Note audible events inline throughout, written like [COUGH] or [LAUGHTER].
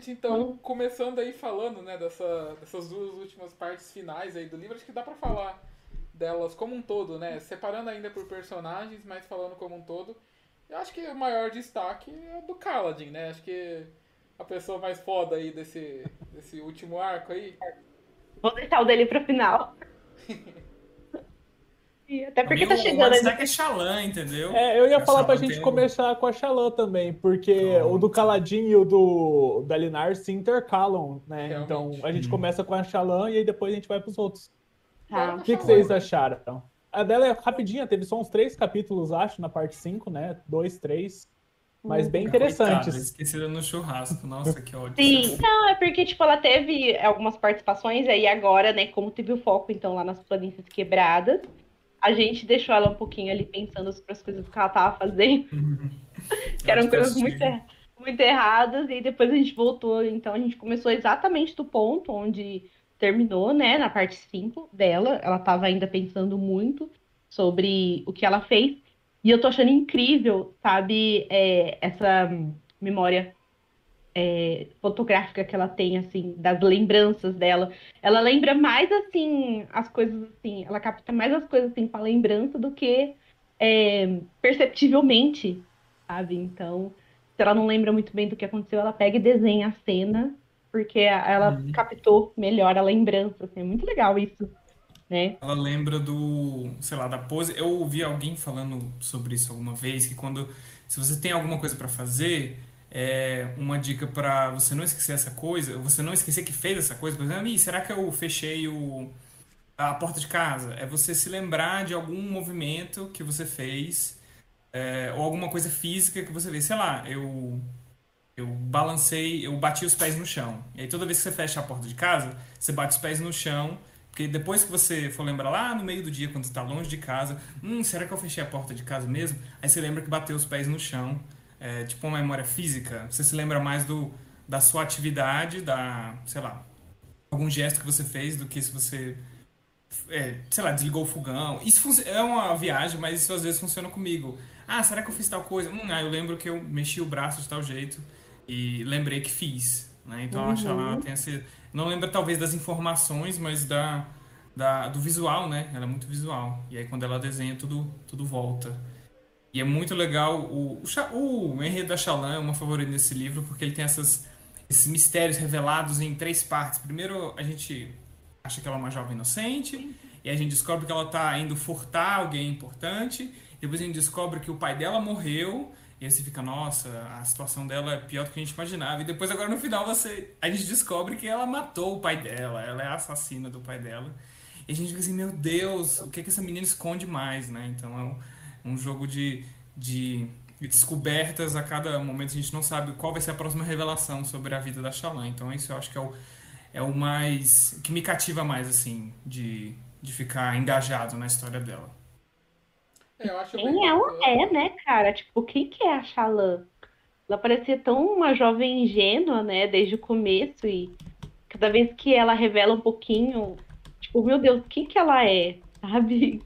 gente, então, começando aí falando, né, dessa, dessas duas últimas partes finais aí do livro, acho que dá pra falar delas como um todo, né? Separando ainda por personagens, mas falando como um todo. Eu acho que o maior destaque é do Kaladin, né? Acho que a pessoa mais foda aí desse, desse último arco aí. Vou deixar o dele pro final. [LAUGHS] Até porque tá chegando. O destaque é Xalã, entendeu? É, eu ia A falar pra gente tem começar com a Xalã também, porque Pronto. o do Caladin e o do Dalinar se intercalam, né? Realmente. Então a gente Hum. começa com a Xalã e aí depois a gente vai pros outros. Tá. O que, que vocês acharam? A dela é rapidinha, teve só uns três capítulos, acho, na parte 5, né? Dois, três. Mas bem interessantes. esquecida no churrasco. Nossa, que ódio. Sim, não, é porque, tipo, ela teve algumas participações, aí agora, né, como teve o foco, então, lá nas planícies quebradas, a gente deixou ela um pouquinho ali pensando sobre as coisas que ela tava fazendo, [LAUGHS] que eram coisas muito, muito erradas, e depois a gente voltou, então a gente começou exatamente do ponto onde terminou, né, na parte 5 dela, ela tava ainda pensando muito sobre o que ela fez, e eu tô achando incrível, sabe, é, essa memória é, fotográfica que ela tem, assim, das lembranças dela. Ela lembra mais, assim, as coisas, assim, ela capta mais as coisas, assim, com a lembrança do que é, perceptivelmente, sabe? Então, se ela não lembra muito bem do que aconteceu, ela pega e desenha a cena, porque ela Uhum. captou melhor a lembrança, assim, é muito legal isso, né? Ela lembra do, sei lá, da pose. Eu ouvi alguém falando sobre isso alguma vez, que quando, se você tem alguma coisa pra fazer, é uma dica pra você não esquecer essa coisa, você não esquecer que fez essa coisa, por exemplo, "Ih, será que eu fechei o, a porta de casa? É você se lembrar de algum movimento que você fez, é, ou alguma coisa física que você fez. Sei lá, eu eu balancei, eu bati os pés no chão. E aí toda vez que você fecha a porta de casa, você bate os pés no chão, porque depois que você for lembrar lá no meio do dia, quando você está longe de casa, hum, será que eu fechei a porta de casa mesmo? Aí você lembra que bateu os pés no chão. É tipo uma memória física. Você se lembra mais do, da sua atividade, da, sei lá, algum gesto que você fez do que se você é, sei lá, desligou o fogão. Isso é uma viagem, mas isso às vezes funciona comigo. Ah, será que eu fiz tal coisa? Hum, ah, eu lembro que eu mexi o braço de tal jeito e lembrei que fiz. Né? Então eu acho que ela tem esse. Não lembra talvez das informações, mas da, da, do visual, né? Ela é muito visual. E aí quando ela desenha, tudo, tudo volta. E é muito legal. O, o, o enredo da Shallan é uma favorita desse livro, porque ele tem essas, esses mistérios revelados em três partes. Primeiro, a gente acha que ela é uma jovem inocente, e a gente descobre que ela está indo furtar alguém importante, depois a gente descobre que o pai dela morreu, e aí você fica, nossa, a situação dela é pior do que a gente imaginava. E depois, agora no final, você, a gente descobre que ela matou o pai dela, ela é a assassina do pai dela. E a gente fica assim, meu Deus, o que, que essa menina esconde mais, né? Então é um, um jogo de, de descobertas a cada momento. A gente não sabe qual vai ser a próxima revelação sobre a vida da Shallan. Então isso eu acho que é o, é o mais. que me cativa mais, assim, de, de ficar engajado na história dela. É, eu acho Quem ela é, né, cara? Tipo, quem que é a Shallan? Ela parecia tão uma jovem ingênua, né, desde o começo e cada vez que ela revela um pouquinho, tipo, meu Deus, quem que ela é, [LAUGHS] sabe?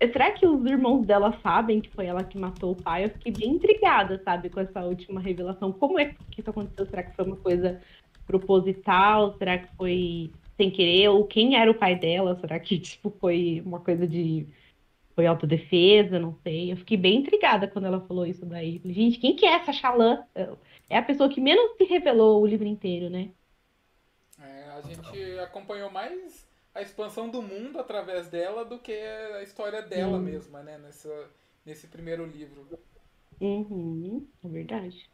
Será que os irmãos dela sabem que foi ela que matou o pai? Eu fiquei bem intrigada, sabe, com essa última revelação. Como é que isso aconteceu? Será que foi uma coisa proposital? Será que foi sem querer? Ou quem era o pai dela? Será que, tipo, foi uma coisa de foi autodefesa, não sei. Eu fiquei bem intrigada quando ela falou isso daí. Gente, quem que é essa Xalã? É a pessoa que menos se revelou o livro inteiro, né? É, a gente acompanhou mais a expansão do mundo através dela do que a história dela Sim. mesma, né? Nessa, nesse primeiro livro. Uhum, é verdade.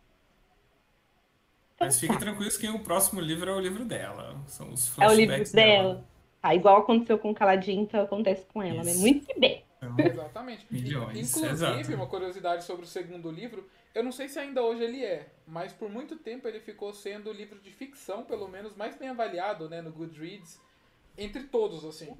Mas fiquem tá. tranquilos que o próximo livro é o livro dela. São os É o livro flashbacks dela. Ah, igual aconteceu com Caladinho, então acontece com ela, né? Isso. Muito que bem. Então, Exatamente. Milhões, Inclusive, exato. uma curiosidade sobre o segundo livro, eu não sei se ainda hoje ele é, mas por muito tempo ele ficou sendo o livro de ficção, pelo menos, mais bem avaliado né, no Goodreads, entre todos, assim.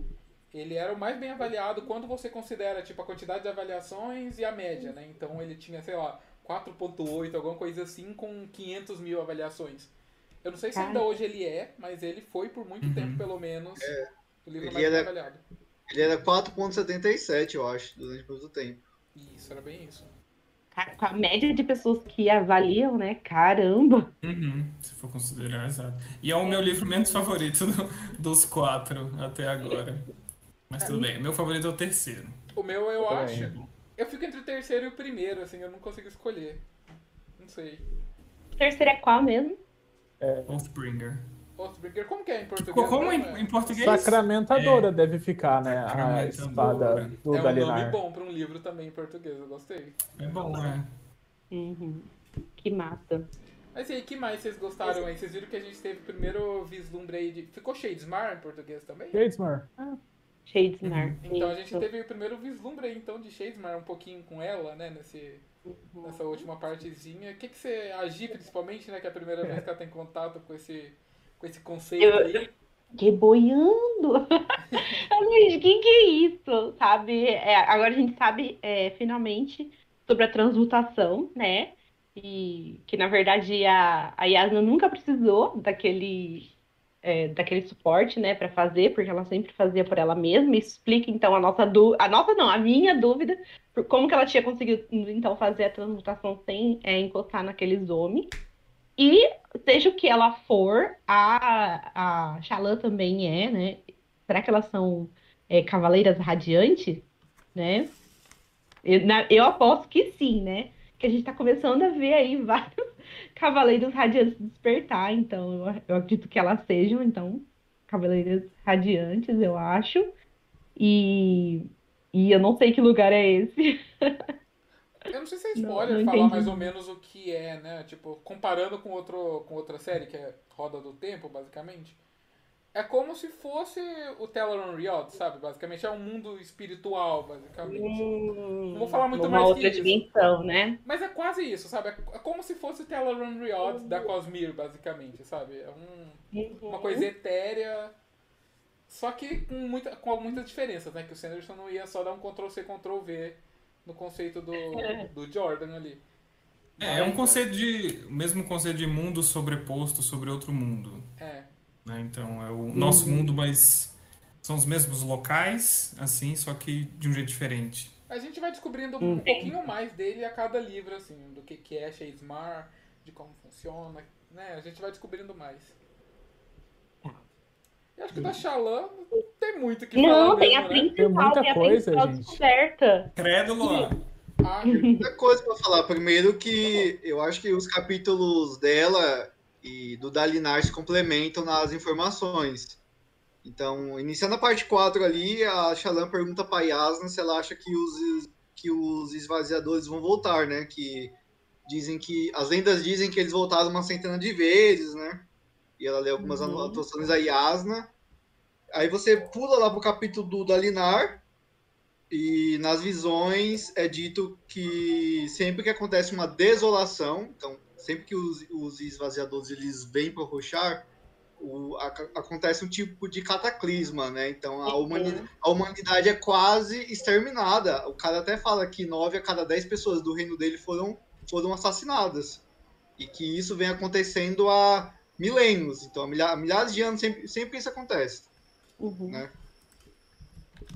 Ele era o mais bem avaliado quando você considera tipo, a quantidade de avaliações e a média, né? Então ele tinha, sei lá, 4.8, alguma coisa assim, com 500 mil avaliações. Eu não sei se ainda hoje ele é, mas ele foi por muito Uhum. tempo, pelo menos, o livro Ele mais bem era- avaliado. Ele era 4.77, eu acho, durante muito tempo. Isso, era bem isso. Com a média de pessoas que avaliam, né? Caramba! Uhum, se for considerar, exato. E é o meu livro menos favorito do- dos quatro até agora. Mas tudo bem, meu favorito é o terceiro. O meu eu também. acho. Eu fico entre o terceiro e o primeiro, assim, eu não consigo escolher. Não sei. O terceiro é qual mesmo? Oathbringer. Oathbringer, como que é em português? Como em, é? em português? Sacramentadora deve ficar, né? A espada do É um nome Dalinar. bom pra um livro também em português, eu gostei. É bom, né? Uhum. Que massa. Mas e aí, que mais vocês gostaram aí? Vocês viram que a gente teve o primeiro vislumbre aí de... Ficou Shadesmar em português também? Shadesmar. Shadesmar. Então a gente teve o primeiro vislumbre aí, então, de Shadesmar, um pouquinho com ela, né, nesse, nessa última partezinha. O que que você... A Gi, principalmente, né, que é a primeira vez que ela tem contato com esse, com esse conceito Eu- aí. Que boiando! Luiz, [LAUGHS] o que, que é isso? Sabe? É, agora a gente sabe é, finalmente sobre a transmutação, né? E que na verdade a, a Yasna nunca precisou daquele, é, daquele suporte, né, para fazer, porque ela sempre fazia por ela mesma. Explica então a nossa dúvida, a nossa não, a minha dúvida, por como que ela tinha conseguido então fazer a transmutação sem é, encostar naqueles homens. E seja o que ela for, a, a também é, né? Será que elas são é, cavaleiras radiantes, né? Eu, na- eu aposto que sim, né? Que a gente tá começando a ver aí vários [LAUGHS] cavaleiros radiantes despertar, então eu, eu acredito que elas sejam, então, cavaleiras radiantes, eu acho. E, e eu não sei que lugar é esse. [LAUGHS] Eu não sei se é Não, spoiler não falar entendi. mais ou menos o que é, né? Tipo, comparando com, outro, com outra série, que é Roda do Tempo, basicamente. É como se fosse o Teleron Riot, sabe? Basicamente é um mundo espiritual, basicamente. Não vou falar muito Uma mais que outra isso. dimensão, né? Mas é quase isso, sabe? É é como se fosse o Teleron Riot da Cosmere, basicamente, sabe? É um, uma coisa etérea. Só que com, muita, com muitas diferenças, né? Que o Sanderson não ia só dar um Ctrl-C, Ctrl-V no conceito do, do Jordan ali. É, é um conceito de. O mesmo conceito de mundo sobreposto sobre outro mundo. É. né? Então, é o nosso mundo, mas são os mesmos locais, assim, só que de um jeito diferente. A gente vai descobrindo um pouquinho mais dele a cada livro, assim, do que, que é Shadesmar, de como funciona, né? A gente vai descobrindo mais. Eu acho que da Shallan não tem muito o que Não, falar tem a mesmo, né? principal, Tem muita tem a coisa, principal gente. descoberta. Credo, Luan. Ah, Muita coisa pra falar. Primeiro que eu acho que os capítulos dela e do Dalinar se complementam nas informações. Então, iniciando a parte 4 ali, a Shallan pergunta pra Yasna se ela acha que os, que os esvaziadores vão voltar, né? Que dizem que. As lendas dizem que eles voltaram uma centena de vezes, né? E ela lê algumas Uhum. anotações da Yasna. Aí você pula lá pro capítulo do Dalinar. E nas visões é dito que sempre que acontece uma desolação, então sempre que os, os esvaziadores eles vêm para Rochar, a- acontece um tipo de cataclisma, né? Então a, humani- a humanidade é quase exterminada. O cara até fala que nove a cada dez pessoas do reino dele foram, foram assassinadas. E que isso vem acontecendo há milênios. Então há milha- há milhares de anos sempre, sempre isso acontece. Uhum. Né?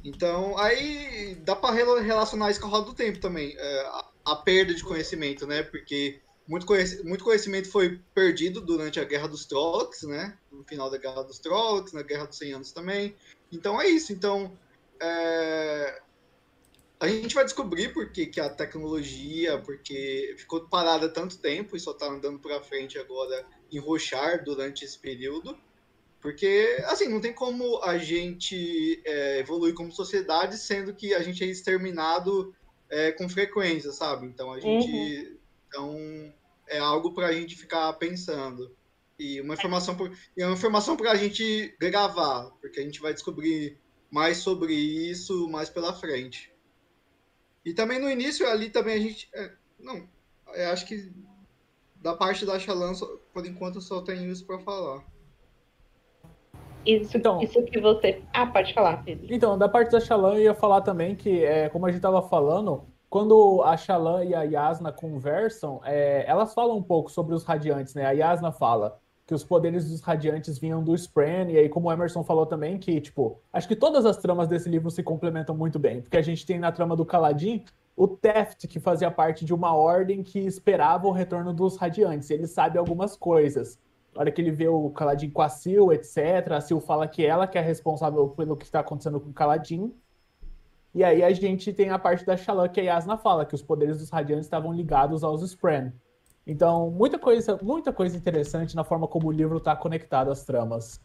Então, aí dá para relacionar isso com a roda do tempo também. é, a, a perda de conhecimento, né? Porque muito, conheci- muito conhecimento foi perdido durante a Guerra dos Trollocs, né? No final da Guerra dos Trollocs, na Guerra dos 100 Anos também. Então é isso. Então, é, a gente vai descobrir por que, que a tecnologia, porque ficou parada tanto tempo e só está andando para frente agora em Rochar durante esse período. Porque, assim, não tem como a gente é, evoluir como sociedade sendo que a gente é exterminado é, com frequência, sabe? Então a gente. Então é algo para a gente ficar pensando. E uma informação é uma informação para a gente gravar, porque a gente vai descobrir mais sobre isso mais pela frente. E também no início ali também a gente. é, não, eu acho que da parte da Xalan, só- por enquanto eu só tenho isso para falar. Isso, Então- isso que você. Ah, pode falar, Pedro. Então, da parte da Shallan, eu ia falar também que, é, como a gente estava falando, quando a Shallan e a Yasna conversam, é, elas falam um pouco sobre os radiantes, né? A Yasna fala que os poderes dos radiantes vinham do Spren, e aí, como o Emerson falou também, que, tipo, acho que todas as tramas desse livro se complementam muito bem, porque a gente tem na trama do Kaladin o Teft, que fazia parte de uma ordem que esperava o retorno dos Radiantes. Ele sabe algumas coisas. Na hora que ele vê o Kaladin com a Sil, etc., a Sil fala que ela que é responsável pelo que está acontecendo com o Kaladin. E aí a gente tem a parte da Shallan que a Yasna fala, que os poderes dos Radiantes estavam ligados aos Spren. Então, muita coisa, muita coisa interessante na forma como o livro está conectado às tramas.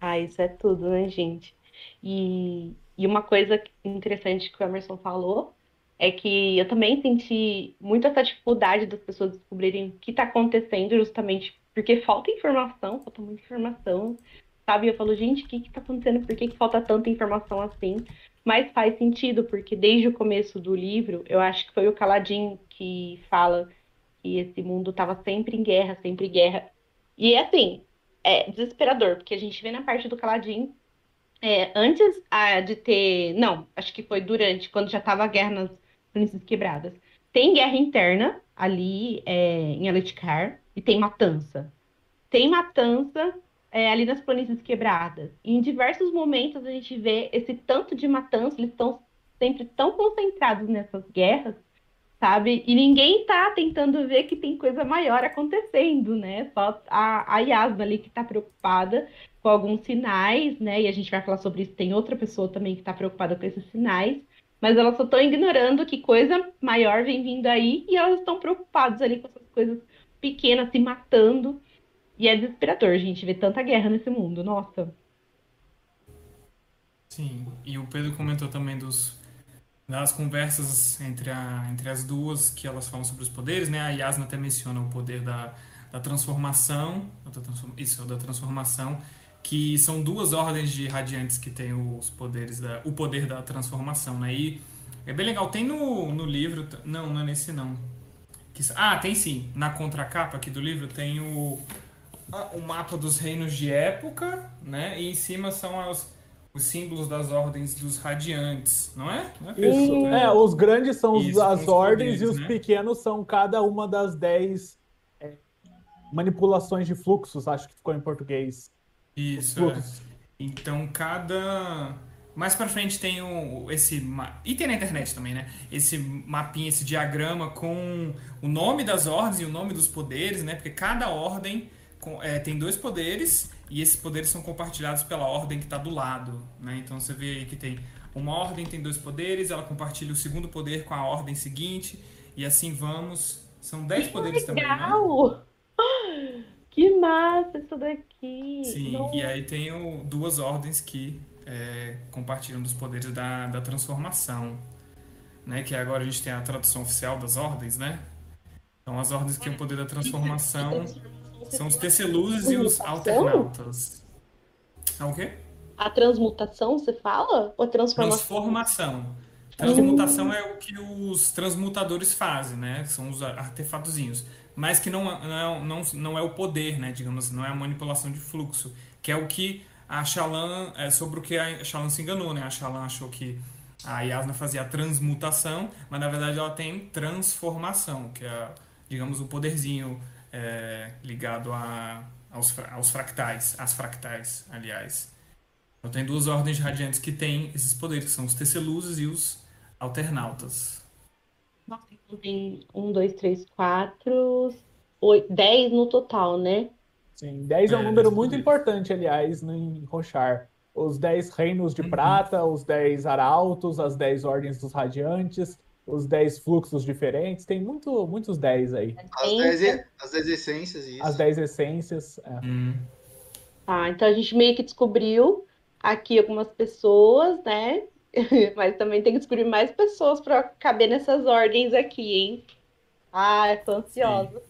Ah, isso é tudo, né, gente? E, e uma coisa interessante que o Emerson falou é que eu também senti muito essa dificuldade das pessoas descobrirem o que está acontecendo, justamente porque falta informação, falta muita informação, sabe? Eu falo, gente, o que está acontecendo? Por que, que falta tanta informação assim? Mas faz sentido, porque desde o começo do livro, eu acho que foi o Caladin que fala que esse mundo estava sempre em guerra, sempre em guerra. E é assim, é desesperador, porque a gente vê na parte do Caladin, é, antes ah, de ter. Não, acho que foi durante, quando já estava a guerra nas Planícies Quebradas. Tem guerra interna ali é, em Aletikar e tem matança. Tem matança é, ali nas Planícies Quebradas. E em diversos momentos a gente vê esse tanto de matança, eles estão sempre tão concentrados nessas guerras sabe? E ninguém tá tentando ver que tem coisa maior acontecendo, né? Só a, a ali que tá preocupada com alguns sinais, né? E a gente vai falar sobre isso. Tem outra pessoa também que tá preocupada com esses sinais, mas elas só estão ignorando que coisa maior vem vindo aí e elas estão preocupadas ali com essas coisas pequenas se matando. E é desesperador, gente, ver tanta guerra nesse mundo, nossa. Sim, e o Pedro comentou também dos das conversas entre, a, entre as duas, que elas falam sobre os poderes, né? A Yasna até menciona o poder da, da transformação, isso, da transformação, que são duas ordens de radiantes que têm os poderes, da, o poder da transformação, né? E é bem legal, tem no, no livro, não, não é nesse não. Que, ah, tem sim, na contracapa aqui do livro tem o, o mapa dos reinos de época, né? E em cima são as os símbolos das ordens dos radiantes, não é? Não é Isso, é, é, os grandes são Isso, as ordens poderes, e os né? pequenos são cada uma das dez é, manipulações de fluxos, acho que ficou em português. Isso. É. Então cada mais para frente tem o, esse e tem na internet também, né? Esse mapinha, esse diagrama com o nome das ordens e o nome dos poderes, né? Porque cada ordem é, tem dois poderes e esses poderes são compartilhados pela ordem que está do lado. Né? Então você vê aí que tem uma ordem, tem dois poderes, ela compartilha o segundo poder com a ordem seguinte, e assim vamos. São dez que poderes legal. também. Né? [GASPS] Que massa isso daqui! Sim, Nossa. e aí tem o, duas ordens que é, compartilham dos poderes da, da transformação. Né? Que agora a gente tem a tradução oficial das ordens, né? Então as ordens que têm o poder da transformação são os teceluzes e os alternautas. É o quê? A transmutação, você fala? Ou a transformação? Transformação. Transmutação é o que os transmutadores fazem, né? São os artefatozinhos. Mas que não, não, não, não é o poder, né? Digamos assim, não é a manipulação de fluxo. Que é o que a Shalan, é sobre o que a Shalan se enganou, né? A Shalan achou que a Yasna fazia a transmutação, mas na verdade ela tem transformação, que é, digamos, o poderzinho é, ligado a, aos, aos fractais, às fractais, aliás. Então tem duas ordens de radiantes que têm esses poderes, que são os teceluzes e os alternautas. Nossa, então tem um, dois, três, quatro, oito, dez no total, né? Sim, dez é, é um número muito poderes. importante, aliás, em Rochar. Os dez reinos de uhum. prata, os dez arautos, as dez ordens dos radiantes, os 10 fluxos diferentes, tem muito, muitos 10 aí. As 10, as 10 essências, isso. As 10 essências. É. Hum. Ah, então a gente meio que descobriu aqui algumas pessoas, né? [LAUGHS] Mas também tem que descobrir mais pessoas para caber nessas ordens aqui, hein? Ah, eu tô ansiosa.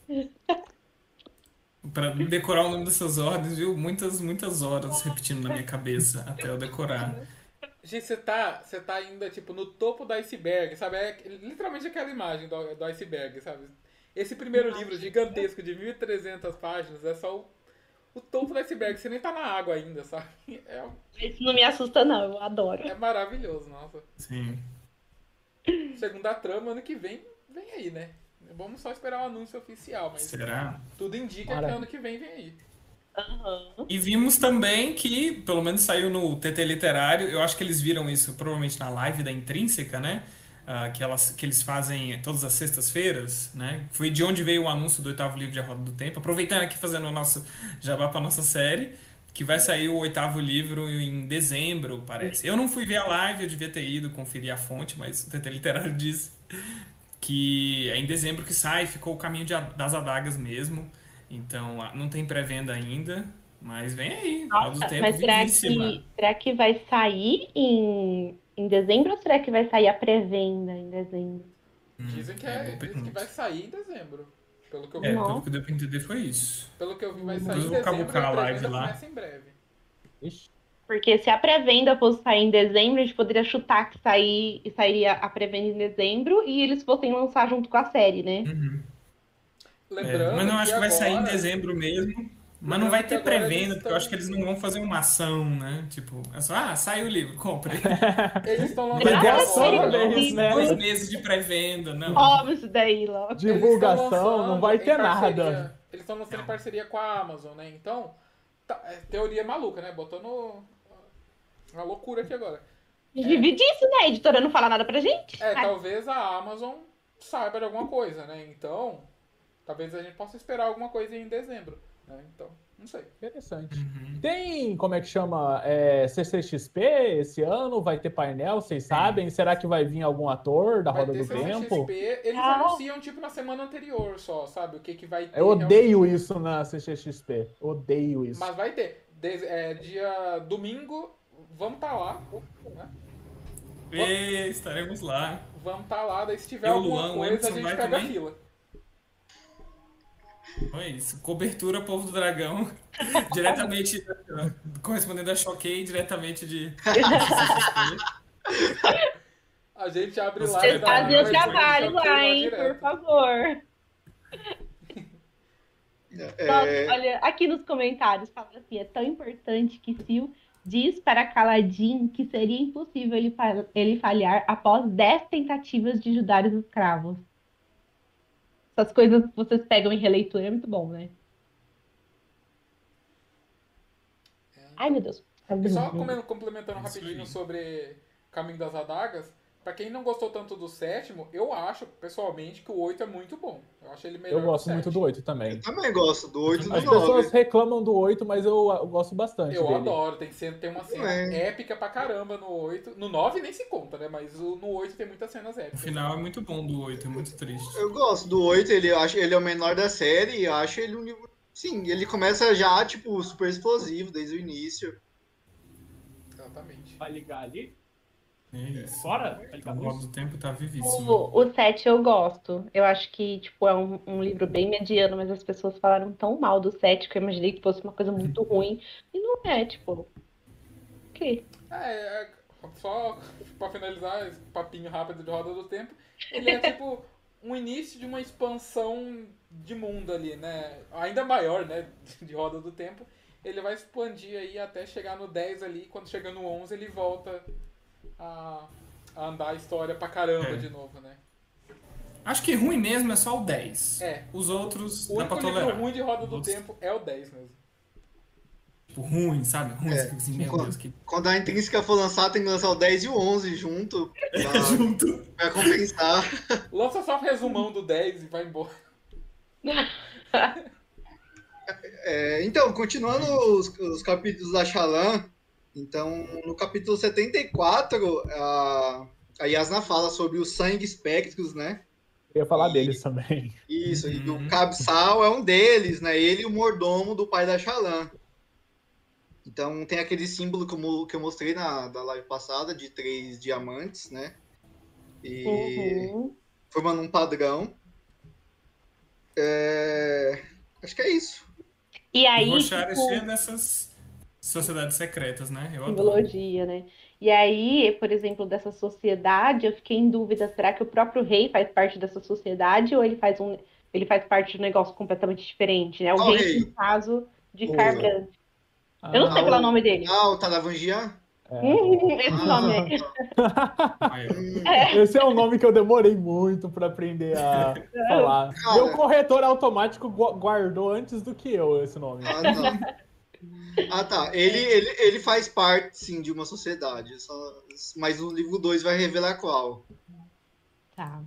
Para decorar o nome dessas ordens, viu? Muitas, muitas horas repetindo na minha cabeça até eu decorar. [LAUGHS] Gente, você tá, você tá ainda, tipo, no topo do iceberg, sabe? É literalmente aquela imagem do, do iceberg, sabe? Esse primeiro livro gigantesco de 1.300 páginas é só o, o topo do iceberg. Você nem tá na água ainda, sabe? É, Isso não me assusta, não. Eu adoro. É maravilhoso, nossa. Sim. Segunda trama, ano que vem, vem aí, né? Vamos só esperar o anúncio oficial, mas Será? tudo indica Maravilha. que ano que vem vem aí. Uhum. E vimos também que, pelo menos saiu no TT Literário, eu acho que eles viram isso provavelmente na live da Intrínseca, né? ah, que, elas, que eles fazem todas as sextas-feiras, né? Foi de onde veio o anúncio do oitavo livro de A Roda do Tempo. Aproveitando aqui fazendo o nosso jabá para nossa série, que vai sair o oitavo livro em dezembro, parece. Eu não fui ver a live, eu devia ter ido conferir a fonte, mas o TT Literário [LAUGHS] diz que é em dezembro que sai, ficou o caminho de, das adagas mesmo. Então, não tem pré-venda ainda, mas vem aí. Nossa, Tempo mas será que, será que vai sair em, em dezembro ou será que vai sair a pré-venda em dezembro? Dizem que, é, é, dizem que vai sair em dezembro. Pelo que eu vi, É, pelo que deu pra entender foi isso. pelo que eu vi vai Depois sair em eu vou dezembro cavucar a live lá. em breve. Ixi. Porque se a pré-venda fosse sair em dezembro, a gente poderia chutar que sair, e sairia a pré-venda em dezembro e eles fossem lançar junto com a série, né? Uhum. É, Lembrando mas não acho que vai sair em agora- dezembro mesmo. Mas Lembrando não vai que ter agora pré-venda, porque eu acho que eles não vão fazer uma ação, né? Tipo, é só, ah, saiu o livro, compre. [LAUGHS] Eles estão lançando Graças Ideia a só Deus. uma vez, né? Dois meses de pré-venda, não. Óbvio isso daí, logo. Divulgação, não vai ter nada. Eles estão lançando em parceria com a Amazon, né? Então, tá- é teoria maluca, né? Botando uma loucura aqui agora. Vive disso, né? A editora não fala nada pra gente. É, Ai, talvez a Amazon saiba de alguma coisa, né? Então, talvez a gente possa esperar alguma coisa em dezembro, né? Então, não sei. Interessante. Uhum. Tem, como é que chama? É, CCXP esse ano? Vai ter painel, vocês sabem? Será que vai vir algum ator da Vai Roda ter do Tempo? CCXP, eles Ah. anunciam tipo na semana anterior só, sabe? O que que vai ter. Eu odeio realmente. isso na CCXP. Odeio isso. Mas vai ter. Des- é, dia domingo, vamos estar lá, né? E estaremos lá. Vamos estar lá, daí se tiver Eu, alguma Luan, coisa, a gente vai pega a também? fila. É isso. Cobertura Povo do Dragão. [LAUGHS] diretamente, correspondendo a Choquei, diretamente de. [LAUGHS] A gente abre Você lá e fazer uma o trabalho já lá, hein? direto. Por favor. É, Nossa, olha, aqui nos comentários fala assim: é tão importante que Sil diz para Caladin que seria impossível ele, ele falhar após 10 tentativas de ajudar os escravos. Essas coisas que vocês pegam em releitura é muito bom, né? Ai, meu Deus. E só complementando Isso rapidinho sobre Caminho das Adagas, pra quem não gostou tanto do sétimo, eu acho, pessoalmente, que o 8 é muito bom. Eu acho ele melhor Eu gosto que o muito 7. do 8 também. Eu também gosto do 8 e do As 9. pessoas reclamam do 8, mas eu, eu gosto bastante Eu dele. adoro, tem, cena, tem uma cena É. épica pra caramba no 8. No 9 nem se conta, né? Mas o- no 8 tem muitas cenas O épicas. final é muito bom do 8, é muito triste. Eu gosto do 8, ele, eu acho, ele é o menor da série e eu acho ele um livro. Sim, ele começa já, tipo, super explosivo desde o início. Exatamente. Vai ligar ali? É isso. Bora? Vai A ligar Roda luz? do Tempo tá vivíssimo. O, o 7 eu gosto. Eu acho que, tipo, é um, um livro bem mediano, mas as pessoas falaram tão mal do 7 que eu imaginei que fosse uma coisa muito [LAUGHS] ruim. E não é, tipo. Ok. É, é, só pra finalizar esse papinho rápido de Roda do Tempo, ele é tipo um início de uma expansão de mundo ali, né? Ainda maior, né? [LAUGHS] De Roda do Tempo. Ele vai expandir aí até chegar no 10 ali. Quando chega no 11, ele volta a, a andar a história pra caramba É. de novo, né? Acho que ruim mesmo é só o 10. É. Os outros O dá único livro ruim de Roda do Outros, Tempo é o 10 mesmo. Tipo, ruim, sabe? Ruim, É. assim, meu Deus, que Quando a Intrínseca for lançar, tem que lançar o 10 e o 11 junto pra, [LAUGHS] junto. pra compensar. [LAUGHS] Lança só um resumão do 10 e vai embora. [LAUGHS] É, então, continuando os, os capítulos da Shalan, então, no capítulo 74, a, a Yasna fala sobre os sangue espectros, né? Eu ia falar E- deles também. Isso, e Uhum. o Cabsal é um deles, né? Ele e o mordomo do pai da Shalan. Então tem aquele símbolo que eu, mo- que eu mostrei na da live passada, de três diamantes, né? E Uhum. formando um padrão. É, Acho que é isso. E aí, tipo, sociedades secretas, né? Eu adoro. simbologia, né? E aí, por exemplo, dessa sociedade, eu fiquei em dúvida, será que o próprio rei faz parte dessa sociedade ou ele faz um ele faz parte de um negócio completamente diferente, né? O Qual rei, rei? no caso, de Carbrand. Eu não sei Ah, qual é o nome dele. Ah, o Talavangian? É. Hum, [LAUGHS] esse Ah. nome. Ah, Hum, Esse é um nome que eu demorei muito pra aprender a [LAUGHS] falar. Cara. Meu corretor automático gu- guardou antes do que eu esse nome. Ah, não. [LAUGHS] Ah, tá. Ele, ele, ele faz parte, sim, de uma sociedade. só- Mas o livro 2 vai revelar qual. Tá.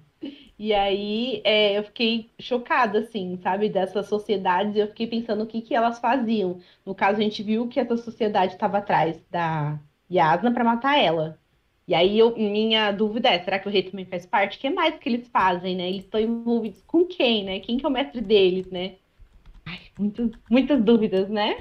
E aí é, eu fiquei chocada, assim, sabe, dessas sociedades. Eu fiquei pensando o que, que elas faziam. No caso, a gente viu que essa sociedade estava atrás da Yasna para matar ela. E aí eu, minha dúvida é, será que o rei também faz parte? O que mais que eles fazem, né? Eles estão envolvidos com quem, né? Quem que é o mestre deles, né? Muitas, muitas dúvidas, né?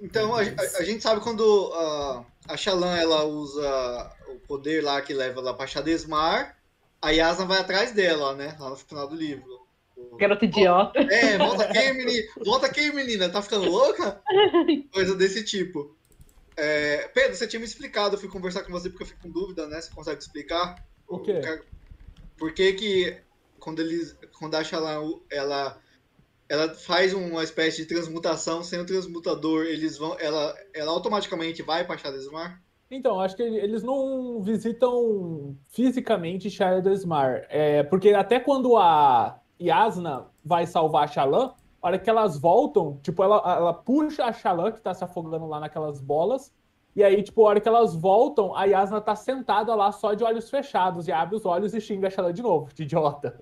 Então, a, a- a gente sabe quando a, a Shallan, ela usa o poder lá que leva ela pra Shadesmar, a Yasna vai atrás dela, né? Lá no final do livro. Garota idiota. É, volta aqui, menina. Volta aqui, menina. Tá ficando louca? Coisa desse tipo. É, Pedro, você tinha me explicado, eu fui conversar com você porque eu fico com dúvida, né? Você consegue explicar? O quê? Por que que quando eles, quando a Shallan, ela, ela faz uma espécie de transmutação sem o transmutador, eles vão, ela, ela automaticamente vai para Shadesmar? Então, acho que eles não visitam fisicamente Shadowsmar. É, porque até quando a Yasna vai salvar a Shallan, a hora que elas voltam, tipo, ela, ela puxa a Shallan, que tá se afogando lá naquelas bolas, e aí, tipo, a hora que elas voltam, a Yasna tá sentada lá só de olhos fechados, e abre os olhos e xinga a Shallan de novo, de idiota.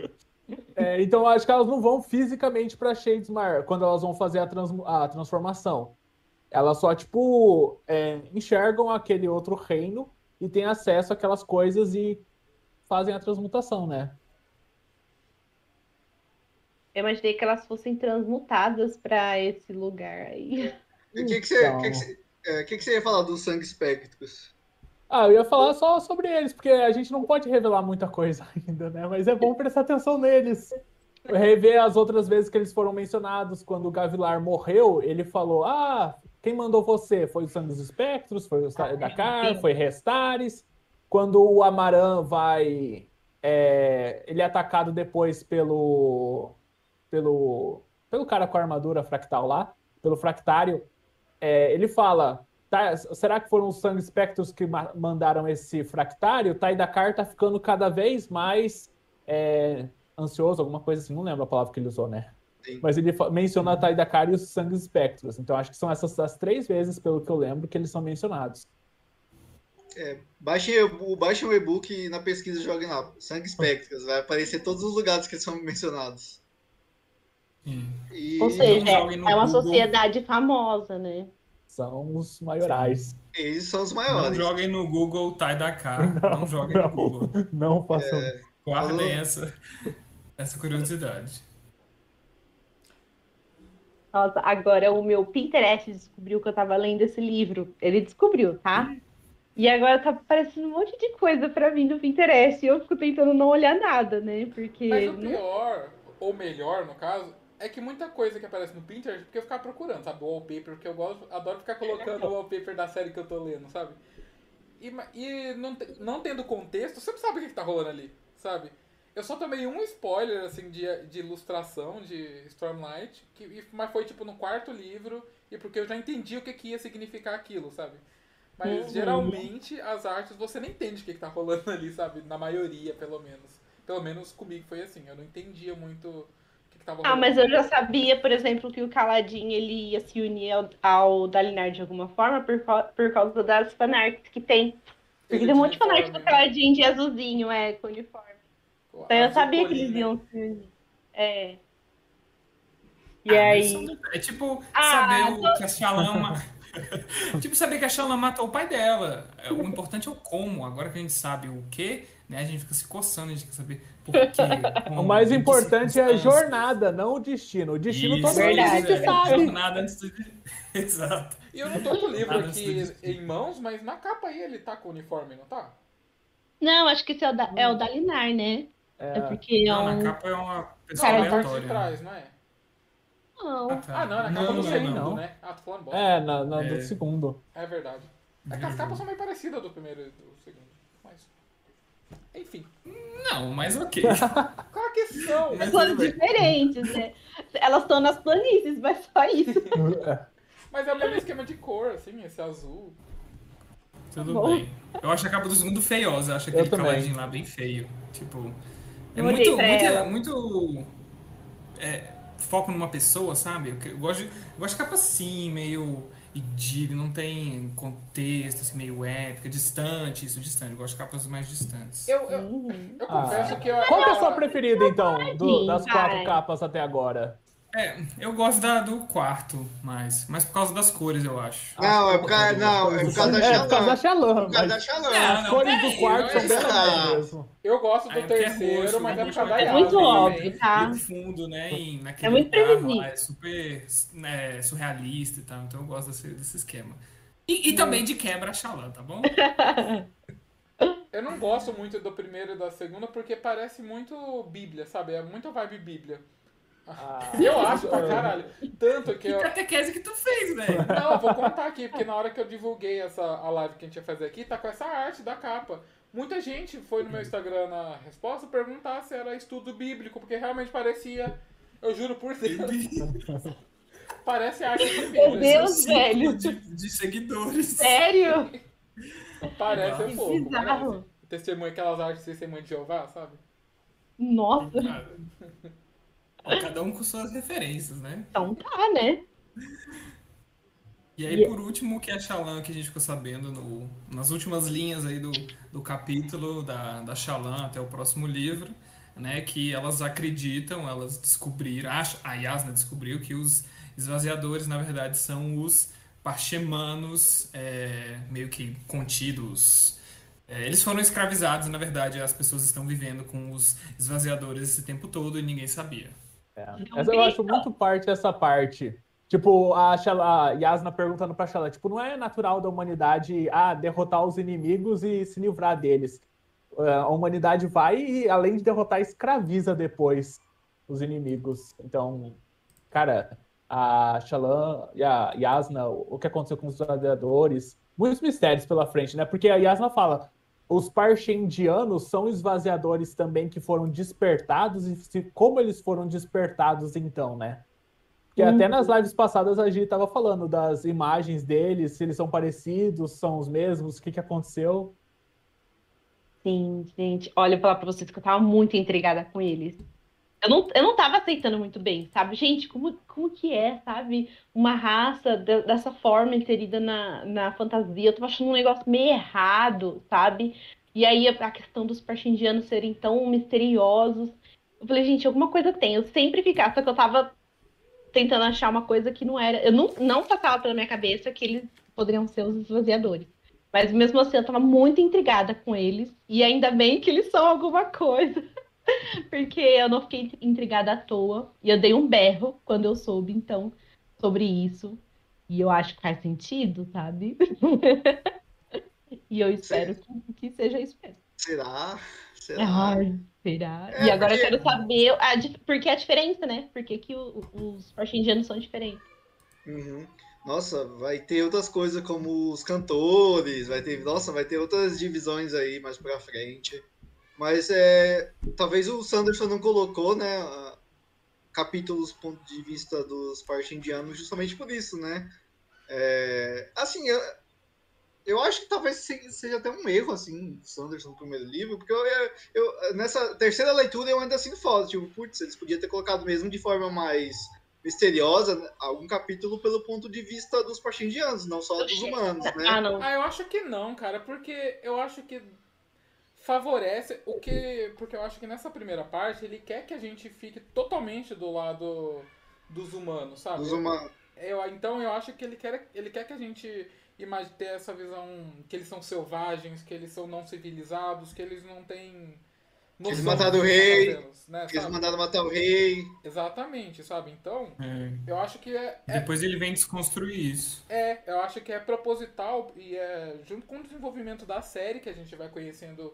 É, então, eu acho que elas não vão fisicamente pra Shadesmar quando elas vão fazer a, trans- a transformação. Elas só, tipo, é, enxergam aquele outro reino e têm acesso àquelas coisas e fazem a transmutação, né? Eu imaginei que elas fossem transmutadas para esse lugar aí. O que, que, você, Então. o que, que, você, é, que, que você ia falar dos sangue espectros? Ah, eu ia falar só sobre eles, porque a gente não pode revelar muita coisa [LAUGHS] ainda, né? Mas é bom prestar atenção neles. Rever as outras vezes que eles foram mencionados. Quando o Gavilar morreu, ele falou: Ah, quem mandou você? Foi o Sangue dos Espectros? Foi o Dakar? Foi Restares? Quando o Amaran vai. é, ele é atacado depois pelo. pelo. pelo cara com a armadura fractal lá, pelo fractário. é, ele fala: tá, será que foram os Sangue Spectros que ma- mandaram esse fractário? Taidakar tá ficando cada vez mais é, ansioso, alguma coisa assim, não lembro a palavra que ele usou, né? Sim. Mas ele menciona a Taidakar e os Sangue Spectros. Então acho que são essas as três vezes, pelo que eu lembro, que eles são mencionados. Baixem, o- baixem o e-book e na pesquisa joguem lá. Sangue espectros. Vai aparecer todos os lugares que são mencionados. Sim. E Ou seja, é uma Google. sociedade famosa, né? São os maiorais. eles são os Não maiores. joguem no Google Tai Dakar. [LAUGHS] Não, joguem no Google. Não façam. Guardem Falou. essa, essa curiosidade. Nossa, agora o meu Pinterest descobriu que eu tava lendo esse livro. Ele descobriu, tá? E agora tá aparecendo um monte de coisa pra mim no Pinterest. E eu fico tentando não olhar nada, né? Porque. Mas o não- pior, ou melhor no caso, é que muita coisa que aparece no Pinterest, porque eu ficava procurando, sabe? Wallpaper, porque eu gosto, adoro ficar colocando o wallpaper da série que eu tô lendo, sabe? E, e não, não tendo contexto, você não sabe o que, que tá rolando ali, sabe? Eu só tomei um spoiler, assim, de, de ilustração de Stormlight, que, mas foi, tipo, no quarto livro, e porque eu já entendi o que, que ia significar aquilo, sabe? Mas, Uhum. geralmente, as artes, você não entende o que, que tá rolando [LAUGHS] ali, sabe? Na maioria, pelo menos. Pelo menos comigo foi assim, eu não entendia muito tava Ah, mas eu já sabia, por exemplo, que o Caladin ele ia se unir ao, ao Dalinar de alguma forma por, por causa das fanarts que tem. Porque Ele tem um monte de fanart do uniforme, Caladin de azulzinho, é, com uniforme. né? Então eu sabia que eles iam se unir. É. E Ah, aí. É tipo Ah, saber o que a Shalama. [LAUGHS] tipo saber que a Shalama matou o pai dela. É, O importante é o como. Agora que a gente sabe o que, né? A gente fica se coçando, a gente quer saber por [LAUGHS] quê. como, O mais importante é a jornada, não o destino. O destino Isso, todo mundo Verdade. é, sabe. Jornada antes do... [LAUGHS] Exato. E eu não tô com o livro aqui em mãos, mas na capa aí ele tá com o uniforme, não tá? Não, acho que esse é o, da, é o Dalinar, né? É, É, porque é Não, um. na capa é uma pessoa Cara, não, na parte de aleatória. trás, não é? Não. Ah, não, na capa Não, do não, segundo, não. né? Ah, tô falando bosta. é na, na- É. do segundo. É verdade. É que as capas são meio parecidas do primeiro e do segundo. Mas. Enfim. Não, mas ok. [LAUGHS] Claro que são! Mas bem. diferentes, né? Elas estão nas planícies, mas só isso. Mas é o mesmo esquema de cor, assim, esse azul. Tudo Bom. bem. Eu acho a capa do segundo feiosa. Eu acho aquele caladinho lá bem feio. Tipo. É muito. muito, muito é, foco numa pessoa, sabe? Eu gosto de, eu gosto de capa assim, meio. E não tem contexto, assim, meio épica, distante, isso, distante. Eu gosto de capas mais distantes. Eu, eu, Uhum. eu confesso Ah. que eu, Qual que é a sua preferida, então, do- das quatro capas até agora? É, eu gosto da, do quarto mais, mas por causa das cores, eu acho. Não, é por causa, não, é por causa da É, por causa da Xalã. Xalã. Por causa da mas Xalã. É, As não, cores do quarto são bem legais mesmo. eu gosto do é é terceiro, roxo, mas é por causa da é muito óbvio, tá? E fundo, né, em, naquele É muito previsível. é super né, surrealista e tal, então eu gosto desse, desse esquema. E, e também de quebra Xalã, tá bom? [LAUGHS] Eu não gosto muito do primeiro e da segunda porque parece muito Bíblia, sabe? É muita vibe Bíblia. Ah, Eu acho pra caralho. Tanto que Que eu. catequese que tu fez, velho? Não, eu vou contar aqui, porque na hora que eu divulguei essa, a live que a gente ia fazer aqui, tá com essa arte da capa. Muita gente foi no meu Instagram na resposta perguntar se era estudo bíblico, porque realmente parecia. Eu juro por Deus. Parece arte de Meu Bíblia. Deus, Círculo velho. [LAUGHS] De, de seguidores. Sério? Parece um Que pouco. bizarro. Parece. Testemunha, aquelas artes de testemunha de Jeová, sabe? Nossa, Cada um com suas referências, né? então tá, né? E aí, por último, o que é Xalã, que a gente ficou sabendo no- nas últimas linhas aí do, do capítulo da, da Xalã até o próximo livro, né? Que elas acreditam, elas descobriram, a, a Yasna descobriu que os esvaziadores, na verdade, são os parchemanos é, meio que contidos. É, eles foram escravizados, na verdade, as pessoas estão vivendo com os esvaziadores esse tempo todo e ninguém sabia. É. Essa eu acho muito parte dessa parte. Tipo, a, Shala, a Yasna perguntando pra Shala, tipo, não é natural da humanidade ah, derrotar os inimigos e se livrar deles. É, A humanidade vai e, além de derrotar, escraviza depois os inimigos. Então, cara, a Shallan e a Yasna, o que aconteceu com os gladiadores, muitos mistérios pela frente, né? Porque a Yasna fala, os Parshendianos são esvaziadores também que foram despertados, e se- como eles foram despertados então, né? Porque até nas lives passadas a Gi tava falando das imagens deles, se eles são parecidos, são os mesmos, o que que aconteceu. Sim, gente. Olha, eu vou falar pra vocês que eu tava muito intrigada com eles. Eu não, eu não tava aceitando muito bem, sabe? Gente, como, como que é, sabe? Uma raça de- dessa forma inserida na, na fantasia. Eu tava achando um negócio meio errado, sabe? E aí a, questão dos parchindianos serem tão misteriosos. Eu falei, gente, alguma coisa tem. Eu sempre ficava, só que eu tava tentando achar uma coisa que não era. Eu não, não passava pela minha cabeça que eles poderiam ser os esvaziadores. Mas mesmo assim, eu tava muito intrigada com eles. E ainda bem que eles são alguma coisa. [LAUGHS] [LAUGHS] Porque eu não fiquei intrigada à toa. E eu dei um berro quando eu soube, então, sobre isso. E eu acho que faz sentido, sabe? [LAUGHS] e eu espero que, que seja isso mesmo. Será? Será? Ai, será? É, e agora porque- eu quero saber a, dif- por que a diferença, né? Por que, que o- os parchindianos são diferentes? Uhum. Nossa, vai ter outras coisas como os cantores, vai ter, nossa, vai ter outras divisões aí mais pra frente. Mas é, talvez o Sanderson não colocou, né, capítulos do ponto de vista dos parchindianos justamente por isso, né? É, assim, eu, eu acho que talvez se- seja até um erro, assim, do Sanderson no primeiro livro, porque eu, eu- nessa terceira leitura eu ainda sinto falta, tipo, putz, eles podiam ter colocado mesmo de forma mais misteriosa né, algum capítulo pelo ponto de vista dos parchindianos, não só dos humanos, né? Ah, não. Ah, eu acho que não, cara, porque eu acho que favorece o que. Porque eu acho que nessa primeira parte ele quer que a gente fique totalmente do lado dos humanos, sabe? Dos humanos. Eu, então eu acho que ele quer, ele quer que a gente imagine ter essa visão que eles são selvagens, que eles são não civilizados, que eles não têm. Eles mataram o rei, fazendo, né, Eles sabe? mandaram matar o rei. Exatamente, sabe? Então, É, eu acho que é, é Depois ele vem desconstruir isso. É, eu acho que é proposital e é junto com o desenvolvimento da série que a gente vai conhecendo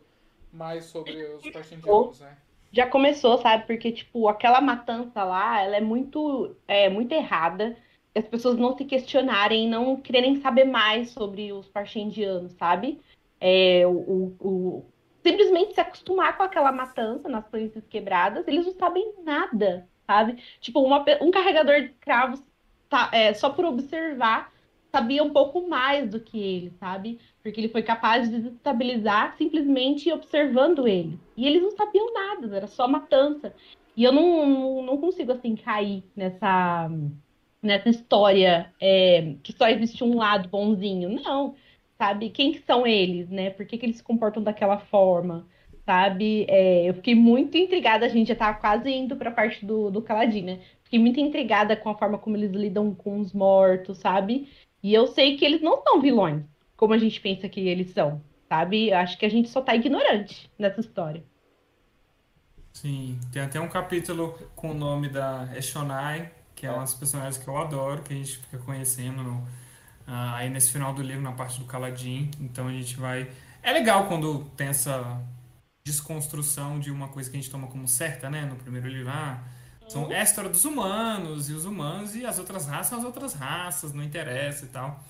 mais sobre os parchindianos, né? já começou, sabe? Porque, tipo, aquela matança lá, ela é muito, é, muito errada. As pessoas não se questionarem, não quererem saber mais sobre os parchendianos, sabe? É, o, o- o- simplesmente se acostumar com aquela matança nas planícies quebradas, eles não sabem nada, sabe? Tipo, uma um carregador de escravos, tá, é, só por observar, sabia um pouco mais do que ele, sabe? Porque ele foi capaz de desestabilizar simplesmente observando ele. E eles não sabiam nada, era só matança. E eu não, não, não consigo, assim, cair nessa, nessa história é, que só existe um lado bonzinho. Não, sabe? Quem que são eles, né? Por que, que eles se comportam daquela forma? Sabe? É, eu fiquei muito intrigada, a gente já tá quase indo pra parte do, do Kaladin, né? Fiquei muito intrigada com a forma como eles lidam com os mortos, sabe? E eu sei que eles não são vilões, como a gente pensa que eles são, sabe? Acho que a gente só tá ignorante nessa história. Sim, tem até um capítulo com o nome da Eshonai, que é uma das personagens que eu adoro, que a gente fica conhecendo no, ah, aí nesse final do livro, na parte do Caladim. Então a gente vai. É legal quando tem essa desconstrução de uma coisa que a gente toma como certa, né? No primeiro livro, ah, são, é a história dos humanos, e os humanos e as outras raças são as outras raças, não interessa e tal.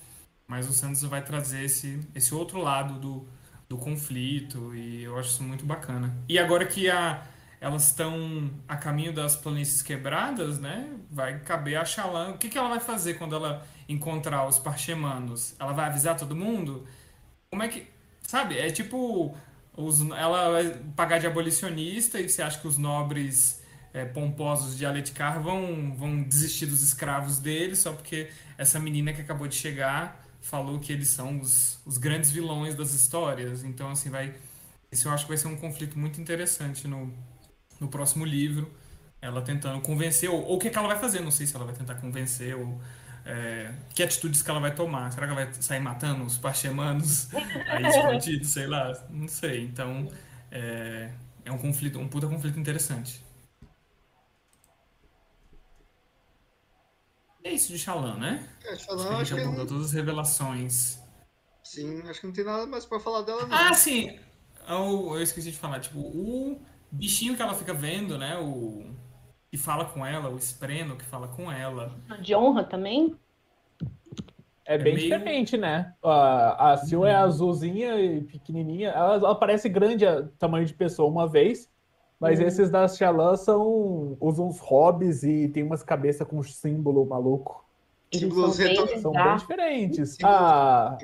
Mas o Santos vai trazer esse, esse outro lado do, do conflito, e eu acho isso muito bacana. E agora que a, elas estão a caminho das planícies quebradas, né? Vai caber a Xalã. O que, que ela vai fazer quando ela encontrar os parchemanos? Ela vai avisar todo mundo? Como é que. Sabe? É tipo os, ela vai pagar de abolicionista e você acha que os nobres é, pomposos de Aletkar vão, vão desistir dos escravos deles só porque essa menina que acabou de chegar falou que eles são os, os grandes vilões das histórias. Então, assim, vai. Isso eu acho que vai ser um conflito muito interessante no, no próximo livro. Ela tentando convencer, ou, ou o que, é que ela vai fazer, não sei se ela vai tentar convencer, ou é, que atitudes que ela vai tomar? Será que ela vai sair matando os parchemanos [LAUGHS] aí escondidos, sei lá? Não sei. Então, é, é um conflito, um puta conflito interessante. É isso de Shallan, né? É, Shallan, acho acho que abordou todas as revelações. sim, acho que não tem nada mais pra falar dela, não. Ah, sim! Eu, eu esqueci de falar, tipo, o bichinho que ela fica vendo, né? O que fala com ela, o Espreno que fala com ela. De honra também? É bem meio- diferente, né? A, a Sil é azulzinha e pequenininha. Ela, ela parece grande, a- tamanho de pessoa uma vez. Mas Uhum. esses da Xalã são. usam uns hobbies e tem umas cabeças com símbolo maluco. Símbolos são bem retornos. São bem diferentes. Símbolos-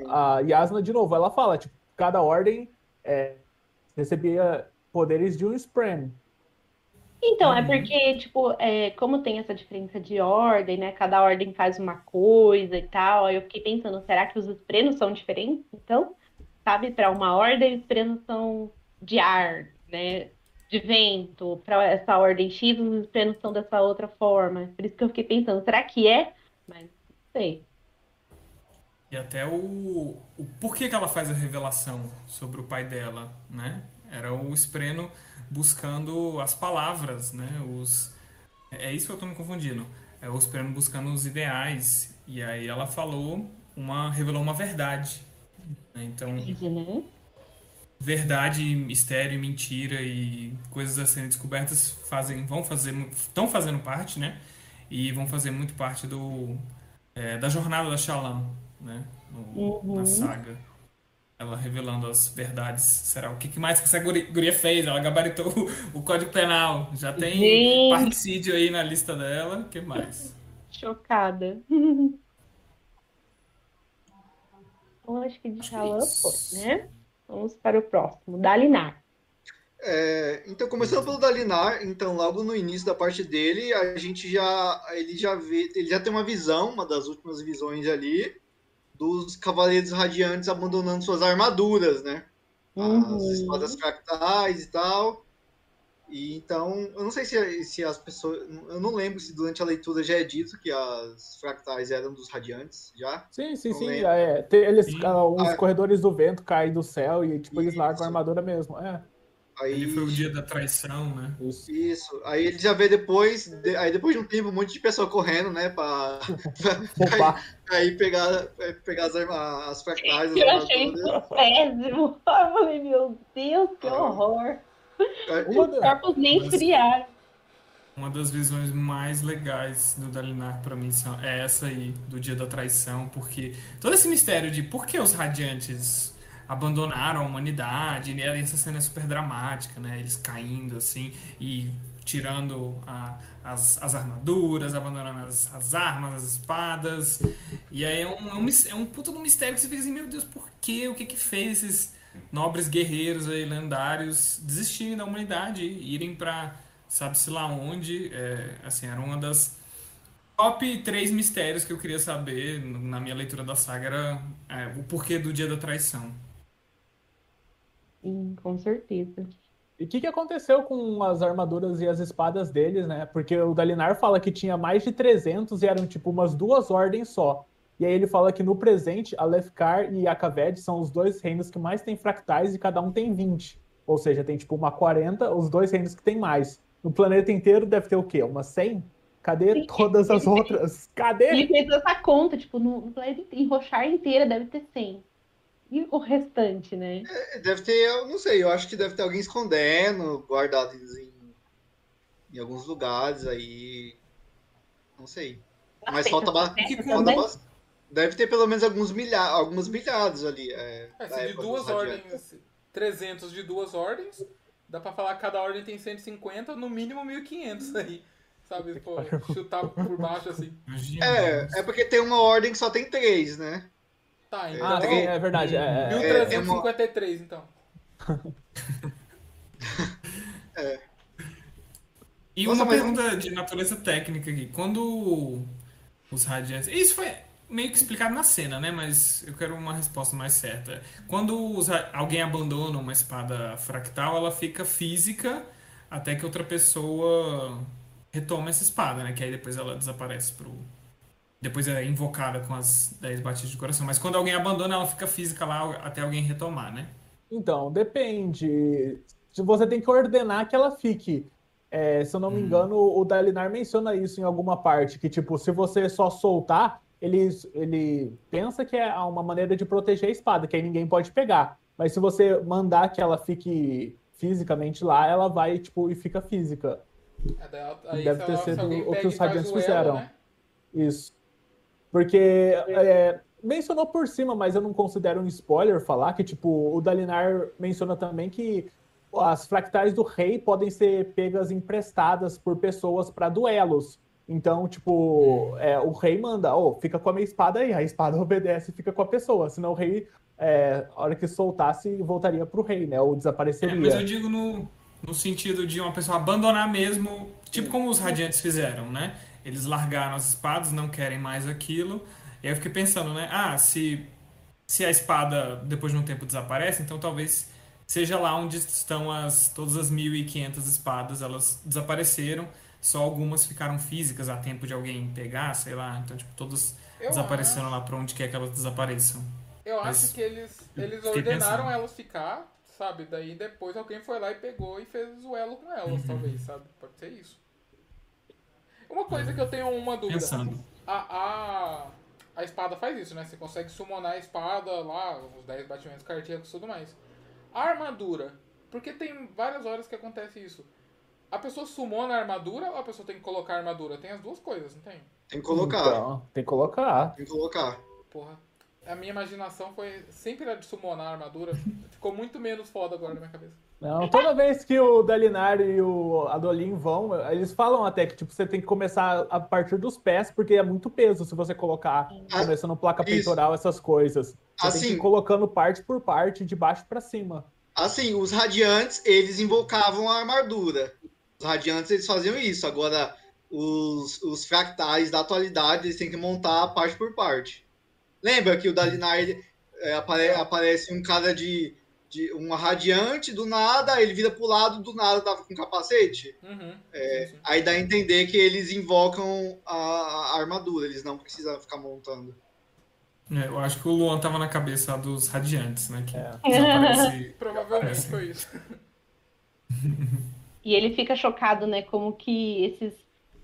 A, a Yasna, de novo, ela fala, tipo, cada ordem é, recebia poderes de um Spren. Então, é Uhum. porque, tipo, é, como tem essa diferença de ordem, né? Cada ordem faz uma coisa e tal. Aí eu fiquei pensando, será que os esprenos são diferentes? Então, sabe, para uma ordem, os esprenos são de ar, né? De vento. Para essa ordem X, os esprenos são dessa outra forma. Por isso que eu fiquei pensando, será que é? Mas não sei. E até o, o porquê que ela faz a revelação sobre o pai dela, né? Era o Espreno buscando as palavras, né? Os, é isso que eu tô me confundindo. É o Espreno buscando os ideais. E aí ela falou, uma, revelou uma verdade. Então, Né? Verdade, mistério, mentira e coisas a serem descobertas fazem, vão fazer, estão fazendo parte, né? E vão fazer muito parte do é, da jornada da Shalom, né? No- Uhum. Na saga. Ela revelando as verdades. Será o que que mais que essa guri- guria fez? Ela gabaritou o, o Código Penal. Já tem Gente. particídio aí na lista dela. O que mais? Chocada. [LAUGHS] Então, acho que de é isso. foi, né? Vamos para o próximo. Dalinar. É, então, começando pelo Dalinar, então, logo no início da parte dele, a gente já. Ele já vê. Ele já tem uma visão, uma das últimas visões ali, dos Cavaleiros Radiantes abandonando suas armaduras, né? As Uhum. espadas fractais e tal. E então, eu não sei se, se as pessoas. Eu não lembro se durante a leitura já é dito que as fractais eram dos radiantes, já. Sim, sim, Não sim. é, tem- eles, Sim. ah, os Ah. corredores do vento caem do céu e tipo, eles largam Isso. a armadura mesmo. É, Aí, Ele foi o dia da traição, né? isso. Isso. Aí ele já vê depois, de- aí depois de um tempo, um monte de pessoa correndo, né, pra, Roubar. aí pegar, pegar as, as fractais, Eu achei péssimo. [LAUGHS] Eu falei, meu Deus, que Ah. horror. [LAUGHS] Uma Os corpos nem esfriaram. Uma das visões mais legais do Dalinar pra mim são, é essa aí, do dia da traição, porque todo esse mistério de por que os radiantes abandonaram a humanidade, né? essa cena é super dramática, né? Eles caindo assim e tirando a- as, as armaduras, abandonando as, as armas, as espadas. E aí é um, é um, é um puta um mistério que você fica assim, meu Deus, por quê? O que que fez esses nobres guerreiros aí, lendários, desistirem da humanidade, irem pra sabe-se lá onde, é, assim, era uma das... top três mistérios que eu queria saber na minha leitura da saga era é, o porquê do dia da traição. Sim, com certeza. E o que, que aconteceu com as armaduras e as espadas deles, né? Porque o Dalinar fala que tinha mais de 300 e eram tipo umas duas ordens só. E aí ele fala que no presente, a Lefkar e a Kaved são os dois reinos que mais têm fractais e cada um tem 20. Ou seja, tem tipo uma 40, os dois reinos que tem mais. No planeta inteiro deve ter o quê? Uma 100? Cadê Sim, todas as fez- outras? Cadê? Ele fez essa conta, tipo, no, no planeta inteiro, em Rochar inteira deve ter 100. E o restante, né? Deve ter, eu não sei, eu acho que deve ter alguém escondendo, guardado em, em alguns lugares aí. Não sei. Mas falta, ba- Essa que falta também? Deve ter pelo menos alguns milha algumas milhares ali. É, É, de duas ordens, 300 de duas ordens, dá pra falar que cada ordem tem 150, no mínimo 1500 aí. Sabe, pô, chutar por baixo assim. É, é porque tem uma ordem que só tem três, né? Tá, então. Ah, é verdade. É, é, é. 1353, então. [LAUGHS] E Nossa, uma mas- pergunta de natureza técnica aqui. Quando os radiantes. Isso foi meio que explicado na cena, né? Mas eu quero uma resposta mais certa. Quando alguém abandona uma espada fractal, ela fica física até que outra pessoa retoma essa espada, né? Que aí depois ela desaparece pro. Depois é invocada com as 10 batidas de coração. Mas quando alguém abandona, ela fica física lá até alguém retomar, né? Então, depende. Você tem que ordenar que ela fique. É, se eu não me engano, o Dalinar menciona isso em alguma parte, que tipo, se você só soltar, ele, ele pensa que é uma maneira de proteger a espada, que aí ninguém pode pegar. Mas se você mandar que ela fique fisicamente lá, ela vai, tipo, e fica física. É, Deve ter sido o que os radiantes fizeram. né? Isso. Porque é, mencionou por cima, mas eu não considero um spoiler falar que, tipo, o Dalinar menciona também que as fractais do rei podem ser pegas emprestadas por pessoas para duelos. Então, tipo, é, o rei manda, ô, fica com a minha espada aí, a espada [LAUGHS] obedece e fica com a pessoa. Senão o rei, é, a hora que soltasse, voltaria pro rei, né? Ou É, mas eu desapareceria. digo no, no sentido de uma pessoa abandonar mesmo, tipo como os radiantes fizeram, né? Eles largaram as espadas, não querem mais aquilo. E aí eu fiquei pensando, né? Ah, se, se a espada depois de um tempo desaparece, então talvez seja lá onde estão as todas as 1500 espadas, elas desapareceram, só algumas ficaram físicas a tempo de alguém pegar, sei lá. Então, tipo, todas Eu desapareceram lá pra onde quer que elas desapareçam. Eu Mas acho que eles, eles ordenaram pensando. elas ficar, sabe? Daí depois alguém foi lá e pegou e fez o elo com elas, Uhum. talvez, sabe? Pode ser isso. Uma coisa que eu tenho uma dúvida. Pensando. A, a, a espada faz isso, né? Você consegue summonar a espada lá, os 10 batimentos cardíacos e tudo mais. A armadura, porque tem várias horas que acontece isso. A pessoa summona a armadura ou a pessoa tem que colocar a armadura? Tem as duas coisas, não tem? Tem que colocar. Então, tem que colocar. Tem que colocar. Porra. A minha imaginação foi sempre a de summonar a armadura. [LAUGHS] Ficou muito menos foda agora na minha cabeça. Não, toda vez que o Dalinar e o Adolin vão, eles falam até que tipo, você tem que começar a partir dos pés, porque é muito peso se você colocar, Ah, começando placa isso. peitoral, essas coisas. Você tem que Assim- ir colocando parte por parte, de baixo pra cima. Assim, os radiantes, eles invocavam a armadura. Os radiantes, eles faziam isso. Agora, os, os fractais da atualidade, eles têm que montar parte por parte. Lembra que o Dalinar, ele, é, apare- aparece um cara de, de uma radiante do nada, ele vira pro lado, do nada tava com capacete? Uhum. É, sim, sim. Aí dá a entender que eles invocam a, a armadura, eles não precisam ficar montando. É, eu acho que o Luan tava na cabeça dos radiantes, né? Que É. desaparece. [LAUGHS] Provavelmente Parece. foi isso. [LAUGHS] E ele fica chocado, né? Como que esses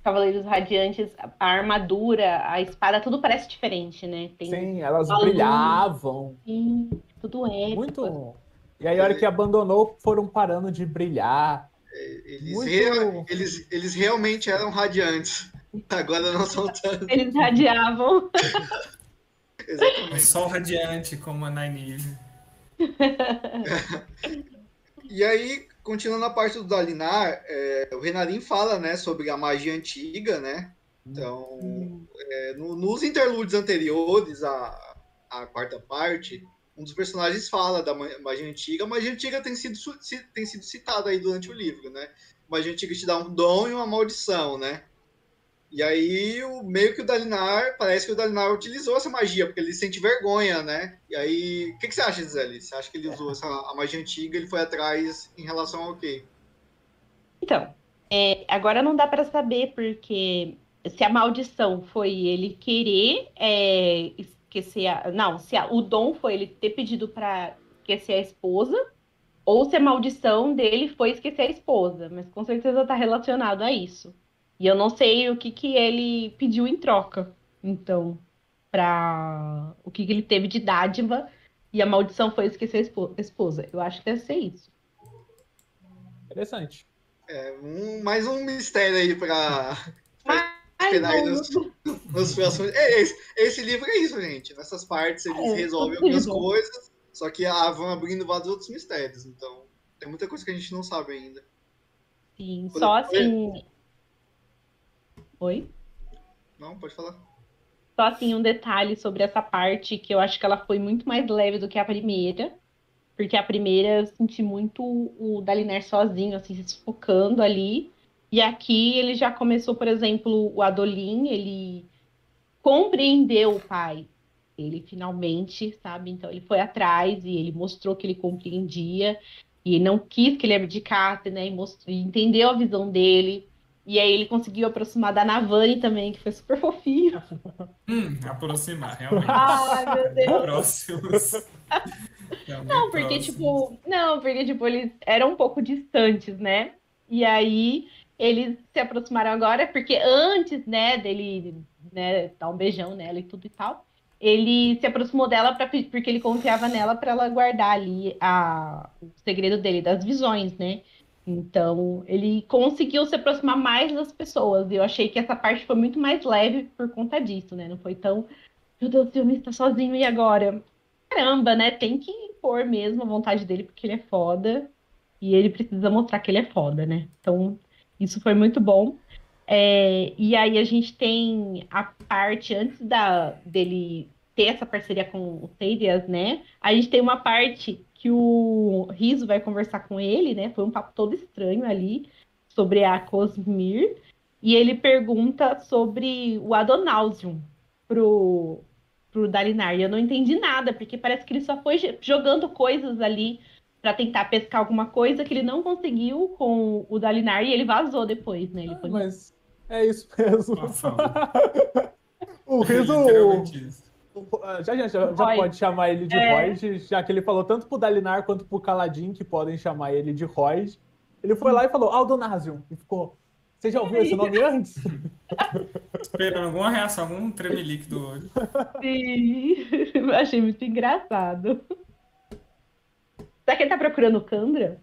cavaleiros radiantes, a armadura, a espada, tudo parece diferente, né? Tem Sim, elas brilhavam. Sim, tudo épico. Muito. E aí, a hora que abandonou, foram parando de brilhar. Eles, Muito- rea- eles, eles realmente eram radiantes. [LAUGHS] Agora não são tanto. Eles radiavam. É [LAUGHS] Exatamente. só o radiante, como a Nynaeve. [LAUGHS] E aí, continuando a parte do Dalinar, é, o Renarin fala né, sobre a magia antiga, né? Então, é, no- nos interlúdios anteriores, a, a quarta parte, um dos personagens fala da ma- magia antiga. A magia antiga tem sido, tem sido citada aí durante o livro, né? Magia antiga te dá um dom e uma maldição, né? E aí, o, meio que o Dalinar, parece que o Dalinar utilizou essa magia, porque ele sente vergonha, né? E aí, o que, que você acha, Gisele? Você acha que ele usou essa, a magia antiga ele foi atrás em relação ao quê? Então, é, agora não dá para saber, porque se a maldição foi ele querer é, esquecer a. Não, se a, o dom foi ele ter pedido para esquecer a esposa, ou se a maldição dele foi esquecer a esposa, mas com certeza está relacionado a isso. E eu não sei o que, que ele pediu em troca, então, para o que, que ele teve de dádiva e a maldição foi esquecer a esposa. Eu acho que deve ser isso. Interessante. É, um, mais um mistério aí para esperar [LAUGHS] aí nos, nos próximos. É, esse, esse, livro é isso, gente. Nessas partes eles é, resolvem algumas coisas, só que ah, vão abrindo vários outros mistérios. Então, tem muita coisa que a gente não sabe ainda. Sim, só assim. Oi? Não, pode falar. Só assim, um detalhe sobre essa parte que eu acho que ela foi muito mais leve do que a primeira. Porque a primeira eu senti muito o Dalinar sozinho, assim, se sufocando ali. E aqui ele já começou, por exemplo, o Adolin, ele compreendeu o pai. Ele finalmente, sabe? Então ele foi atrás e ele mostrou que ele compreendia e não quis que ele abdicasse, né? E mostrou, entendeu a visão dele. E aí ele conseguiu aproximar da Navani também, que foi super fofinho. [LAUGHS] Hum, aproximar, realmente. Ai, meu Deus. Próximos. Não, porque, próximos. tipo, não, porque, tipo, eles eram um pouco distantes, né? E aí eles se aproximaram agora, porque antes, né, dele né, dar um beijão nela e tudo e tal, ele se aproximou dela pra, porque ele confiava nela para ela guardar ali a, o segredo dele, das visões, né? Então, ele conseguiu se aproximar mais das pessoas. E eu achei que essa parte foi muito mais leve por conta disso, né? Não foi tão, meu Deus, o filme está sozinho e agora? caramba, né? Tem que impor mesmo a vontade dele, porque ele é foda. E ele precisa mostrar que ele é foda, né? Então, isso foi muito bom. É, e aí a gente tem a parte antes da, dele ter essa parceria com o Teidias, né? A gente tem uma parte que o Riso vai conversar com ele, né? Foi um papo todo estranho ali sobre a Cosmir. E ele pergunta sobre o Adonausium pro, pro Dalinar. E eu não entendi nada, porque parece que ele só foi jogando coisas ali para tentar pescar alguma coisa que ele não conseguiu com o Dalinar e ele vazou depois, né? Ele ah, foi... Mas é isso mesmo. [LAUGHS] o Riso. Já, já, já, já pode chamar ele de é. já que ele falou tanto pro Dalinar quanto pro Caladin, que podem chamar ele de Roy. Ele foi lá e falou Aldonasium. E ficou. Você já ouviu esse nome antes? [LAUGHS] Esperando alguma reação, algum tremelique do olho. Sim, eu [LAUGHS] achei muito engraçado. Será que ele tá procurando Candra?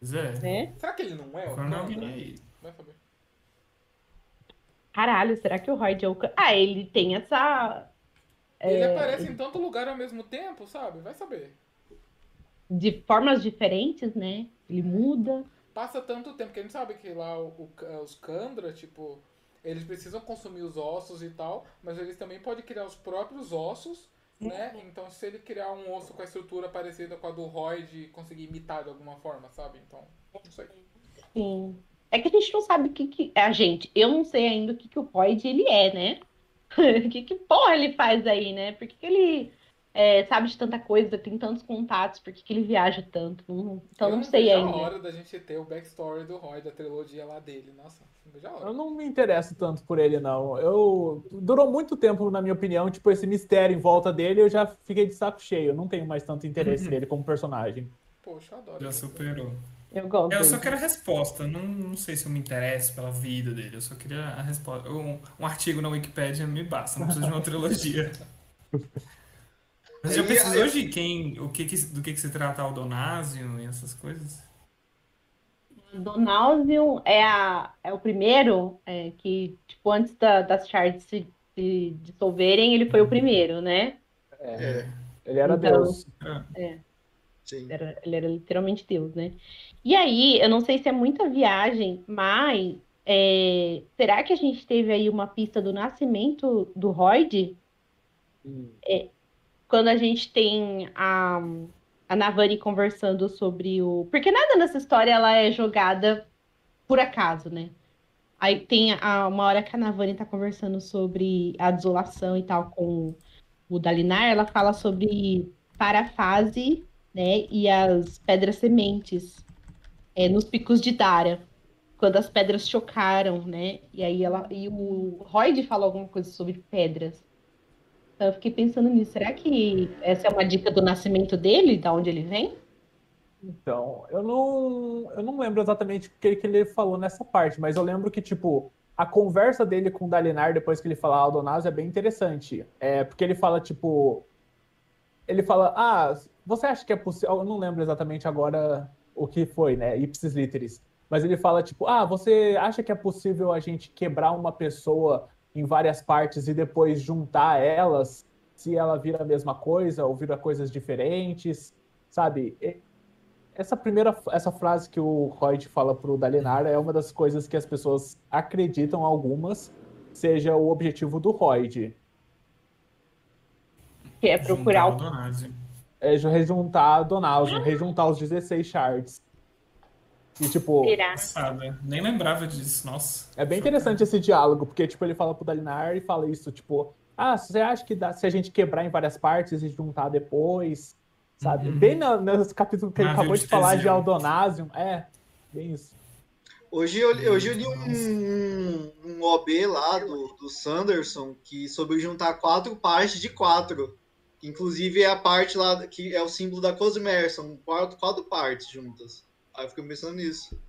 Pois é. Né? Será que ele não é o Candra? Vai saber. Caralho, será que o Roy é o? Ah, ele tem essa... Ele é... aparece em tanto lugar ao mesmo tempo, sabe? Vai saber. De formas diferentes, né? Ele muda passa tanto tempo que a gente sabe que lá o, o, os Kandra, tipo, eles precisam consumir os ossos e tal, mas eles também podem criar os próprios ossos, né? Então, se ele criar um osso com a estrutura parecida com a do Royd e conseguir imitar de alguma forma, sabe? Então, não sei. Sim. É que a gente não sabe o que, que. A gente, eu não sei ainda o que, que o Royd ele é, né? [LAUGHS] O que, que porra ele faz aí, né? Por que, que ele é, sabe de tanta coisa, tem tantos contatos, por que, que ele viaja tanto? Não, então eu não sei ainda. a hora da gente ter o backstory do Roy, da trilogia lá dele. Nossa, hora. Eu não me interesso tanto por ele, não. Eu Durou muito tempo, na minha opinião, tipo, esse mistério em volta dele, eu já fiquei de saco cheio. Eu não tenho mais tanto interesse [LAUGHS] nele como personagem. Poxa, eu adoro. Já superou. Eu gosto. Eu só quero a resposta. Não, não sei se eu me interesso pela vida dele. Eu só queria a resposta. Um, um artigo na Wikipedia me basta, não preciso de uma trilogia. Você já pesquisou de quem, o que, que do que, que se trata o Donásio e essas coisas? Donásio é, a, é o primeiro é, que, tipo, antes da, das charts se, se, dissolverem, ele foi o primeiro, né? É. é. Ele era então, Deus. É. Sim. Era, ele era literalmente Deus, né? E aí, eu não sei se é muita viagem, mas é, será que a gente teve aí uma pista do nascimento do Royd? Hum. É, quando a gente tem a, a Navani conversando sobre o. Porque nada nessa história ela é jogada por acaso, né? Aí tem a, uma hora que a Navani tá conversando sobre a desolação e tal com o Dalinar, ela fala sobre parafase, né, e as pedras sementes é, nos picos de Dara, quando as pedras chocaram, né? E aí ela e o Royd fala alguma coisa sobre pedras. Então eu fiquei pensando nisso. Será que essa é uma dica do nascimento dele, da onde ele vem? Então, eu não, eu não lembro exatamente o que, que ele falou nessa parte, mas eu lembro que, tipo, a conversa dele com o Dalinar depois que ele fala Aldonaz é bem interessante. É, porque ele fala, tipo. Ele fala, ah, você acha que é possível. Eu não lembro exatamente agora o que foi, né? Ipsis literis. Mas ele fala, tipo, ah, você acha que é possível a gente quebrar uma pessoa em várias partes e depois juntar elas, se ela vira a mesma coisa ou vira coisas diferentes, sabe? essa primeira essa frase que o Reut fala pro Dalinar é uma das coisas que as pessoas acreditam algumas seja o objetivo do Reut. Que é procurar o é rejuntar a Donaldo, rejuntar os 16 shards. E, tipo. Passada. Nem lembrava disso, nossa. É bem interessante esse diálogo, porque, tipo, ele fala pro Dalinar e fala isso, tipo, ah, você acha que dá, se a gente quebrar em várias partes e juntar depois, sabe? Uhum. Bem no, nesse capítulo que ele acabou de falar de Aldonasium. É, bem isso. Hoje eu, hoje eu li um, um OB lá do, do Sanderson que sobre juntar quatro partes de quatro. Inclusive é a parte lá que é o símbolo da Cosmer, são quatro, quatro partes juntas. Aí eu fiquei pensando nisso.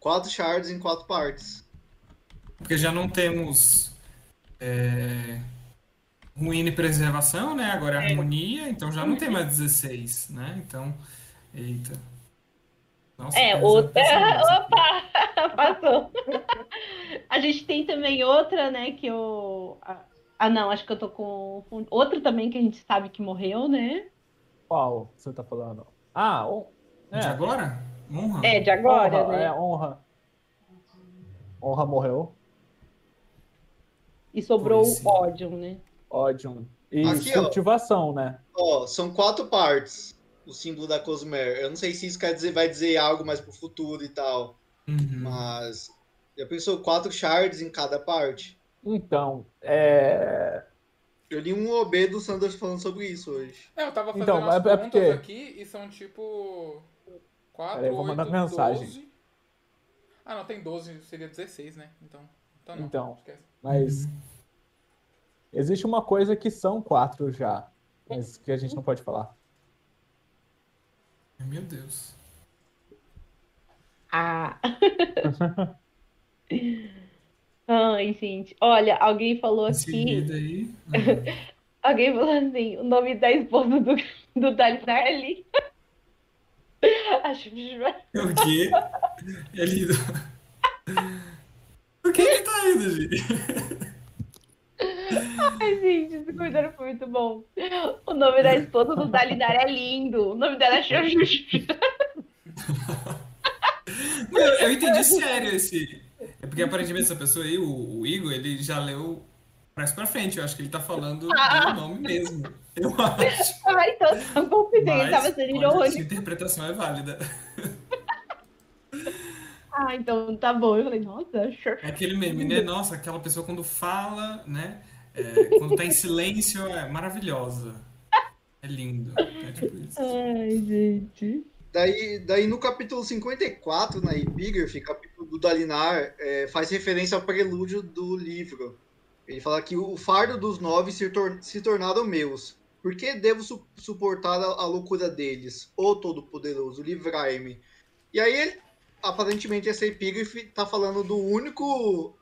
Quatro shards em quatro partes. Porque já não temos é, ruína e preservação, né? Agora é, é harmonia, então já não tem mais 16, né? Então, eita. Nossa, é, outra. [LAUGHS] Opa! [LAUGHS] Passou. A gente tem também outra, né? Que o. Ah, não, acho que eu tô com. Outra também que a gente sabe que morreu, né? Qual você tá falando? Ah, o... é. de agora? Honra? É, de agora, honra, né? É, honra. Honra morreu. E sobrou o ódio, né? Odium. E Aqui, cultivação, ó, né? Ó, são quatro partes o símbolo da Cosmer. Eu não sei se isso quer dizer, vai dizer algo mais pro futuro e tal. Uhum. Mas. Já pensou quatro shards em cada parte? Então, é. Eu li um OB do Sanders falando sobre isso hoje. É, eu tava fazendo então, as é, é porque... aqui e são tipo. 4, Peraí, 8, mandar mensagem. 12. Ah, não, tem 12, seria 16, né? Então, então não. Então, mas. Existe uma coisa que são quatro já, mas que a gente não pode falar. Meu Deus. Ah. [LAUGHS] [LAUGHS] Ai, gente. Olha, alguém falou aqui. [LAUGHS] Alguém falou assim: o nome da esposa do, do Dalinar é ali. [LAUGHS] Acho que. O quê? É lindo. Por que ele tá indo, gente? Ai, gente, esse comentário foi muito bom. O nome da esposa do Dalinar é lindo. O nome dela é Xuxa. Eu entendi sério esse. É porque aparentemente essa pessoa aí, o, o Igor, ele já leu mais pra frente. Eu acho que ele tá falando ah. do nome mesmo. Eu [LAUGHS] acho. Ah, então não confidei, ele tava sendo irônico. A interpretação é válida. [LAUGHS] Ah, então tá bom. Eu falei, nossa, sure. É aquele meme, né? Nossa, aquela pessoa quando fala, né? É, [LAUGHS] quando tá em silêncio, é maravilhosa. É lindo. É tipo isso. Ai, gente. Daí, daí no capítulo 54, na Epigraphy, capítulo do Dalinar, é, faz referência ao prelúdio do livro. Ele fala que o fardo dos nove se, tor se tornaram meus. Por que devo su suportar a, a, loucura deles? Ô Todo-Poderoso, livrai-me. E aí, ele, aparentemente, essa epígrafe tá falando do único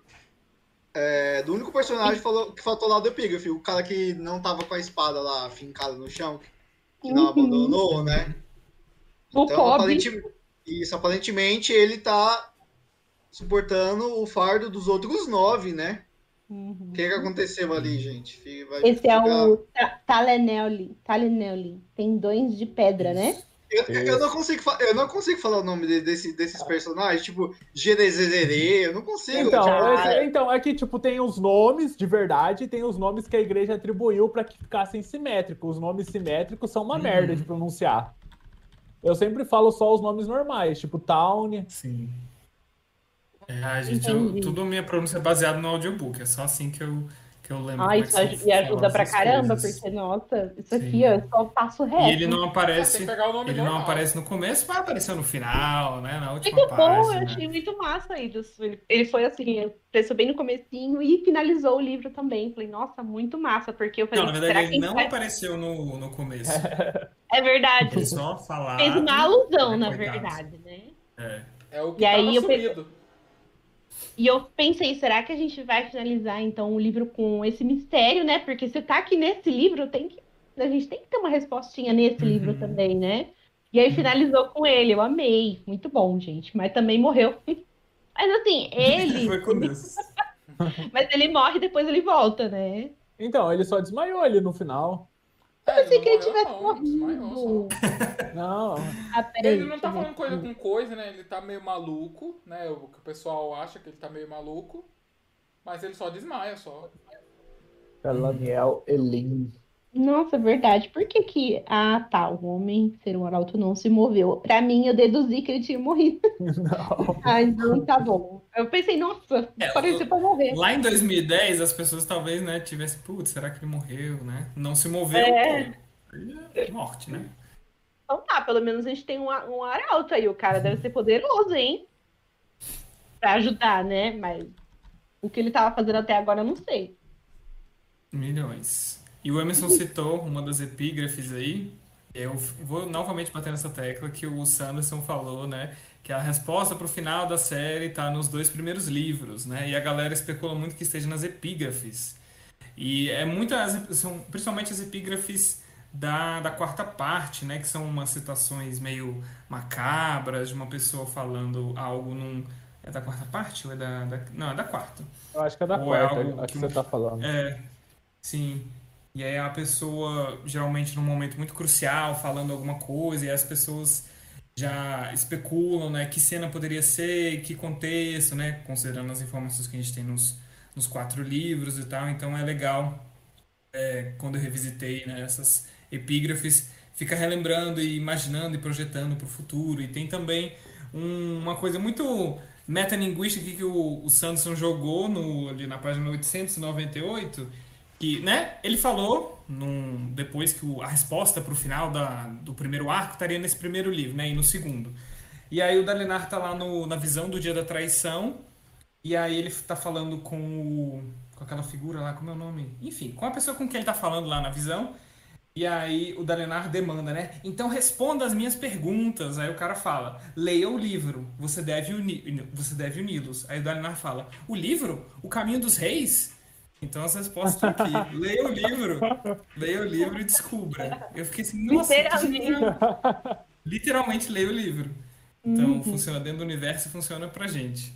é, do único personagem que, falou, que faltou lá do epígrafe, o cara que não tava com a espada lá fincada no chão, que não uhum. abandonou, né? O então, aparentemente, isso, aparentemente ele tá suportando o fardo dos outros nove, né? Uhum. O que, que aconteceu ali, gente? Vai Esse ficar... é o Talenelli. Talenelli. Tendões de pedra, né? Eu, eu, não consigo, eu não consigo falar o nome desse, desses personagens, tipo Gerezerere, eu não consigo. Então, é, então, é que tipo, tem os nomes de verdade e tem os nomes que a igreja atribuiu para que ficassem simétricos. Os nomes simétricos são uma uhum. merda de pronunciar. Eu sempre falo só os nomes normais, tipo Town. Sim. É, a gente, eu, tudo minha pronúncia é baseada no audiobook. É só assim que eu, que eu lembro. Ah, é isso e ajuda pra caramba, coisas. porque, nossa, isso aqui, Sim. ó, eu só passo reto. E ele não aparece. nome Ele não aparece no começo, mas apareceu no final, né? Na última Muito bom, eu página. achei muito massa isso. Ele, ele foi assim, apareceu bem no comecinho e finalizou o livro também. Falei, nossa, muito massa, porque eu falei, Não, na verdade, ele não vai- apareceu no, no começo. É verdade. Ele só falava. Fez uma alusão, na coitado. verdade, né? É. É o que E aí tava eu pe- sumido. E eu pensei, será que a gente vai finalizar então o livro com esse mistério, né? Porque se tá aqui nesse livro, tem que a gente tem que ter uma respostinha nesse Uhum. livro também, né? E aí finalizou com ele, eu amei, muito bom, gente. Mas também morreu. [LAUGHS] Mas assim, ele, [LAUGHS] Foi com Deus. [LAUGHS] mas ele morre e depois ele volta, né? Então, ele só desmaiou ali no final. É, pensei que ele tivesse não, morrido. [LAUGHS] Não. Ah, peraí, Ele não tá falando coisa com coisa, né? Ele tá meio maluco, né? O que o pessoal acha que ele tá meio maluco. Mas ele só desmaia, só. Laniel Elin. Nossa, é verdade. Por que que... Ah, tá, o homem ser um arauto não se moveu. Pra mim, eu deduzi que ele tinha morrido. Não. [LAUGHS] [LAUGHS] Ah, então tá bom. Eu pensei, nossa, É, parecia pra morrer. Lá em 2010, as pessoas talvez, né, tivessem, putz, será que ele morreu, né? Não se moveu, É. é Morte, né? Então tá, pelo menos a gente tem um, um arauto aí. O cara deve ser poderoso, hein? Pra ajudar, né? Mas o que ele tava fazendo até agora, eu não sei. Milhões. E o Emerson citou uma das epígrafes aí. Eu vou novamente bater nessa tecla que o Sanderson falou, né? Que a resposta para o final da série está nos dois primeiros livros, né? E a galera especula muito que esteja nas epígrafes. E é muitas, são principalmente as epígrafes da, da quarta parte, né? Que são umas situações meio macabras de uma pessoa falando algo num. É da quarta parte ou é da, da- Não, é da quarta. Eu acho que é da Ou é quarta, algo a que que você não- tá falando. É, sim. E aí a pessoa, geralmente num momento muito crucial, falando alguma coisa, e as pessoas já especulam, né, que cena poderia ser, que contexto, né, considerando as informações que a gente tem nos, nos quatro livros e tal. Então é legal, é, quando eu revisitei, né, essas epígrafes, fica relembrando e imaginando e projetando para o futuro. E tem também um- uma coisa muito metalinguística que o, o Sanderson jogou no, ali na página 898, que, né, ele falou num, depois que o- a resposta para o final da, do primeiro arco estaria nesse primeiro livro, né, e no segundo. E aí o Dalinar tá lá no, na visão do dia da traição, e aí ele tá falando com o, com aquela figura lá, como é o nome? Enfim, com a pessoa com quem ele tá falando lá na visão, e aí o Dalenar demanda, né? Então responda as minhas perguntas. Aí o cara fala: leia o livro, você deve, uni você deve uni-los. Aí o Dalenar fala: o livro? O caminho dos reis? Então as respostas estão aqui. leia o livro, leia o livro e descubra. Eu fiquei assim, nossa, Literalmente. Literalmente leia o livro. Então funciona dentro do universo e funciona pra gente.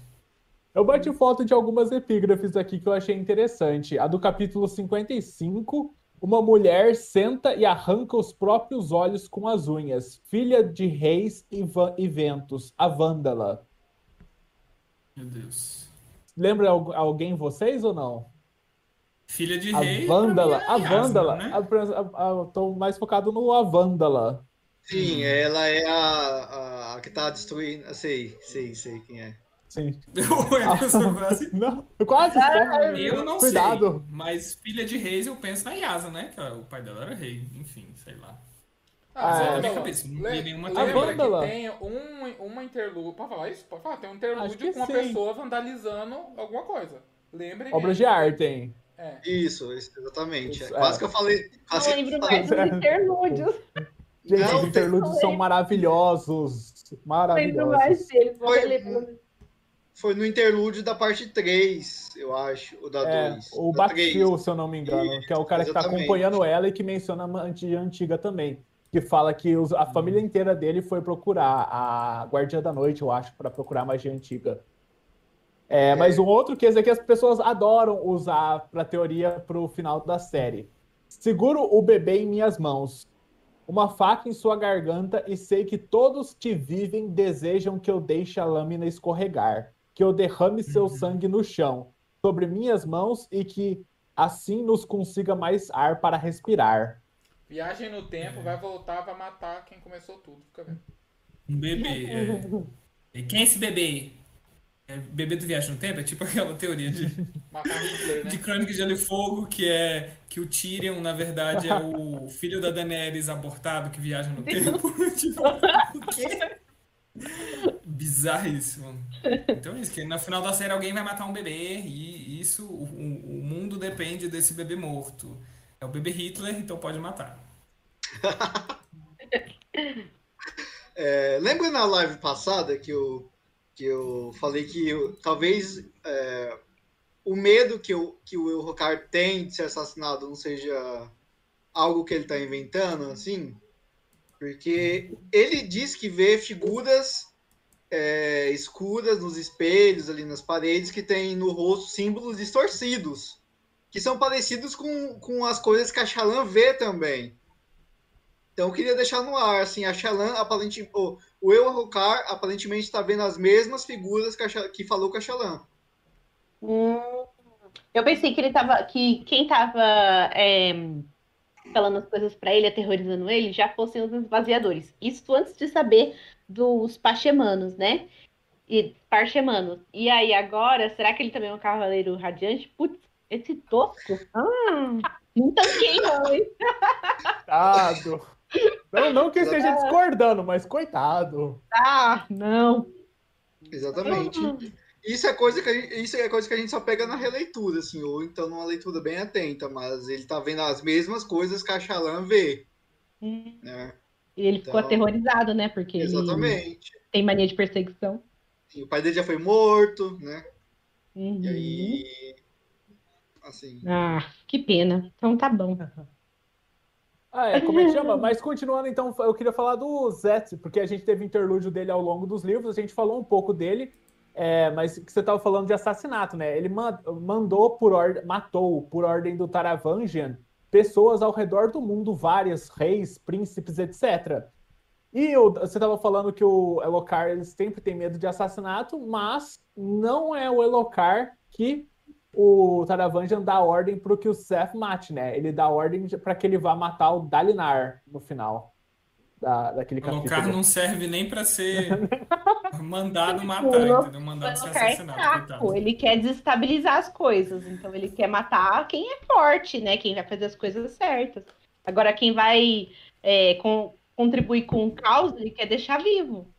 Eu bati foto de algumas epígrafes aqui que eu achei interessante. A do capítulo 55, uma mulher senta e arranca os próprios olhos com as unhas. Filha de reis e, e ventos, a Vândala. Meu Deus. Lembra algu- alguém vocês ou não? Filha de A rei. Vândala, a é Yasna, Vândala. né? A, a, a, eu tô mais focado no a Vândala. Sim, ela é a, a, a que tá destruindo. Sei, sei, sei quem é. Sim. [LAUGHS] O Emerson [LAUGHS] quase Não, quase. né? Eu não [LAUGHS] Cuidado. sei, mas filha de reis eu penso na Yasa, né? Que o pai dela era rei, enfim, sei lá. Ah, é, minha cabeça, não vi nenhuma Lembra que tem um, uma interlúdio. Pode falar isso? Pode falar. Tem um interlúdio com uma sim. pessoa vandalizando alguma coisa. Lembre Obras de arte, hein? É. Isso, isso, exatamente. Isso, Quase é. que eu falei. Quase que eu lembro mais dos interlúdios. [LAUGHS] Gente, Não, os interlúdios são maravilhosos. Não lembro mais Maravilhosos. deles. vou Foi-. Foi no interlúdio da parte 3, eu acho. Ou da É, 2. o da três. Batil, se eu não me engano, que é o cara que tá Exatamente. acompanhando ela e que menciona a antiga, antiga também. Que fala que os- a família inteira dele foi procurar a Guardiã da Noite, eu acho, para procurar magia antiga. É, mas um outro que esse aqui as pessoas adoram usar pra teoria pro final da série. Seguro o bebê em minhas mãos, uma faca em sua garganta e sei que todos que vivem desejam que eu deixe a lâmina escorregar, que eu derrame seu sangue no chão, sobre minhas mãos e que assim nos consiga mais ar para respirar. Viagem no tempo, vai voltar, vai matar quem começou tudo. Fica vendo. Um bebê. é. E quem é esse bebê? É, bebê do Viagem no Tempo, é tipo [LAUGHS] aquela teoria de, Hitler, né? de Crônica de Gelo e Fogo, que é que o Tyrion, na verdade, é o [LAUGHS] filho da Daenerys abortado que viaja no tempo. [LAUGHS] Tipo, o quê? Bizarríssimo. Então é isso, que no final da série alguém vai matar um bebê e isso, o, o- o mundo depende desse bebê morto. É o bebê Hitler, então pode matar. É, lembra na live passada que eu, que eu falei que eu- talvez é, o medo que, o que o Elrocar tem de ser assassinado não seja algo que ele está inventando, assim? Porque ele diz que vê figuras é, escuras nos espelhos, ali nas paredes, que tem no rosto símbolos distorcidos, que são parecidos com, com as coisas que a Shalan vê também. Então eu queria deixar no ar, assim, a Shalan, aparentemente, o, o Elrocar aparentemente está vendo as mesmas figuras que, a que falou com a Shalan. Hum, eu pensei que ele tava, que quem tava é, falando as coisas pra ele, aterrorizando ele, já fossem os esvaziadores. Isso antes de saber dos Pachemanos, né? E Parchemanos. E aí agora, será que ele também é um cavaleiro radiante? Putz, esse tosco. Ah, não tanquei não, hein? Não, não que esteja discordando, mas coitado. Ah, não. Exatamente. Isso é coisa que a gente, isso é coisa que a gente só pega na releitura, assim, ou então numa leitura bem atenta, mas ele tá vendo as mesmas coisas que a Shalan vê, Hum, né? E ele ficou Então, aterrorizado, né? Porque ele Exatamente. tem mania de perseguição. E o pai dele já foi morto, né? Uhum. E aí. Assim. Ah, que pena. Então tá bom. [LAUGHS] Ah, é, como é que chama? Mas continuando, então, eu queria falar do Zet, porque a gente teve interlúdio dele ao longo dos livros, a gente falou um pouco dele, é, mas que você estava falando de assassinato, né? Ele ma- mandou por ordem, matou por ordem do Taravangian pessoas ao redor do mundo, várias reis, príncipes, etc. E o- você estava falando que o Elocar sempre tem medo de assassinato, mas não é o Elocar que o Taravangian dá ordem para que o Seth mate, né? Ele dá ordem para que ele vá matar o Dalinar no final da, daquele O Alucard capítulo. não serve nem pra ser [LAUGHS] mandado matar, O entendeu? Mandado ser é assassinado, ele quer desestabilizar as coisas, então ele quer matar quem é forte, né? Quem vai fazer as coisas certas. Agora, quem vai é, com- contribuir com o caos, ele quer deixar vivo.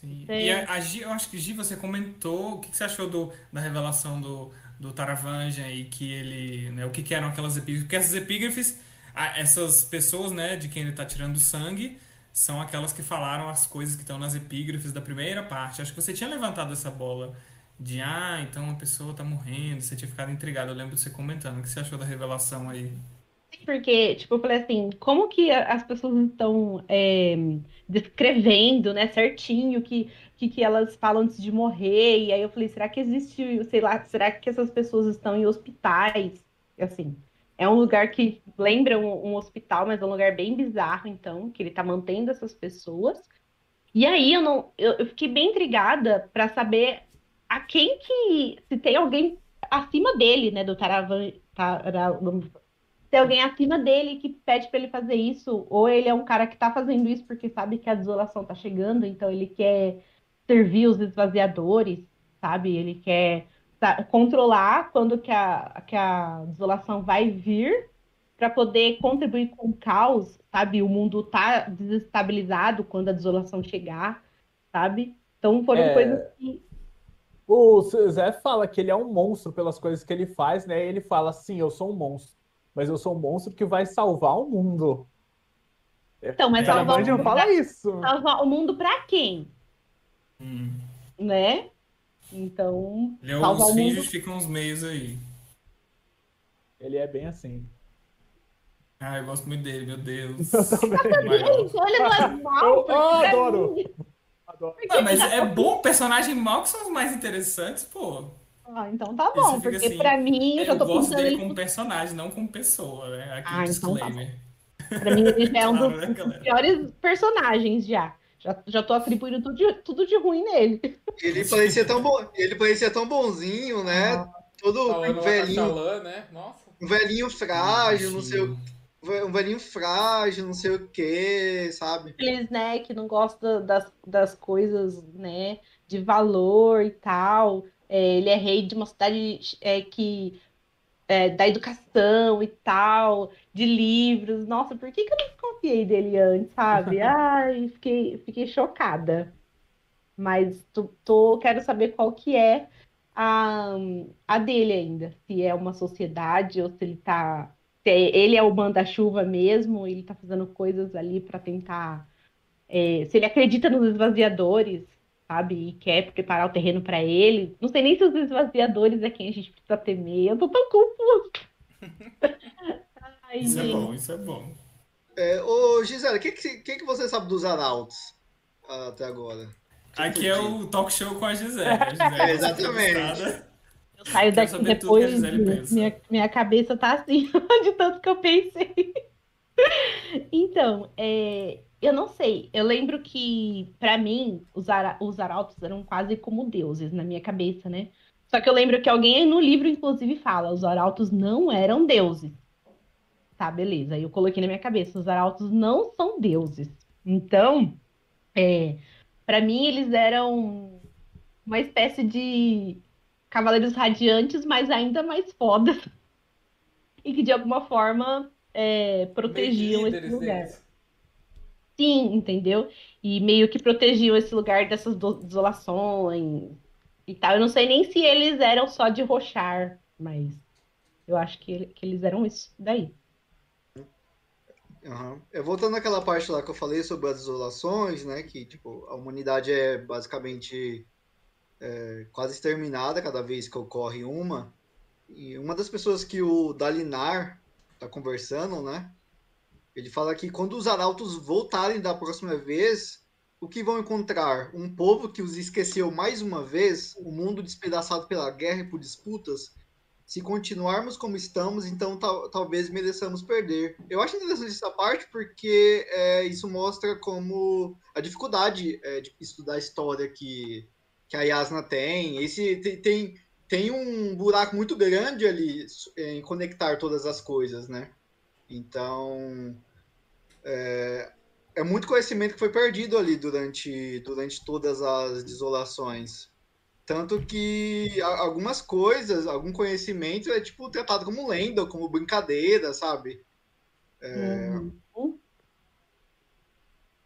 Sim. É. E a, a Gi, eu acho que Gi, você comentou o que, que você achou do, da revelação do, do Taravangian e que ele, né, o que, que eram aquelas epígrafes? Porque essas epígrafes, a- essas pessoas, né, de quem ele está tirando sangue, são aquelas que falaram as coisas que estão nas epígrafes da primeira parte. Acho que você tinha levantado essa bola de, ah, então a pessoa tá morrendo, você tinha ficado intrigado. Eu lembro de você comentando. O que você achou da revelação aí? Porque, tipo, eu falei assim, como que as pessoas estão é, descrevendo, né, certinho que, que, que elas falam antes de morrer? E aí eu falei, será que existe, sei lá, será que essas pessoas estão em hospitais? Assim, é um lugar que lembra um, um hospital, mas é um lugar bem bizarro, então, que ele tá mantendo essas pessoas. E aí eu não, eu, eu fiquei bem intrigada para saber a quem que, se tem alguém acima dele, né, do Taravan, Tara- tem alguém acima dele que pede para ele fazer isso, ou ele é um cara que tá fazendo isso porque sabe que a desolação tá chegando, então ele quer servir os esvaziadores, sabe? Ele quer controlar quando que a, que a desolação vai vir para poder contribuir com o caos, sabe? O mundo tá desestabilizado quando a desolação chegar, sabe? Então foram É. coisas que O Zé fala que ele é um monstro pelas coisas que ele faz, né? Ele fala, sim, eu sou um monstro, mas eu sou um monstro que vai salvar o mundo. Então, mas O salvar o mundo fala isso. salvar o mundo para quem? Hum. Né? Então, Ele é salvar os o mundo justificam os meios aí. Ele é bem assim. Ah, eu gosto muito dele, meu Deus. [LAUGHS] Eu também. Maior. Gente, olha no animal, [LAUGHS] Eu porque pra adoro. mim- Adoro. Ah, mas é bom, personagem mal que são os mais interessantes, pô. Ah, então tá bom, porque assim, pra mim, eu já Eu tô gosto dele ele, como personagem, não como pessoa, né? Aqui Ah, o então tá disclaimer. pra mim ele já é um Claro, dos né, galera? piores personagens já. Já, já tô atribuindo tudo de, tudo de ruim nele. Ele parecia tão bom, ele parecia tão bonzinho, né? Ah. Todo Falando velhinho, Shallan, né? Nossa. um velhinho frágil, não sei o um velhinho frágil, não sei o que, sabe? Eles, né, que não gostam das, das coisas, né, de valor e tal. É, ele é rei de uma cidade é, que é, da educação e tal, de livros. Nossa, por que, que eu não desconfiei dele antes, sabe? [LAUGHS] Ai, fiquei, fiquei chocada. Mas tô, tô, quero saber qual que é a, a dele ainda. Se é uma sociedade ou se ele tá. Se é, ele é o manda-chuva mesmo, ele tá fazendo coisas ali para tentar. É, se ele acredita nos esvaziadores, sabe? E quer preparar o terreno para ele. Não sei nem se os esvaziadores é quem a gente precisa temer. Eu tô tão confuso. [LAUGHS] Ai, isso gente. é bom, isso é bom. É, ô, Gisele, o que, que, que, você sabe dos arautos até agora? Aqui é o talk show com a Gisele. A Gisele é, [LAUGHS] exatamente. Eu saio daqui depois. Minha, minha cabeça tá assim, de tanto que eu pensei. [LAUGHS] então, é, eu não sei. Eu lembro que, para mim, os, ara os arautos eram quase como deuses na minha cabeça, né? Só que eu lembro que alguém no livro, inclusive, fala: os arautos não eram deuses. Tá, beleza. Aí eu coloquei na minha cabeça: os arautos não são deuses. Então, é, para mim, eles eram uma espécie de cavaleiros radiantes, mas ainda mais fodas. [LAUGHS] e que, de alguma forma, é, protegiam esse lugar. Deles. Sim, entendeu? E meio que protegiam esse lugar dessas desolações e tal. Eu não sei nem se eles eram só de rochar, mas eu acho que, que eles eram isso daí. Uhum. Eu voltando naquela parte lá que eu falei sobre as desolações, né? Que tipo, a humanidade é basicamente é, quase exterminada cada vez que ocorre uma. E uma das pessoas que o Dalinar tá conversando, né? Ele fala que quando os arautos voltarem da próxima vez, o que vão encontrar? Um povo que os esqueceu mais uma vez, o um mundo despedaçado pela guerra e por disputas. Se continuarmos como estamos, então tal, talvez mereçamos perder. Eu acho interessante essa parte porque é, isso mostra como a dificuldade é, de estudar a história que, que a Yasna tem. Esse tem, tem, tem um buraco muito grande ali em conectar todas as coisas, né? Então, é, é muito conhecimento que foi perdido ali durante, durante todas as desolações. Tanto que algumas coisas, algum conhecimento é tipo tratado como lenda, como brincadeira, sabe? É... Uhum.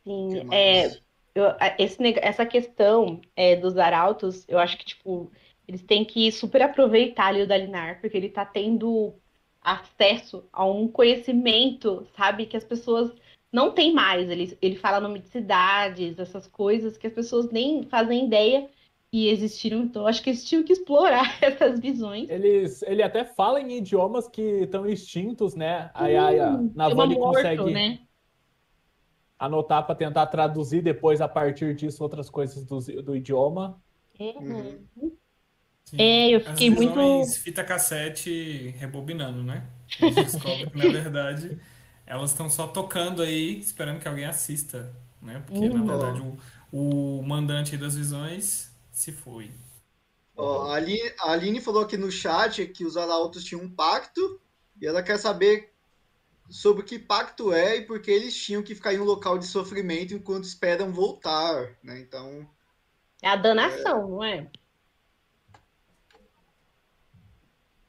Sim, é, eu, esse, essa questão é, dos arautos, eu acho que, tipo, eles têm que super aproveitar ali o Dalinar, porque ele tá tendo acesso a um conhecimento, sabe, que as pessoas não tem mais. Ele, ele fala nome de cidades, essas coisas que as pessoas nem fazem ideia e existiram. Então, acho que eles tinham que explorar [LAUGHS] essas visões. Eles, ele até fala em idiomas que estão extintos, né? Aí a, Navani consegue né? anotar para tentar traduzir depois, a partir disso, outras coisas do, do idioma. Uhum. É, eu fiquei As muito. Fita cassete rebobinando, né? A gente descobre que, na verdade elas estão só tocando aí, esperando que alguém assista, né? Porque, uhum. na verdade, o, o mandante das visões se foi. Ó, a, Aline, a Aline falou aqui no chat que os arautos tinham um pacto e ela quer saber sobre que pacto é e porque eles tinham que ficar em um local de sofrimento enquanto esperam voltar, né? Então... É a danação, é... não é?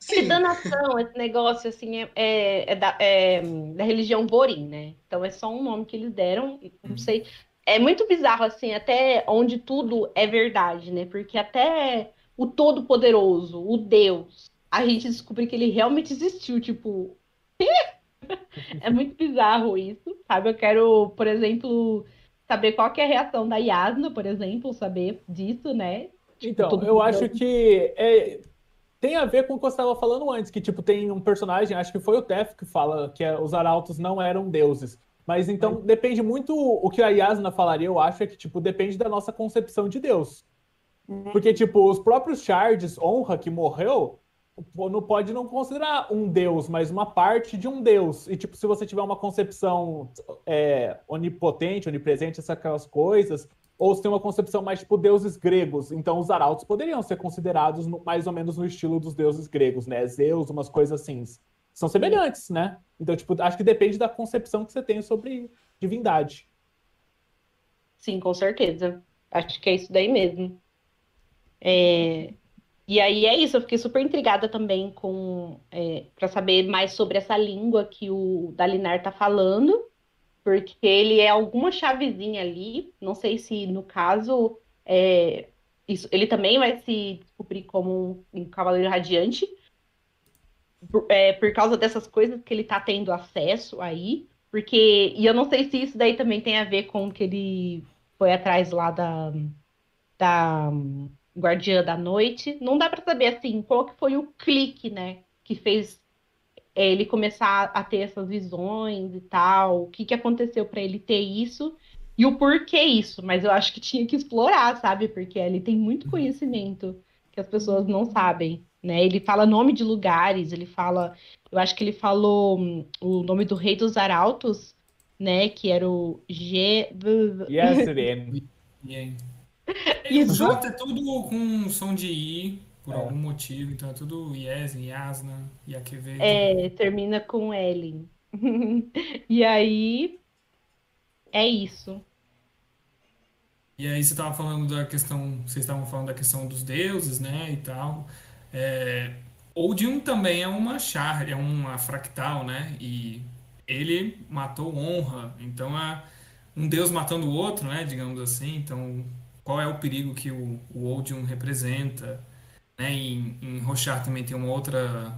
Sim. Danação, esse negócio, assim, é, é, é, da, é, da, religião Borim, né? Então é só um nome que eles deram, não uhum. sei. É muito bizarro, assim, até onde tudo é verdade, né? Porque até o Todo-Poderoso, o Deus, a gente descobriu que ele realmente existiu, tipo. [LAUGHS] é muito bizarro isso, sabe? Eu quero, por exemplo, saber qual que é a reação da Yasna, por exemplo, saber disso, né? Tipo, então, eu acho que é, tem a ver com o que você estava falando antes, que tipo tem um personagem, acho que foi o Tef que fala que é, os arautos não eram deuses. Mas então depende muito o que a Yasna falaria, eu acho, é que tipo depende da nossa concepção de Deus. Uhum. Porque tipo os próprios Shards, honra que morreu, não pode não considerar um deus, mas uma parte de um deus. E tipo se você tiver uma concepção é, onipotente, onipresente, essas coisas, ou se tem uma concepção mais tipo deuses gregos. Então os arautos poderiam ser considerados no, mais ou menos no estilo dos deuses gregos, né? Zeus, umas coisas assim. São semelhantes, né? Então, tipo, acho que depende da concepção que você tem sobre divindade. Sim, com certeza. Acho que é isso daí mesmo. É, e aí é isso, eu fiquei super intrigada também com é, para saber mais sobre essa língua que o Dalinar tá falando, porque ele é alguma chavezinha ali, não sei se no caso é, isso, ele também vai se descobrir como um, um cavaleiro radiante, por, é, por causa dessas coisas que ele tá tendo acesso aí, porque, e eu não sei se isso daí também tem a ver com que ele foi atrás lá da, da Guardiã da Noite. Não dá para saber assim qual que foi o clique, né, que fez é, ele começar a ter essas visões e tal, o que que aconteceu para ele ter isso e o porquê isso. Mas eu acho que tinha que explorar, sabe? Porque ele tem muito conhecimento que as pessoas não sabem, né? Ele fala nome de lugares, ele fala, eu acho que ele falou hum, o nome do rei dos arautos, né? Que era o G. Yes, E [LAUGHS] o J é tudo com som de I, por é. algum motivo, então é tudo Yes, Yasna, Yaquevedo. É, termina com Ellen. [LAUGHS] e aí, é isso. E aí você estava falando da questão, vocês estavam falando da questão dos deuses, né, e tal. É, Odium também é uma char, é uma fractal, né, e ele matou honra, então é um deus matando o outro, né, digamos assim, então qual é o perigo que o, o Odium representa. Né? Em, em Rochard também tem uma outra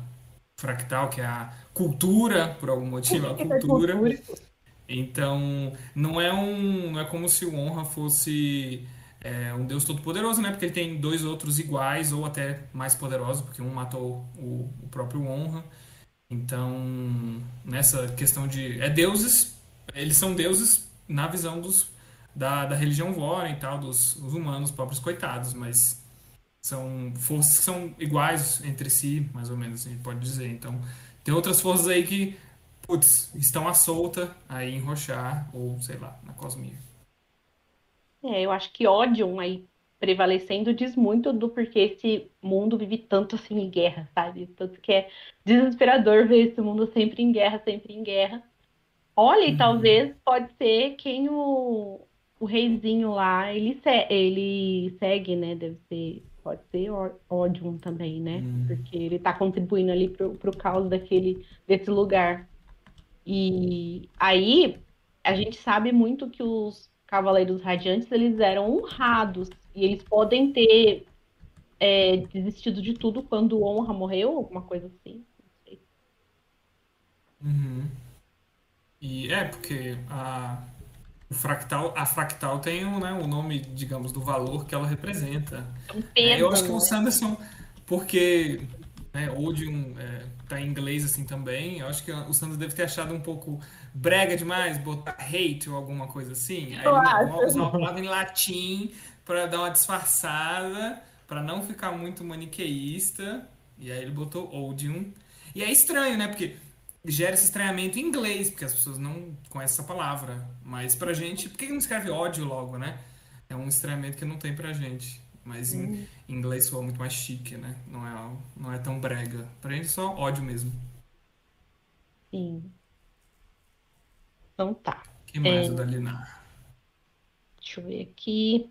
fractal, que é a cultura, por algum motivo, a cultura. Então, não é, um, não é como se o Honra fosse é, um deus todo-poderoso, né? Porque ele tem dois outros iguais ou até mais poderosos, porque um matou o, o próprio Honra. Então, nessa questão de. É deuses, eles são deuses na visão dos da, da religião Voren e tal, dos humanos, pobres coitados, mas são forças que são iguais entre si, mais ou menos, a gente pode dizer. Então, tem outras forças aí que, putz, estão à solta aí em Rochar, ou sei lá, na Cosmia. É, eu acho que ódio aí prevalecendo diz muito do porquê esse mundo vive tanto assim em guerra, sabe? Tanto que é desesperador ver esse mundo sempre em guerra, sempre em guerra. Olha, e uhum. talvez pode ser quem o, o reizinho lá, ele, ele segue, né? Deve ser, pode ser ódio também, né? Hum. Porque ele tá contribuindo ali pro, pro caos daquele, desse lugar. E aí, a gente sabe muito que os Cavaleiros Radiantes, eles eram honrados. E eles podem ter é, desistido de tudo quando Honra morreu, alguma coisa assim. Não sei. Uhum. E é, porque a o fractal, a fractal tem o, né, o nome, digamos, do valor que ela representa. Um peso, eu acho que o né? Sanderson, porque né, Odium é, tá em inglês assim também, eu acho que o Sanderson deve ter achado um pouco brega demais botar hate ou alguma coisa assim. Aí ele usar uma palavra em latim para dar uma disfarçada, para não ficar muito maniqueísta. E aí ele botou Odium. E é estranho, né? Porque gera esse estranhamento em inglês, porque as pessoas não conhecem essa palavra. Mas pra gente, por que não escreve ódio logo, né? É um estranhamento que não tem pra gente. Mas em, em inglês soa muito mais chique, né? Não é, não é tão brega. Pra gente só ódio mesmo. Sim. Então tá. que mais, é... o da Linar? Deixa eu ver aqui.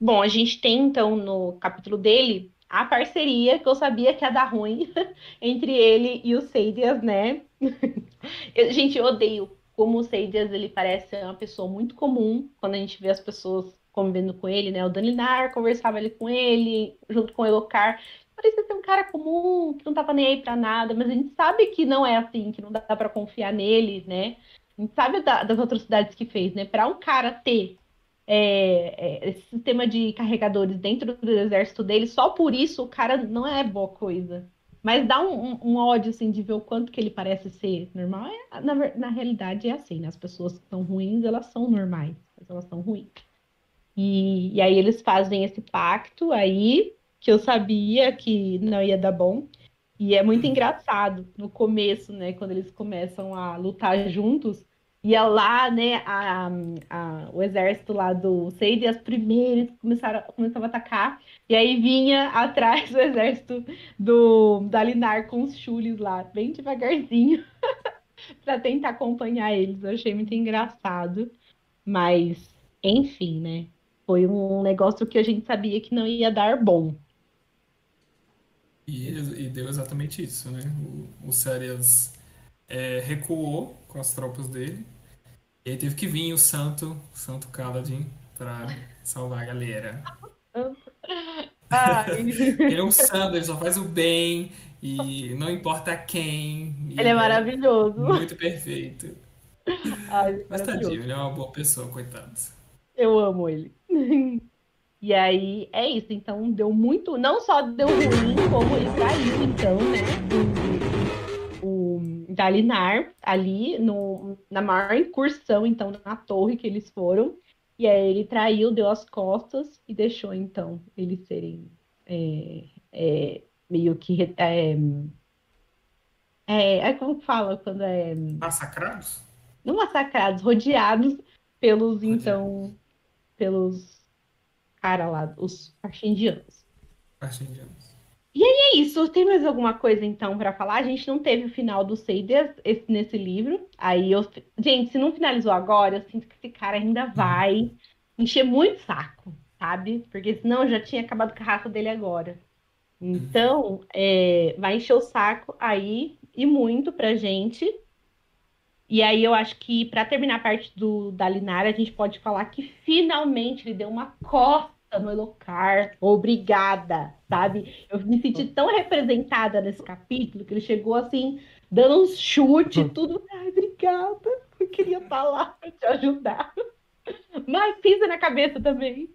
Bom, a gente tem então no capítulo dele a parceria que eu sabia que ia dar ruim [LAUGHS] entre ele e o Seidias, né? [LAUGHS] eu, gente, eu odeio como o Seidias, ele parece uma pessoa muito comum quando a gente vê as pessoas convivendo com ele, né? O Danilar conversava ali com ele, junto com o Elocar. Parecia ser um cara comum, que não tava nem aí pra nada, mas a gente sabe que não é assim, que não dá para confiar nele, né? A gente sabe da, das atrocidades que fez, né? Para um cara ter é, é, esse sistema de carregadores dentro do exército dele, só por isso o cara não é boa coisa. Mas dá um, um, um ódio, assim, de ver o quanto que ele parece ser normal. É, na, na realidade é assim, né? As pessoas que são ruins, elas são normais, mas elas são ruins. E, e aí eles fazem esse pacto aí, que eu sabia que não ia dar bom. E é muito engraçado no começo, né? Quando eles começam a lutar juntos, ia lá, né, a, a, o exército lá do Seide, as primeiras começaram, começavam a atacar, e aí vinha atrás o exército do Dalinar com os chules lá, bem devagarzinho, [LAUGHS] para tentar acompanhar eles. Eu achei muito engraçado, mas, enfim, né, Foi um negócio que a gente sabia que não ia dar bom. E, e deu exatamente isso, né? O, o Sérias é, recuou com as tropas dele. E aí teve que vir o Santo, Santo Kaladin, para salvar a galera. ele é um santo, ele só faz o bem e não importa quem. Ele é maravilhoso. Muito perfeito. Ai, Mas tadinho, ele é uma boa pessoa, coitado. Eu amo ele. E aí é isso, então deu muito, não só deu ruim, como ele traiu, então, né? Dalinar ali no, na maior incursão, então, na torre que eles foram. E aí ele traiu, deu as costas e deixou, então, eles serem é, é, meio que. É, é, é como fala quando é. Massacrados? Não massacrados, rodeados pelos, Rodeado. então. Pelos cara lá, os parchindianos. Parchindianos. E aí é isso. Tem mais alguma coisa então para falar? A gente não teve o final do Seiders nesse livro. Aí eu, gente, se não finalizou agora, eu sinto que esse cara ainda vai encher muito saco, sabe? Porque senão eu já tinha acabado com a raça dele agora. Então, é, vai encher o saco aí e muito pra gente. E aí eu acho que para terminar a parte do da Linara, a gente pode falar que finalmente ele deu uma costa no Elocar. Obrigada, sabe? Eu me senti tão representada nesse capítulo que ele chegou assim, dando uns chute, uhum. tudo. Ai, obrigada. Eu queria estar lá para te ajudar. Mas pisa na cabeça também.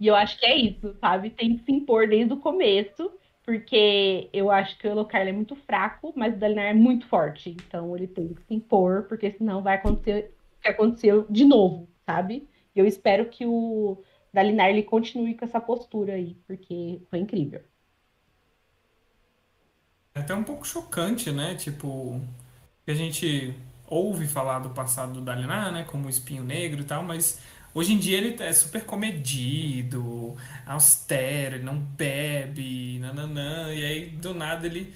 E eu acho que é isso, sabe? Tem que se impor desde o começo, porque eu acho que o Elocar é muito fraco, mas o Dalinar é muito forte. Então ele tem que se impor, porque senão vai acontecer o que aconteceu de novo, sabe? E eu espero que o Dalinar ele continue com essa postura aí, porque foi incrível. É até um pouco chocante, né? Tipo, a gente ouve falar do passado do Dalinar, né? Como o espinho negro e tal, mas hoje em dia ele é super comedido, austero, ele não bebe, nananã, e aí do nada ele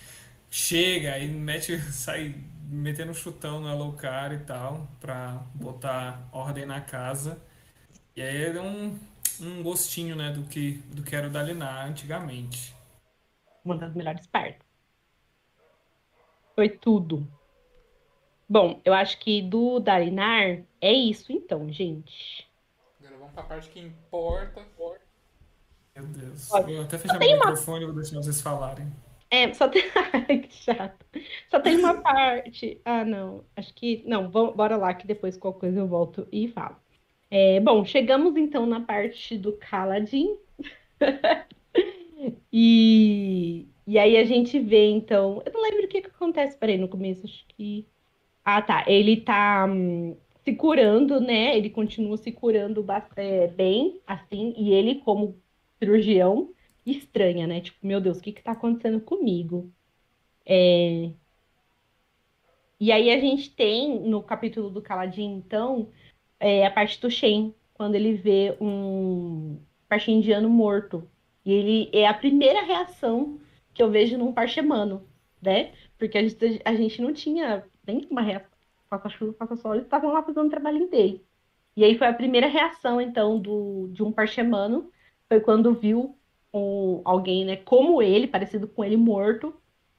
chega e mete, [LAUGHS] sai metendo um chutão no Alucard e tal, pra botar ordem na casa. E aí é um, um gostinho, né, do que, do que era o Dalinar antigamente. Uma das melhores partes. Foi tudo. Bom, eu acho que do Dalinar é isso então, gente. Agora vamos pra parte que importa. Meu Deus. Vou até fechar meu microfone e vou deixar vocês falarem. É, só tem. [LAUGHS] Ai, que chato. Só tem uma [LAUGHS] parte. Ah, não. Acho que. Não, bora lá, que depois qualquer coisa eu volto e falo. É, bom, chegamos então na parte do Kaladin. [LAUGHS] e, e aí a gente vê, então. Eu não lembro o que, que acontece, peraí, no começo, acho que. Ah, tá. Ele tá hum, se curando, né? Ele continua se curando é, bem, assim, e ele, como cirurgião, estranha, né? Tipo, meu Deus, o que que tá acontecendo comigo? É... E aí a gente tem no capítulo do Kaladin, então, é, a parte do Shen, quando ele vê um parche indiano morto. E ele é a primeira reação que eu vejo num parchemano, né? Porque a gente, a gente não tinha nem uma reação. Faça chuva, faça sol, eles estavam lá fazendo o trabalho dele. E aí foi a primeira reação, então, do, de um parchemano, foi quando viu um, alguém, né, como ele, parecido com ele, morto,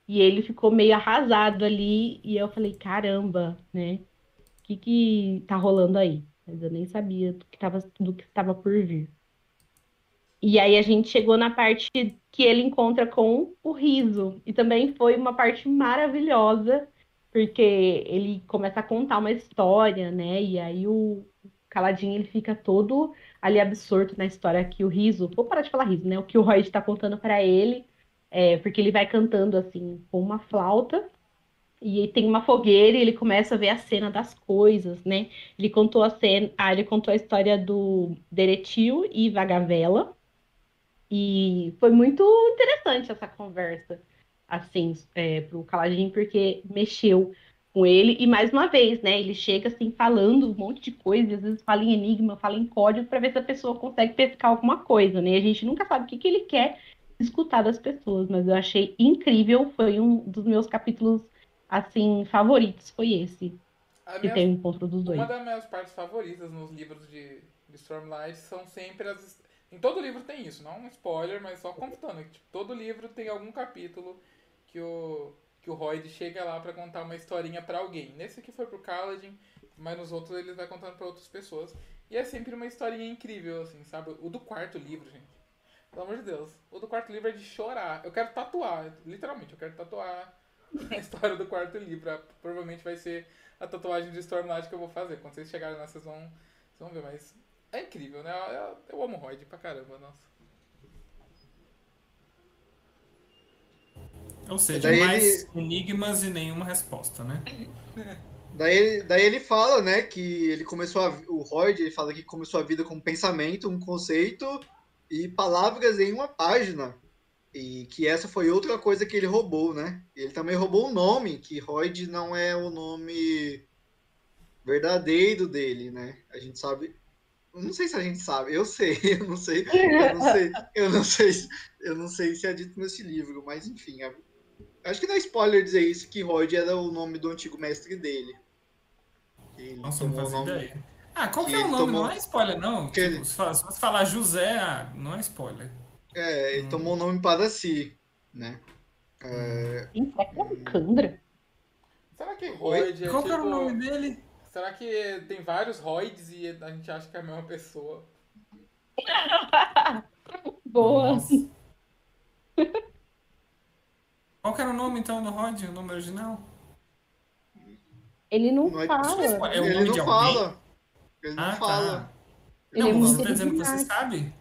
e ele ficou meio arrasado ali, e eu falei, caramba, né, o que que tá rolando aí? Mas eu nem sabia do que estava do que estava por vir. E aí a gente chegou na parte que ele encontra com o riso. E também foi uma parte maravilhosa, porque ele começa a contar uma história, né? E aí o Caladinho ele fica todo ali absorto na história que o riso, vou parar de falar riso, né? O que o Roy está contando para ele, é, porque ele vai cantando assim com uma flauta e tem uma fogueira e ele começa a ver a cena das coisas, né? Ele contou a cena, ah, ele contou a história do Deretil e Vagavela. E foi muito interessante essa conversa, assim, é, pro Caladinho, porque mexeu com ele. E mais uma vez, né? Ele chega assim falando um monte de coisa, às vezes fala em enigma, fala em código, para ver se a pessoa consegue pescar alguma coisa, né? E a gente nunca sabe o que, que ele quer escutar das pessoas, mas eu achei incrível, foi um dos meus capítulos assim, favoritos foi esse. A que minha- tem o encontro dos dois. Uma das minhas partes favoritas nos livros de, de Stormlight são sempre as. Em todo livro tem isso, não é um spoiler, mas só contando. Tipo, todo livro tem algum capítulo que o, que o Royd chega lá pra contar uma historinha pra alguém. Nesse aqui foi pro Kaladin, mas nos outros ele vai contando pra outras pessoas. E é sempre uma historinha incrível, assim, sabe? O do quarto livro, gente. Pelo amor de Deus. O do quarto livro é de chorar. Eu quero tatuar, literalmente, eu quero tatuar [LAUGHS] a história do quarto livro. Provavelmente vai ser a tatuagem de Stormlight que eu vou fazer. Quando vocês chegarem lá, vocês vão, vocês vão ver. Mas é incrível, né? Eu, eu, amo Royd pra caramba, nossa. Ou seja, Daí mais enigmas e nenhuma resposta, né? [LAUGHS] Daí, daí ele fala, né, que ele começou a, o Royd, ele fala que começou a vida com um pensamento, um conceito e palavras em uma página. E que essa foi outra coisa que ele roubou, né? Ele também roubou o nome, que Royd não é o nome verdadeiro dele, né? A gente sabe. eu Não sei se a gente sabe, eu sei, [LAUGHS] eu não sei, eu não sei, eu não sei, se- eu não sei se é dito nesse livro, mas enfim, acho que não é spoiler dizer isso, que Royd era o nome do antigo mestre dele. Ele Nossa, não fazia nome- ideia. Ah, qual que, que é o nome? tomou- Não é spoiler, não. que Tipo, ele- se você falar José, ah, não é spoiler. É, ele Hum. tomou o nome para si, né? É, será que é um Candra? Será que Royd é Qual que tipo... era o nome dele? Será que tem vários Royds e a gente acha que é a mesma pessoa? [LAUGHS] Boa. Qual que era o nome, então, do Rod? O nome original? Ele não Não é- fala. É o ele nome não fala. Ele não Ah, fala. tá. Ele não, é você tá dizendo que você sabe?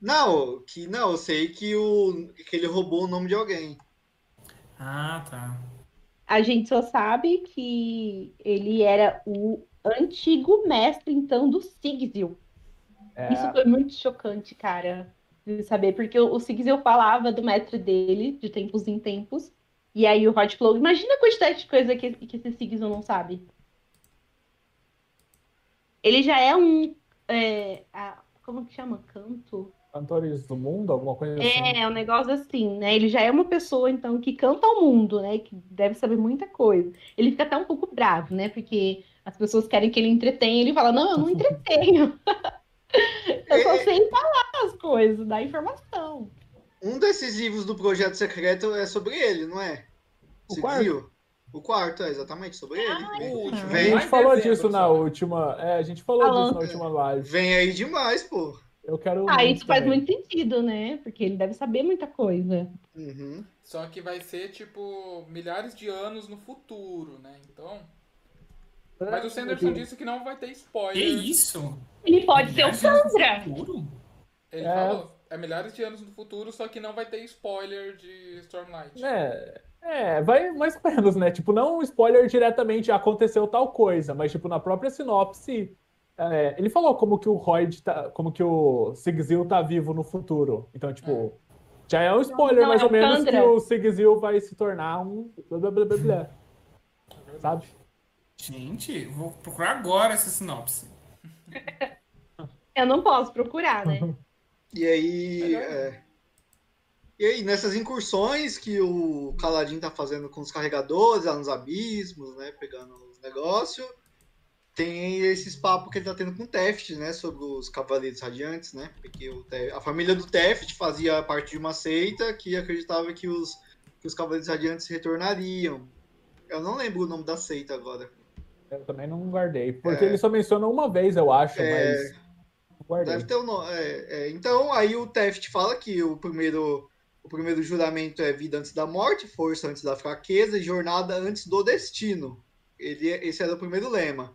Não, que não, eu sei que, o, que ele roubou o nome de alguém. Ah, tá. A gente só sabe que ele era o antigo mestre, então, do Sigzil. É, Isso foi muito chocante, cara, de saber, porque o Sigzil falava do mestre dele, de tempos em tempos, e aí o Rod falou, imagina a quantidade de coisa que, que esse Sigzil não sabe. Ele já é um, é, a- como que chama? Canto? Cantores do mundo, alguma coisa assim. É, um negócio assim, né? Ele já é uma pessoa, então, que canta ao mundo, né? Que deve saber muita coisa. Ele fica até um pouco bravo, né? Porque as pessoas querem que ele entretenha. Ele fala, não, eu não entretenho. [LAUGHS] eu só sei falar as coisas, dar informação. Um desses livros do Projeto Secreto é sobre ele, não é? O Você quarto? viu? O quarto, é exatamente sobre ele. O último. Vem. A lá gente em falou dezembro disso na última. É, a gente falou Falando. disso na última live. Vem aí demais, pô. Eu quero. Ah, muito isso faz também. muito sentido, né? Porque ele deve saber muita coisa. Uhum. Só que vai ser, tipo, milhares de anos no futuro, né? Então... Mas o Sanderson disse que não vai ter Que spoiler. isso? Ele pode ser o Sandra. futuro? Ele É. falou, é milhares de anos no futuro, só que não vai ter spoiler de Stormlight. É, é, vai mais ou menos, né? Tipo, não um spoiler diretamente aconteceu tal coisa, mas tipo, na própria sinopse, é, ele falou como que o Royd tá, como que o Sigzil tá vivo no futuro. Então, tipo, já é um spoiler Não, mais é ou menos que o Sigzil vai se tornar um blá blá blá blá blá. Sabe? Gente, vou procurar agora essa sinopse. [LAUGHS] Eu não posso procurar, né? [LAUGHS] E aí. É, E aí, nessas incursões que o Caladin tá fazendo com os carregadores lá nos abismos, né? Pegando os negócios. Tem esses papos que ele tá tendo com o Teft, né? Sobre os Cavaleiros Radiantes, né? Porque o Tef- a família do Teft fazia parte de uma seita que acreditava que os, que os Cavaleiros Radiantes retornariam. Eu não lembro o nome da seita agora. Eu também não guardei. Porque É. ele só menciona uma vez, eu acho, É. mas. Guardei. Deve ter o nome. então, aí o Teft fala que o primeiro, o primeiro juramento é vida antes da morte, força antes da fraqueza e jornada antes do destino. Ele, esse era o primeiro lema,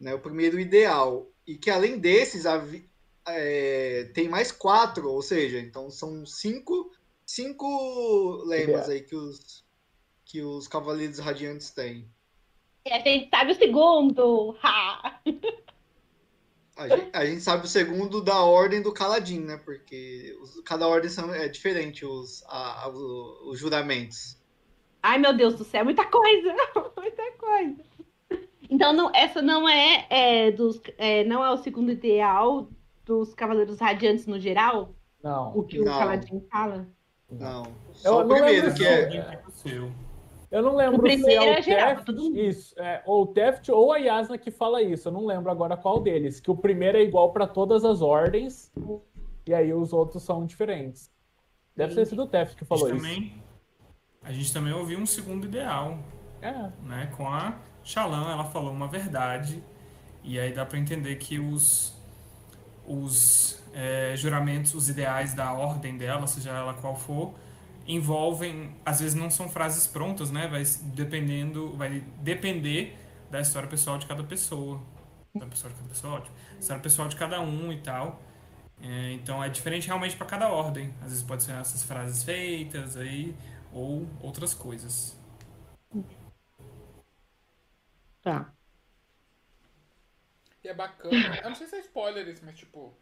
né? O primeiro ideal. E que além desses, é, tem mais quatro, ou seja, então são cinco, cinco lemas aí que os, que os Cavaleiros Radiantes têm. E a gente sabe o segundo. Ha! A gente, a gente sabe o segundo da ordem do Caladin, né? Porque os- cada ordem são, é diferente os, a- a- o- os juramentos. Ai, meu Deus do céu, muita coisa! [LAUGHS] muita coisa. Então, não, essa não é, é, dos, é, não é o segundo ideal dos Cavaleiros Radiantes no geral? Não. O que o Não. Caladin fala? Não. Eu Só o não primeiro, lembro que é. O. Eu não lembro O se é primeiro o é geral, Teft, todo mundo. isso, é, ou o Teft ou a Yasna que fala isso. Eu não lembro agora qual deles. Que o primeiro é igual para todas as ordens e aí os outros são diferentes. Deve ter sido o Teft que A falou gente, isso. também, a gente também ouviu um segundo ideal, É. né? Com a Shalom, ela falou uma verdade. E aí dá para entender que os, os é, juramentos, os ideais da ordem dela, seja ela qual for, envolvem, às vezes não são frases prontas, né? Vai dependendo, vai depender da história pessoal de cada pessoa. Da pessoa de cada pessoa, ótimo. História pessoal de cada um e tal. É, então é diferente realmente para cada ordem. Às vezes pode ser essas frases feitas aí ou outras coisas. Tá. E é bacana. Eu não sei se é spoiler isso, mas tipo.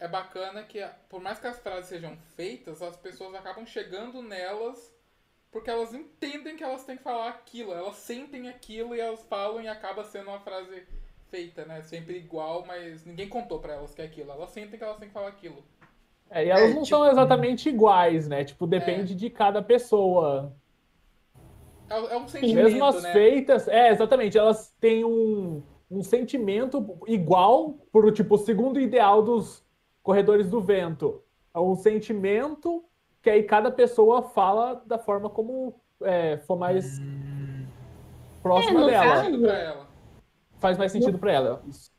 É bacana que, por mais que as frases sejam feitas, as pessoas acabam chegando nelas porque elas entendem que elas têm que falar aquilo. Elas sentem aquilo e elas falam e acaba sendo uma frase feita, né? Sempre igual, mas ninguém contou pra elas que é aquilo. Elas sentem que elas têm que falar aquilo. É, e elas É, não tipo- são exatamente iguais, né? Tipo, depende de cada pessoa. É, é um sentimento, Mesmo as né? feitas, é, exatamente, elas têm um, um sentimento igual pro, tipo, o segundo ideal dos corredores do vento. É um sentimento que aí cada pessoa fala da forma como é, for mais próxima É, no dela. caso- Sentido pra ela. Faz mais sentido pra ela. Isso.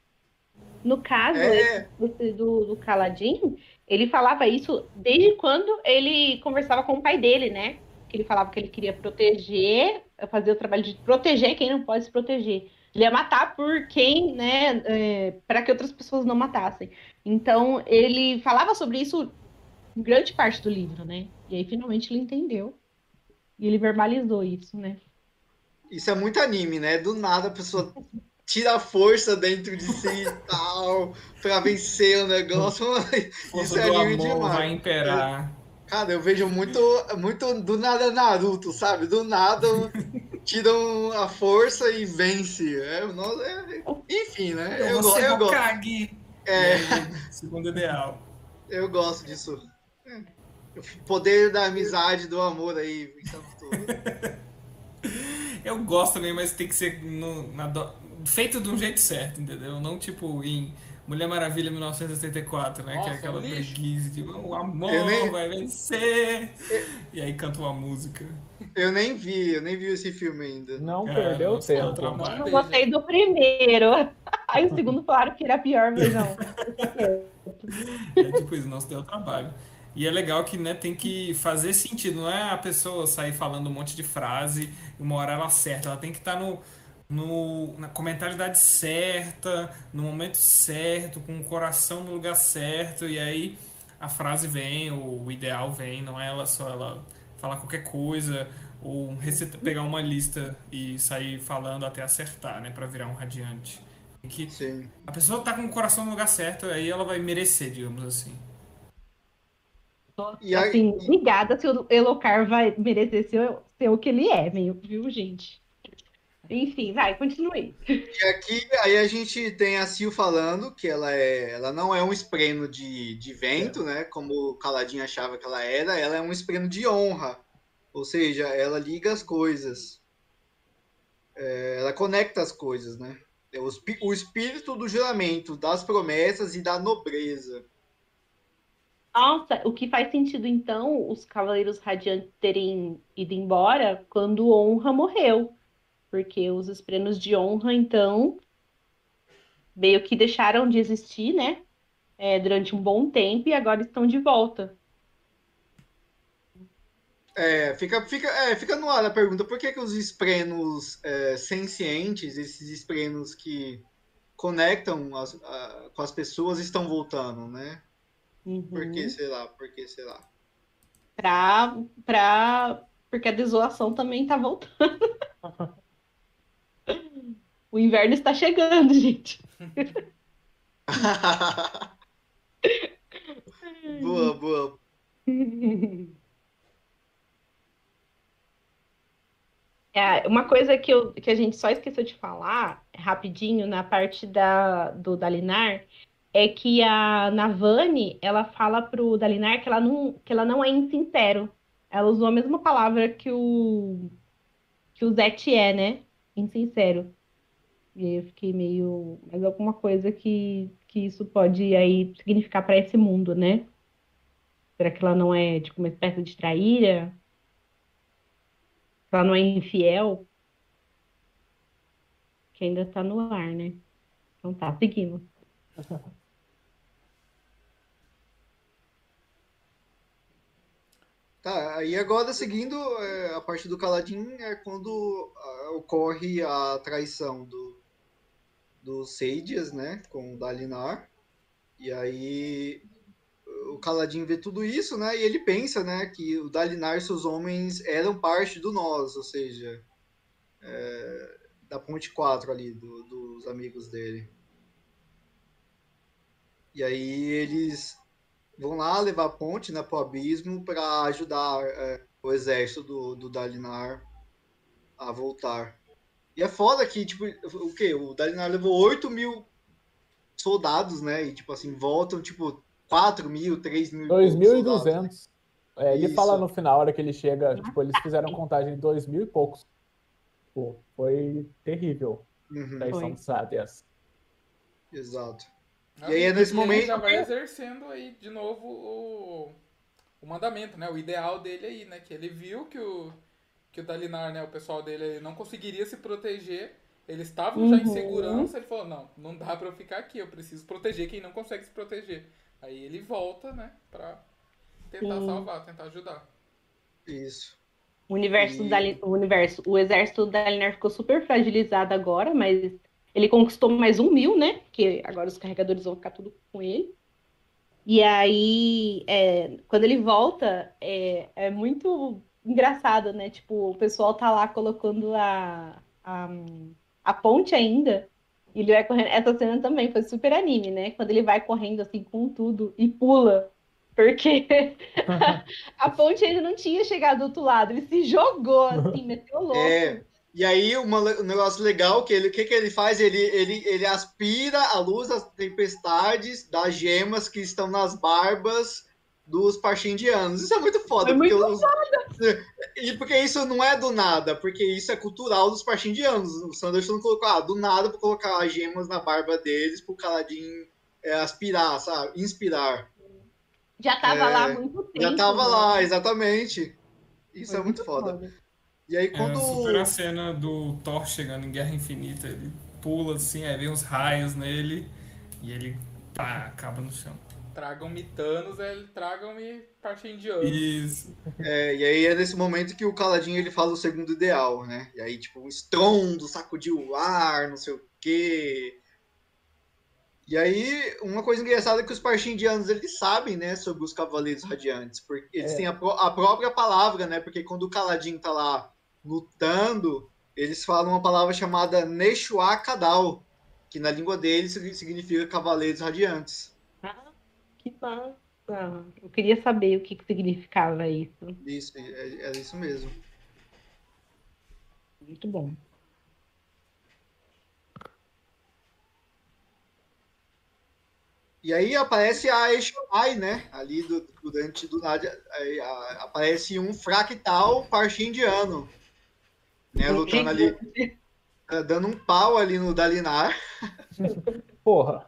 No caso É. esse do, do Caladin, ele falava isso desde quando ele conversava com o pai dele, né? Que ele falava que ele queria proteger, fazer o trabalho de proteger quem não pode se proteger. Ele ia matar por quem, né? para que outras pessoas não matassem. Então, ele falava sobre isso em grande parte do livro, né? E aí, finalmente, ele entendeu. E ele verbalizou isso, né? Isso é muito anime, né? Do nada a pessoa tira a força dentro de si e tal, pra vencer o negócio. [LAUGHS] Isso é anime amor demais. vai imperar. Cara, eu vejo muito, muito do nada Naruto, sabe? Do nada [LAUGHS] tiram a força e vence. É, nossa, é- enfim, né? Eu, Eu go- eu, go- Hokage. é, Segundo ideal. eu gosto disso. É. O poder da amizade, do amor aí, vencendo tudo. [LAUGHS] Eu gosto também, mas tem que ser no- na do- feito de um jeito certo, entendeu? Não tipo em Mulher Maravilha 1984, né? que Nossa, é aquela lixo. preguiça de o amor Eu nem- vai vencer. E aí canta uma música. Eu nem vi, eu nem vi esse filme ainda. Não Cara, perdeu nossa, tempo. Não Eu veja. gostei do primeiro. [LAUGHS] Aí o segundo falaram que era pior, mas não. É tipo isso, não se deu trabalho. E é legal que né, tem que fazer sentido, não é a pessoa sair falando um monte de frase e uma hora ela acerta, ela tem que estar no, no, na, com a mentalidade certa, no momento certo, com o coração no lugar certo, e aí a frase vem, ou o ideal vem, não é ela só ela falar qualquer coisa, ou receta, pegar uma lista e sair falando até acertar, né, para virar um radiante. Que Sim. a pessoa tá com o coração no lugar certo, aí ela vai merecer, digamos assim. Tô, E aí- assim, ligada se o Elocar vai merecer ser, ser o que ele é, meio, viu, gente? Enfim, vai, continue. E aqui, aí a gente tem a Sil falando que ela, é, ela não é um espreno de, de vento, né? Como o Caladinho achava que ela era, ela é um espreno de honra. Ou seja, ela liga as coisas. É, ela conecta as coisas, né? É o, o espírito do juramento, das promessas e da nobreza. Nossa, o que faz sentido, então, os Cavaleiros Radiantes terem ido embora quando Honra morreu. Porque os esprenos de honra, então, meio que deixaram de existir, né? É, durante um bom tempo e agora estão de volta. É, fica, fica, é, fica no ar a pergunta, por que, que os esprenos é, sencientes, esses esprenos que conectam as- a- com as pessoas, estão voltando, né? Por Uhum. que, sei lá, por que, sei lá. Pra, pra... Porque a desolação também tá voltando. [LAUGHS] O inverno está chegando, gente. [LAUGHS] boa, boa. [LAUGHS] É, uma coisa que, eu, que a gente só esqueceu de falar, rapidinho, na parte da, do Dalinar, é que a Navani, ela fala pro Dalinar que ela não, que ela não é insincero. Ela usou a mesma palavra que o, que o Zet é, né? Insincero. E aí eu fiquei meio. Mas alguma coisa que, que isso pode aí significar para esse mundo, né? Será que ela não é tipo uma espécie de traíra? Ela não é infiel? Que ainda tá no ar, né? Então tá, seguimos. [LAUGHS] Tá, aí agora seguindo é, a parte do Caladin é quando ah, ocorre a traição do, do Seidias, né, com o Dalinar. E aí o Caladin vê tudo isso, né, e ele pensa, né, que o Dalinar e seus homens eram parte do nós, ou seja, é, da Ponte 4 ali, do, dos amigos dele. E aí eles vão lá levar a ponte né, para o abismo para ajudar é, o exército do, do Dalinar a voltar. E é foda que, tipo, o quê? O Dalinar levou 8 mil soldados, né? E, tipo assim, voltam, tipo, 4 mil, 3 mil. 2.200. É, ele Isso. fala no final, a hora que ele chega, tipo, eles fizeram contagem de 2 mil e poucos. Pô, foi terrível. Uhum. Traição de E aí é nesse momento. Ele já vai exercendo aí de novo o, o mandamento, né? O ideal dele aí, né? Que ele viu que o, que o Dalinar, né? O pessoal dele não conseguiria se proteger. Eles estavam uhum. já em uhum. segurança. Ele falou: não, não dá pra eu ficar aqui. Eu preciso proteger quem não consegue se proteger. Aí ele volta, né? Pra tentar Sim. salvar, tentar ajudar. Isso. O universo, e... Dali, o universo, o exército da Dalinar ficou super fragilizado agora, mas ele conquistou mais um mil, né? Porque agora os carregadores vão ficar tudo com ele. E aí, é, quando ele volta, é, é, muito engraçado, né? Tipo, o pessoal tá lá colocando a, a, a ponte ainda. E ele vai correndo. Essa cena também foi super anime, né? Quando ele vai correndo assim com tudo e pula. Porque [LAUGHS] a ponte ainda não tinha chegado do outro lado. Ele se jogou, assim, [LAUGHS] meteu louco. É. E aí, uma, um negócio legal, que ele, o que, que ele faz? Ele, ele, ele aspira a luz das tempestades, das gemas que estão nas barbas dos parchindianos. Isso é muito foda. É porque muito os, foda. [LAUGHS] E porque isso não é do nada, porque isso é cultural dos parchindianos. O Sanderson colocou, ah, do nada para colocar as gemas na barba deles pro Caladin é, aspirar, sabe? Inspirar. Já tava é, lá há muito tempo. Já tava né? lá, exatamente. Isso Foi é muito, muito foda. foda. E aí quando. É, super a cena do Thor chegando em Guerra Infinita, ele pula assim, aí vem uns raios nele e ele pá, acaba no chão. Tragam-me Thanos, tragam-me parte indiana. Isso. É, e aí é nesse momento que o Caladinho ele fala o segundo ideal, né? E aí, tipo, um estrondo, sacudiu o ar, não sei o quê. E aí, uma coisa engraçada é que os parchindianos, eles sabem, né, sobre os Cavaleiros Radiantes. Porque eles é. têm a, a, própria palavra, né? Porque quando o Caladinho tá lá lutando, eles falam uma palavra chamada Neshua Kadal, que na língua deles significa Cavaleiros Radiantes. Ah, que massa! Eu queria saber o que, que significava isso. Isso, é, é isso mesmo. Muito bom. E aí aparece a Eshai, né? Ali do, durante do nada aparece um fractal parchindiano né? Lutando ali, é, dando um pau ali no Dalinar. [LAUGHS] Porra.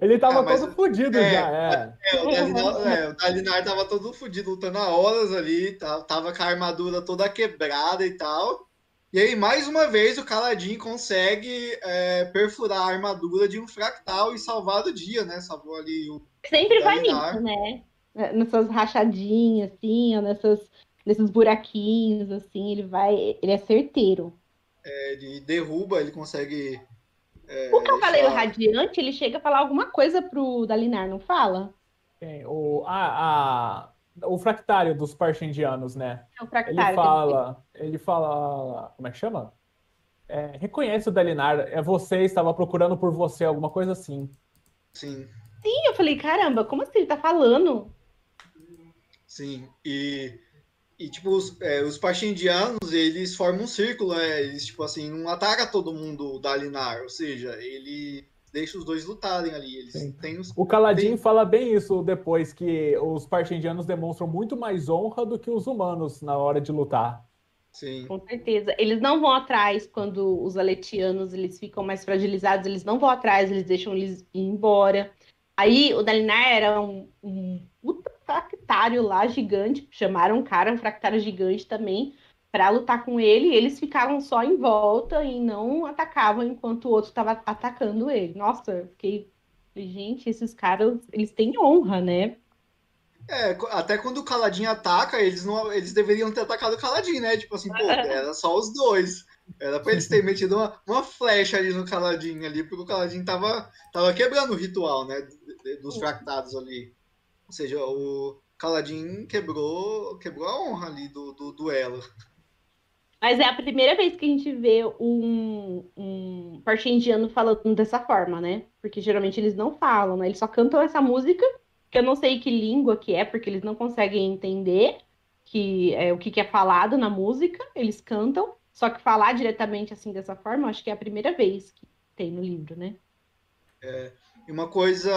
Ele tava ah, todo fodido é, já, é. é, o, Dalinar, é, o Dalinar tava todo fodido, lutando a horas ali, tava com a armadura toda quebrada e tal. E aí, mais uma vez, o Caladin consegue é, perfurar a armadura de um fractal e salvar o dia, né? Salvou ali o. Sempre vai nisso, né? Nessas rachadinhas, assim, ou nessas nesses buraquinhos, assim, ele vai. Ele é certeiro. É, ele derruba, ele consegue. É, o Cavaleiro deixar... Radiante, ele chega a falar alguma coisa pro Dalinar, não fala? É, o, a, a, o fractário dos parchindianos, né? É o fractário. Ele fala. Ele fala. Como é que chama? É, reconhece o Dalinar, é você, estava procurando por você, alguma coisa assim. Sim. Sim, eu falei, caramba, como assim ele tá falando? Sim, e e, tipo, os, é, os Pachindianos, eles formam um círculo, né? Eles, tipo assim, não atacam todo mundo da Linar. Ou seja, ele deixa os dois lutarem ali. Eles têm os, o Caladinho tem... fala bem isso depois, que os Parchindianos demonstram muito mais honra do que os humanos na hora de lutar. Sim. Com certeza. Eles não vão atrás quando os aletianos eles ficam mais fragilizados, eles não vão atrás, eles deixam eles ir embora. Aí o Dalinar era um, um puta fractário lá gigante, chamaram um cara, um fractário gigante também, para lutar com ele, e eles ficaram só em volta e não atacavam enquanto o outro estava atacando ele. Nossa, eu fiquei. Gente, esses caras, eles têm honra, né? É, até quando o Caladinho ataca, eles não, eles deveriam ter atacado o Caladinho, né? Tipo assim, pô, era só os dois. Era pra eles terem metido uma, uma flecha ali no Caladinho ali, porque o Caladinho tava, tava quebrando o ritual, né? Dos fractados ali. Ou seja, o Caladinho quebrou, quebrou a honra ali do, do duelo. Mas é a primeira vez que a gente vê um, um indiano falando dessa forma, né? Porque geralmente eles não falam, né? Eles só cantam essa música, que eu não sei que língua que é, porque eles não conseguem entender que é, o que, que é falado na música, eles cantam, só que falar diretamente assim dessa forma, acho que é a primeira vez que tem no livro, né? E uma coisa.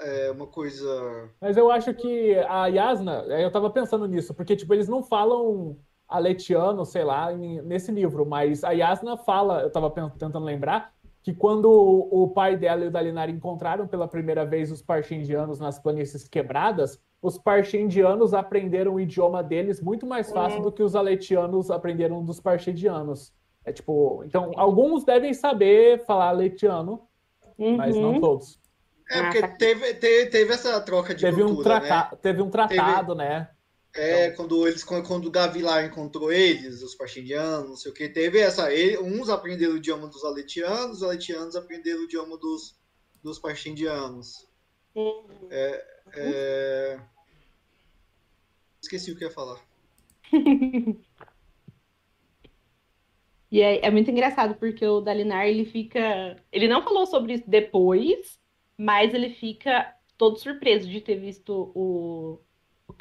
é, uma coisa. Mas eu acho que a Yasna, eu tava pensando nisso, porque, tipo, eles não falam aletiano, sei lá, em- nesse livro, mas a Yasna fala, eu tava tentando lembrar, que quando o pai dela e o Dalinar encontraram pela primeira vez os parchindianos nas planícies quebradas, os parchindianos aprenderam o idioma deles muito mais fácil do que os aletianos aprenderam dos parchindianos. É tipo, então, alguns devem saber falar aletiano, mas não Uhum. todos. É, Ah, porque tá. teve, teve, teve essa troca de Teve um, cultura, traca- né? teve um tratado, né? É, quando eles quando, o Gavilar encontrou eles, os pastindianos, não sei o que, teve essa. ele- uns aprenderam o idioma dos aletianos, os aletianos aprenderam o idioma dos, dos pastindianos. É, é, Esqueci o que ia falar. [LAUGHS] E é, é muito engraçado, porque o Dalinar, ele fica. Ele não falou sobre isso depois, mas ele fica todo surpreso de ter visto o, o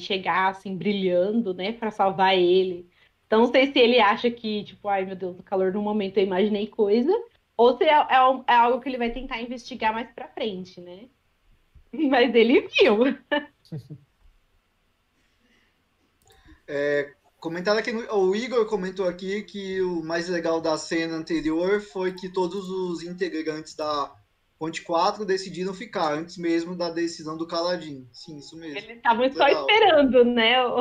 chegar, assim, brilhando, né, pra salvar ele. Então, não sei se ele acha que, tipo, ai meu Deus, no calor do momento eu imaginei coisa, ou se é, é é algo que ele vai tentar investigar mais pra frente, né? [LAUGHS] Mas ele viu. [LAUGHS] Comentário aqui, no- o Igor comentou aqui que o mais legal da cena anterior foi que todos os integrantes da Ponte 4 decidiram ficar, antes mesmo da decisão do Caladinho. Sim, isso mesmo. Eles estavam só esperando, né? O,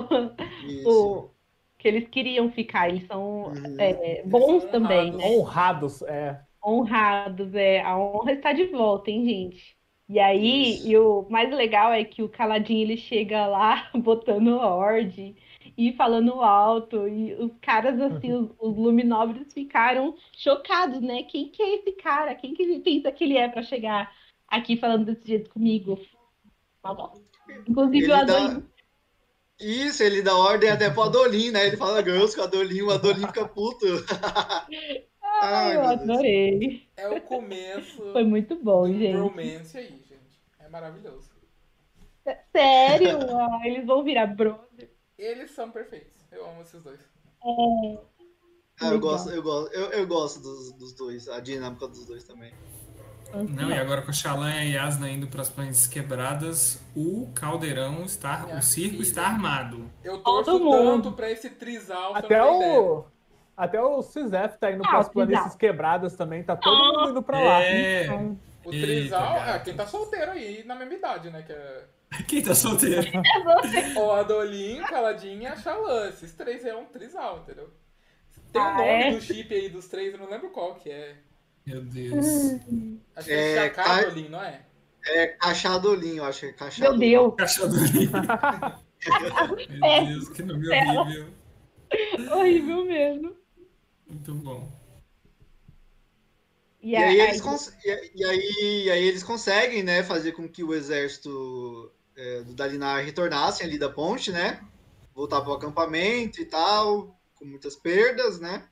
Isso. o- que eles queriam ficar. Eles são Uhum. é, bons são também, honrados. né? Honrados, é. Honrados, é. A honra está de volta, hein, gente? E aí, Isso. e o mais legal é que o Caladinho ele chega lá [LAUGHS] botando ordem e falando alto, e os caras, assim, os, os Luminóbrios ficaram chocados, né? Quem que é esse cara? Quem que ele pensa que ele é para chegar aqui falando desse jeito comigo? Inclusive, Ele o dá- Adolim Isso, ele dá ordem até pro Adolim, né? Ele fala girls com o Adolim, o Adolim fica puto. [LAUGHS] Ai, eu meu Deus. adorei. É o começo [LAUGHS] Foi muito bom, gente. romance aí, gente. É maravilhoso. Sério? Ah, eles vão virar brother. Eles são perfeitos. Eu amo esses dois. É, Ah, eu gosto, eu gosto, eu, eu gosto dos, dos dois, a dinâmica dos dois também. Não, e agora com a Xalã e a Yasna indo para as planícies quebradas, o caldeirão está, Minha o circo filha. está armado. Eu torço tanto pra esse trisal. Até o. Até o Cisef tá indo Ah, para as o planícies quebradas também, tá todo mundo indo pra lá. É. O Eita, trisal, é quem tá solteiro aí, na mesma idade, né? Que é [LAUGHS] Quem tá solteiro? [LAUGHS] o Adolinho, Caladinho e a Xalã. Esses três é um trisal, entendeu? Tem o Ah, nome é? do chip aí dos três, eu não lembro qual que é. Meu Deus. Acho que é, É, Chacadolim, não é? É Cachadolim, eu acho que é Cachadolim. Meu Deus, Caixadorinho. [LAUGHS] Meu Deus, que nome horrível. horrível mesmo. Muito bom. E, E aí, aí, eles e, e aí, e aí eles conseguem, né, fazer com que o exército é, do Dalinar retornasse ali da ponte, né? Voltar para o acampamento e tal, com muitas perdas, né?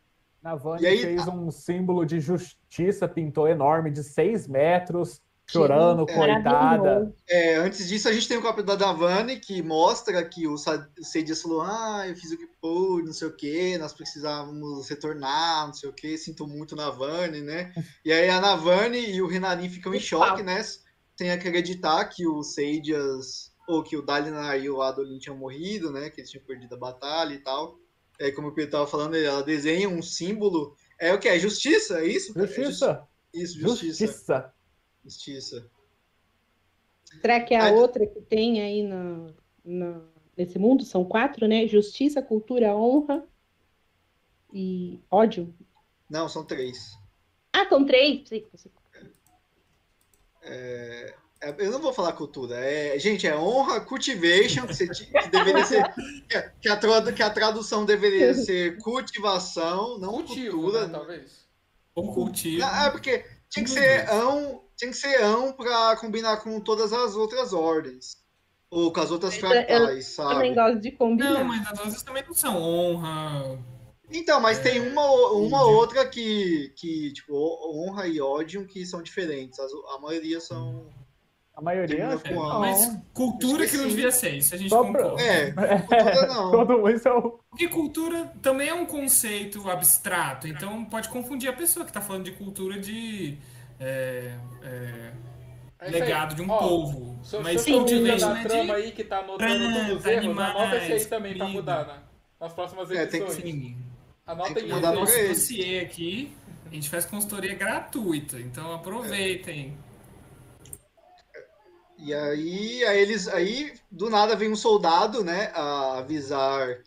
Navani E aí- fez um símbolo de justiça, pintou enorme, de seis metros, chorando, é. coitada. É, antes disso, a gente tem o capítulo da Davani, que mostra que o Seidias falou, ah, eu fiz o que pude, não sei o que, nós precisávamos retornar, não sei o que, sinto muito Navani, né? [LAUGHS] E aí a Navani e o Renarin ficam em choque, né? Sem acreditar que o Seidias, ou que o Dalinar e o Adolin tinham morrido, né? Que eles tinham perdido a batalha e tal. É, como o Pedro estava falando, ela desenha um símbolo. É o que? É justiça? É isso? É Justiça. justi- isso, justiça. Justiça. Justiça. Será que é a Aí- outra que tem aí na, na- nesse mundo? São quatro, né? Justiça, cultura, honra e ódio. Não, são três. Ah, são três? Sim, sim. É, Eu não vou falar cultura. É, gente, é honra, cultivation, que, você que deveria ser. Que a, que a tradu- que a tradução deveria ser cultivação, não Cultivo, cultura. né, talvez. Ou cultivo. Não, é porque tinha que ser ão, tinha que ser ão para combinar com todas as outras ordens. Ou com as outras Mas eu- fractais, Também sabe? gosto de combinar. Não, mas as outras também não são honra. Então, mas tem É, uma, uma entendi. outra que, que, tipo, honra e ódio que são diferentes. As- a maioria são. A maioria. É, não. mas cultura que que não devia ser, isso a gente Só pra- concorda. É, [LAUGHS] É, cultura não. todo mundo isso é o- Porque cultura também é um conceito abstrato, então pode confundir a pessoa que está falando de cultura de é, é, É legado de um Ó, povo. Mas se eu cultivation da é trama de... aí que tá anotando todos os erros, anota esse aí também pra comida. mudar, né? Nas próximas É, tem que edições. Sim. Anota aí. mandar Nosso dossiê aqui, a gente faz consultoria gratuita, então aproveitem. E aí, aí eles. Aí, do nada, vem um soldado, né? A avisar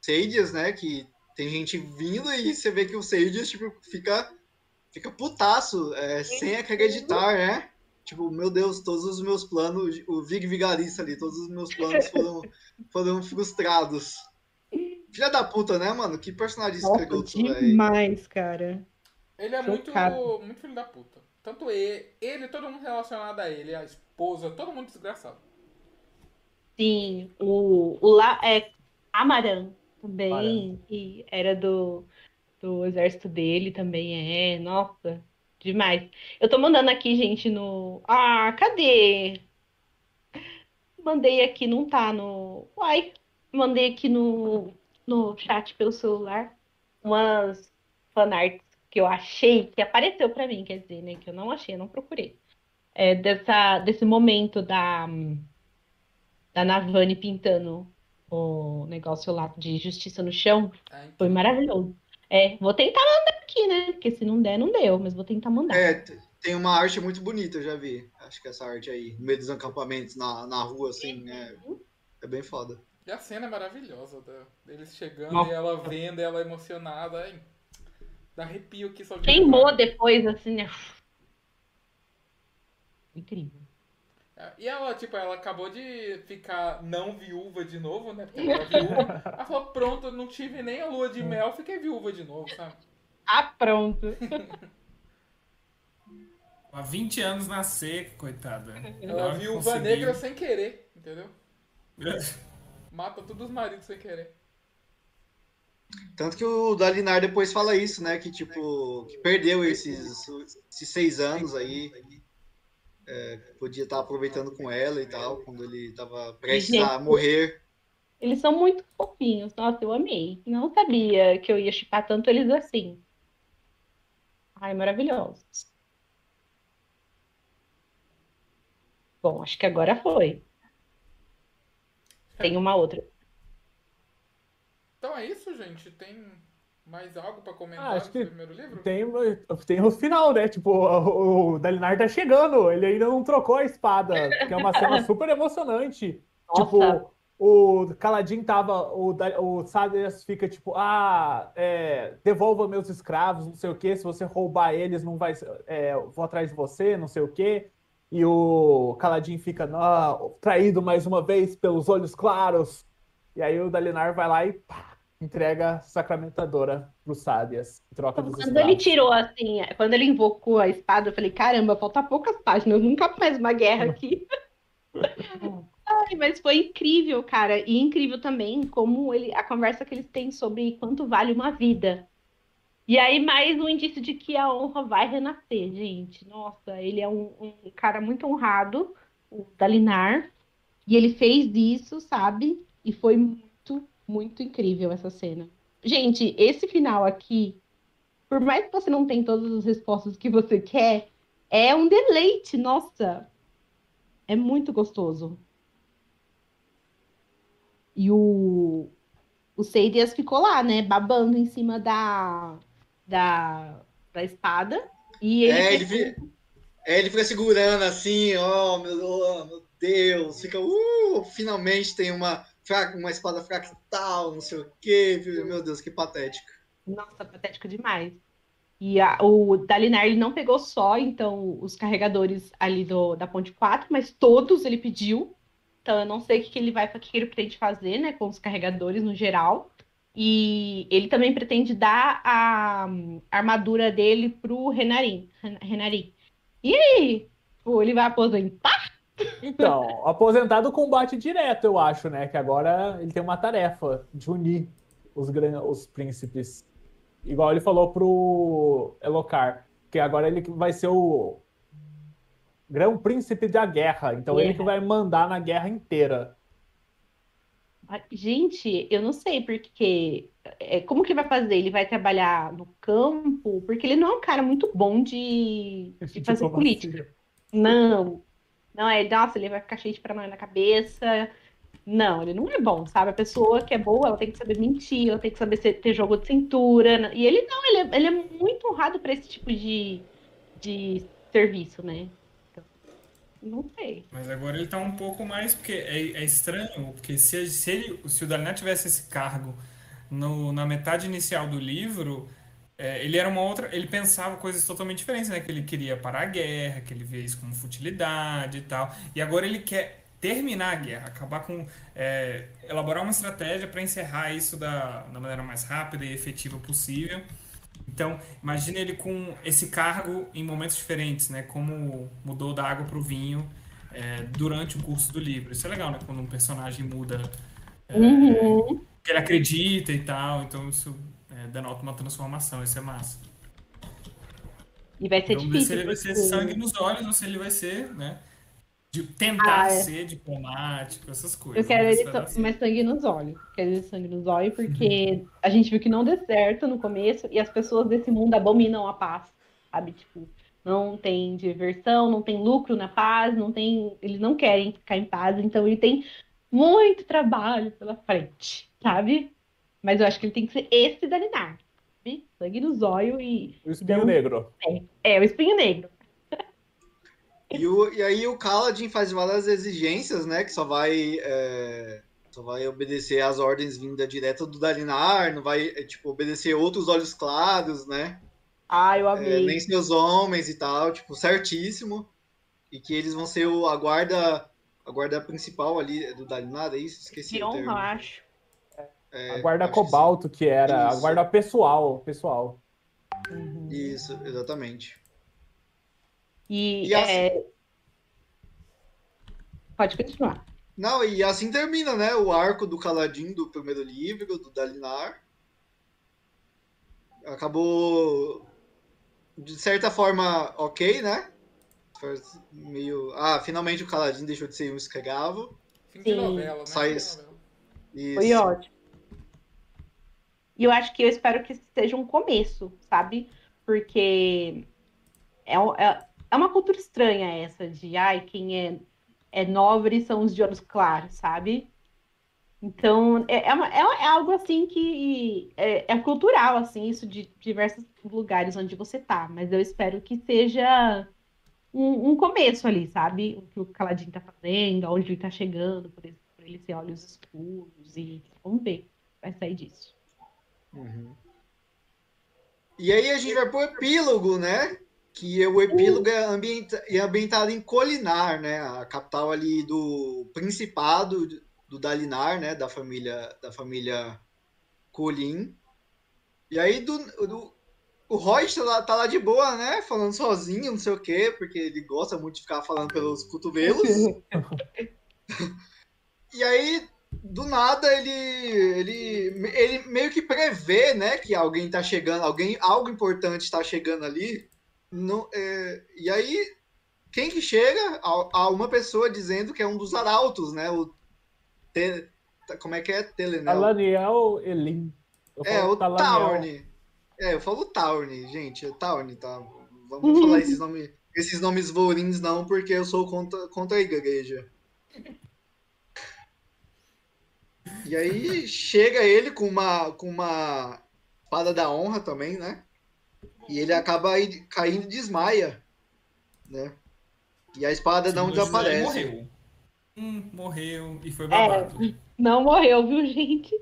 Sadias, né? Que tem gente vindo e você vê que o Sadias, tipo, fica. Fica putaço, é, sem acreditar, né? Tipo, meu Deus, todos os meus planos, o Vig Vigarista ali, todos os meus planos foram, foram frustrados. Filha da puta, né, mano? Que personagem Nossa, escroto, velho. demais, cara. Ele é muito, Chocado. muito filho da puta. Tanto ele, ele, todo mundo relacionado a ele, a esposa, todo mundo desgraçado. Sim, o, o lá é Amaran também, e era do, do exército dele também, é, nossa, demais. Eu tô mandando aqui, gente, no. Ah, cadê? Mandei aqui, não tá no. Uai, mandei aqui no, no chat pelo celular umas fanarts que eu achei, que apareceu pra mim, quer dizer, né? Que eu não achei, eu não procurei. É, dessa, desse momento da da Navani pintando o negócio lá de justiça no chão. Ah, então. Foi maravilhoso. É, vou tentar mandar aqui, né? Porque se não der, não deu, mas vou tentar mandar. É, tem uma arte muito bonita, eu já vi. Acho que essa arte aí, no meio dos acampamentos, na, na rua, assim, é, é bem foda. E a cena é maravilhosa, da- deles chegando Nossa. e ela vendo, ela emocionada. Ai, dá arrepio aqui só de Queimou lembrar. depois, assim, né? Incrível. É, E ela, tipo, ela acabou de ficar não viúva de novo, né? Porque ela era [LAUGHS] viúva. Ela falou, pronto, não tive nem a lua de mel, fiquei viúva de novo, sabe? Ah, pronto. [LAUGHS] Há 20 anos na seca, coitada. Ela Agora viúva conseguiu. negra sem querer, entendeu? [LAUGHS] Mata todos os maridos sem querer. Tanto que o Dalinar depois fala isso, né? Que, tipo, que perdeu esses, esses seis anos aí. é, podia estar aproveitando com ela e tal, quando ele estava prestes a morrer. Eles são muito fofinhos. Nossa, eu amei. Não sabia que eu ia chipar tanto eles assim. Ai, maravilhosos. Bom, acho que agora foi. Tem uma outra. Então é isso, gente. Tem mais algo pra comentar Ah, acho do que primeiro livro? Tem, tem o final, né? Tipo, o, o Dalinar tá chegando, ele ainda não trocou a espada, que é uma cena [LAUGHS] super emocionante. Nossa. Tipo, o Caladin tava, o, o Sadras fica tipo, ah, é, devolva meus escravos, não sei o quê, se você roubar eles, não vai, é, vou atrás de você, não sei o quê. E o Caladin fica, não, traído mais uma vez pelos olhos claros. E aí o Dalinar vai lá e pá, entrega a sacramentadora pro Sádias, em troca dos Quando ele tirou assim, quando ele invocou a espada, eu falei, caramba, falta poucas páginas, nunca mais uma guerra aqui. [LAUGHS] Ai, mas foi incrível, cara. E incrível também como ele, a conversa que eles têm sobre quanto vale uma vida. E aí, mais um indício de que a honra vai renascer, gente. Nossa, ele é um, um cara muito honrado, o Dalinar. E ele fez isso, sabe? E foi muito, muito incrível essa cena. Gente, esse final aqui, por mais que você não tenha todas as respostas que você quer, é um deleite, nossa. É muito gostoso. E o, o Seidias ficou lá, né, babando em cima da, da, da espada. E ele, É, ele, fi- é, ele fica segurando assim, ó, meu, oh, meu Deus, fica, uh, finalmente tem uma, uma espada fractal, não sei o quê, meu Deus, que patético. Nossa, patético demais. E a- o Dalinar ele não pegou só, então, os carregadores ali do, da ponte 4, mas todos ele pediu. Então eu não sei o que, que ele vai, o que, que ele pretende fazer, né, com os carregadores no geral. E ele também pretende dar a, a armadura dele pro Renarin. Ren- Renarin. E aí? Pô, ele vai aposentar? Então, aposentado combate direto, eu acho, né? Que agora ele tem uma tarefa de unir os, os príncipes. Igual ele falou pro Elocar, que agora ele vai ser o grão príncipe da guerra. Então ele que vai mandar na guerra inteira. Ai, Gente, eu não sei porque. é, como que ele vai fazer? Ele vai trabalhar no campo? Porque ele não é um cara muito bom de, de fazer Diplomacia. política. Não. Não é, nossa, ele vai ficar cheio de paranoia na cabeça. Não, ele não é bom, sabe? A pessoa que é boa, ela tem que saber mentir, ela tem que saber ser- ter jogo de cintura. E ele não, ele é, ele é muito honrado para esse tipo de, de serviço, né? Não sei. Mas agora ele tá um pouco mais, porque é, é estranho, porque se, se, ele, se o Dalinar tivesse esse cargo no- na metade inicial do livro, é, ele era uma outra, ele pensava coisas totalmente diferentes, né? Que ele queria parar a guerra, que ele via isso como futilidade e tal. E agora ele quer terminar a guerra, acabar com, é, elaborar uma estratégia para encerrar isso da, da maneira mais rápida e efetiva possível. Então, imagine ele com esse cargo em momentos diferentes, né? Como mudou da água para o vinho é, durante o curso do livro. Isso é legal, né? Quando um personagem muda é, Uhum. que ele acredita e tal. Então, isso é, denota uma transformação. Isso é massa. E vai ser Vamos ver se difícil. ele vai ser sangue nos olhos ou se ele vai ser, né? De tentar Ah, é. ser diplomático, essas coisas. Eu quero ver ele certo. mais sangue nos olhos. Quero ele sangue nos olhos, porque a gente viu que não deu certo no começo e as pessoas desse mundo abominam a paz, sabe? Tipo, não tem diversão, não tem lucro na paz, não tem. Eles não querem ficar em paz, então ele tem muito trabalho pela frente, sabe? Mas eu acho que ele tem que ser esse Dalinar, sabe? Sangue nos olhos e. O espinho negro. É, o espinho negro. E, o, e aí o Kaladin faz várias exigências, né? Que só vai, é, só vai obedecer às ordens vindas direto do Dalinar, não vai, é, tipo, obedecer outros olhos claros, né? Ah, eu É, amei. nem seus homens e tal, tipo, certíssimo. E que eles vão ser o, a guarda a guarda principal ali do Dalinar, é isso? Esqueci o honra, acho. É, a guarda acho que cobalto, que era a Isso. guarda pessoal. pessoal. Uhum. Isso, exatamente. E, E assim- é... Pode continuar. Não, e assim termina, né? O arco do Kaladin do primeiro livro, do Dalinar. Acabou, de certa forma, ok, né? Meio. Ah, finalmente o Kaladin deixou de ser um escravo. Fim de Sim. novela, né? De novela. Isso. Foi ótimo. E eu acho que eu espero que seja um começo, sabe? Porque é, um- é, é uma cultura estranha essa de ai, quem é, é nobre são os de olhos claros, sabe? Então, é, é, uma- é- é algo assim que é, é cultural, assim, isso de diversos lugares onde você tá. Mas eu espero que seja um, um começo ali, sabe? O que o Caladinho tá fazendo, aonde ele tá chegando, por exemplo, ele ser olhos escuros e vamos ver, vai sair disso. Uhum. E aí a gente vai pro epílogo, né? Que o epílogo é, ambienta- é ambientado em Colinar, né? A capital ali do Principado do Dalinar, né? Da família, da família Colin. E aí do, do- o Roy tá lá, tá lá de boa, né? Falando sozinho, não sei o quê, porque ele gosta muito de ficar falando pelos cotovelos. [LAUGHS] E aí, do nada, ele, ele, ele meio que prevê, né, que alguém tá chegando, alguém, algo importante tá chegando ali. No, é, e aí, quem que chega? A, a uma pessoa dizendo que é um dos arautos, né? O Te- como é que é? Telenel. Alaniel Elim. Eu É, o. Taurne. É, eu falo Taurne, gente. É Taurne, tá? Vamos falar esses nomes, esses nomes vorins não, porque eu sou contra, contra a igreja. E aí chega ele com uma, com uma espada da honra também, né? E ele acaba aí caindo e desmaia, né? E a espada não Simplesmente desaparece. Morreu. Hum, morreu e foi babado. Não morreu, viu, gente?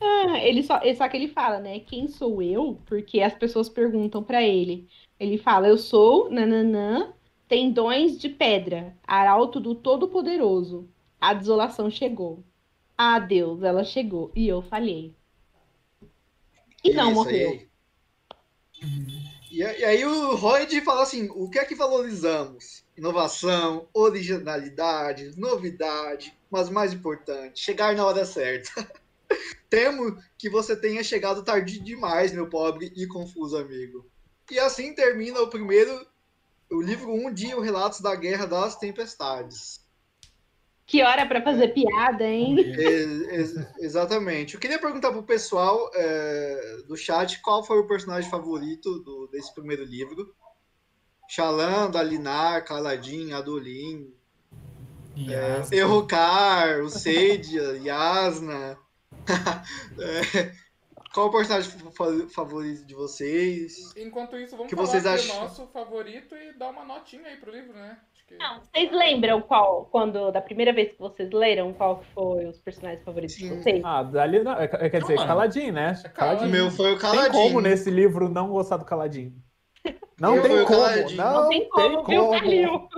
Ah, ele só, só que ele fala, né? Quem sou eu? Porque as pessoas perguntam pra ele. Ele fala, eu sou nananã, tendões de pedra, arauto do Todo-Poderoso. A desolação chegou. Ah, Deus, ela chegou e eu falhei. E não Isso morreu. aí. E, aí o Royd fala assim: o que é que valorizamos? Inovação, originalidade, novidade, mas mais importante, chegar na hora certa. [LAUGHS] Temo que você tenha chegado tarde demais, meu pobre e confuso amigo. E assim termina o primeiro, o livro 1 de O Relatos da Guerra das Tempestades. Que hora pra fazer piada, hein? Ex- ex- exatamente. Eu queria perguntar pro pessoal é, do chat qual foi o personagem favorito do- desse primeiro livro. Xalan, Dalinar, Kaladin, Adolin, Yas. Errocar, o Seidia, [LAUGHS] Yasna. [LAUGHS] É, qual o personagem fa- favorito de vocês? Enquanto isso, vamos Que falar vocês acham? o nosso favorito e dar uma notinha aí pro livro, né? Que... Não, vocês lembram qual, quando, da primeira vez que vocês leram, qual foi os personagens favoritos de Sim. vocês? Ah, dali, não, é- é- quer dizer, Não. Caladinho, né? É O Caladinho. meu foi o Tem Kaladin. como nesse livro não gostar do Caladinho? [LAUGHS] Não Eu tem o como, não, Não tem como, viu, Calil?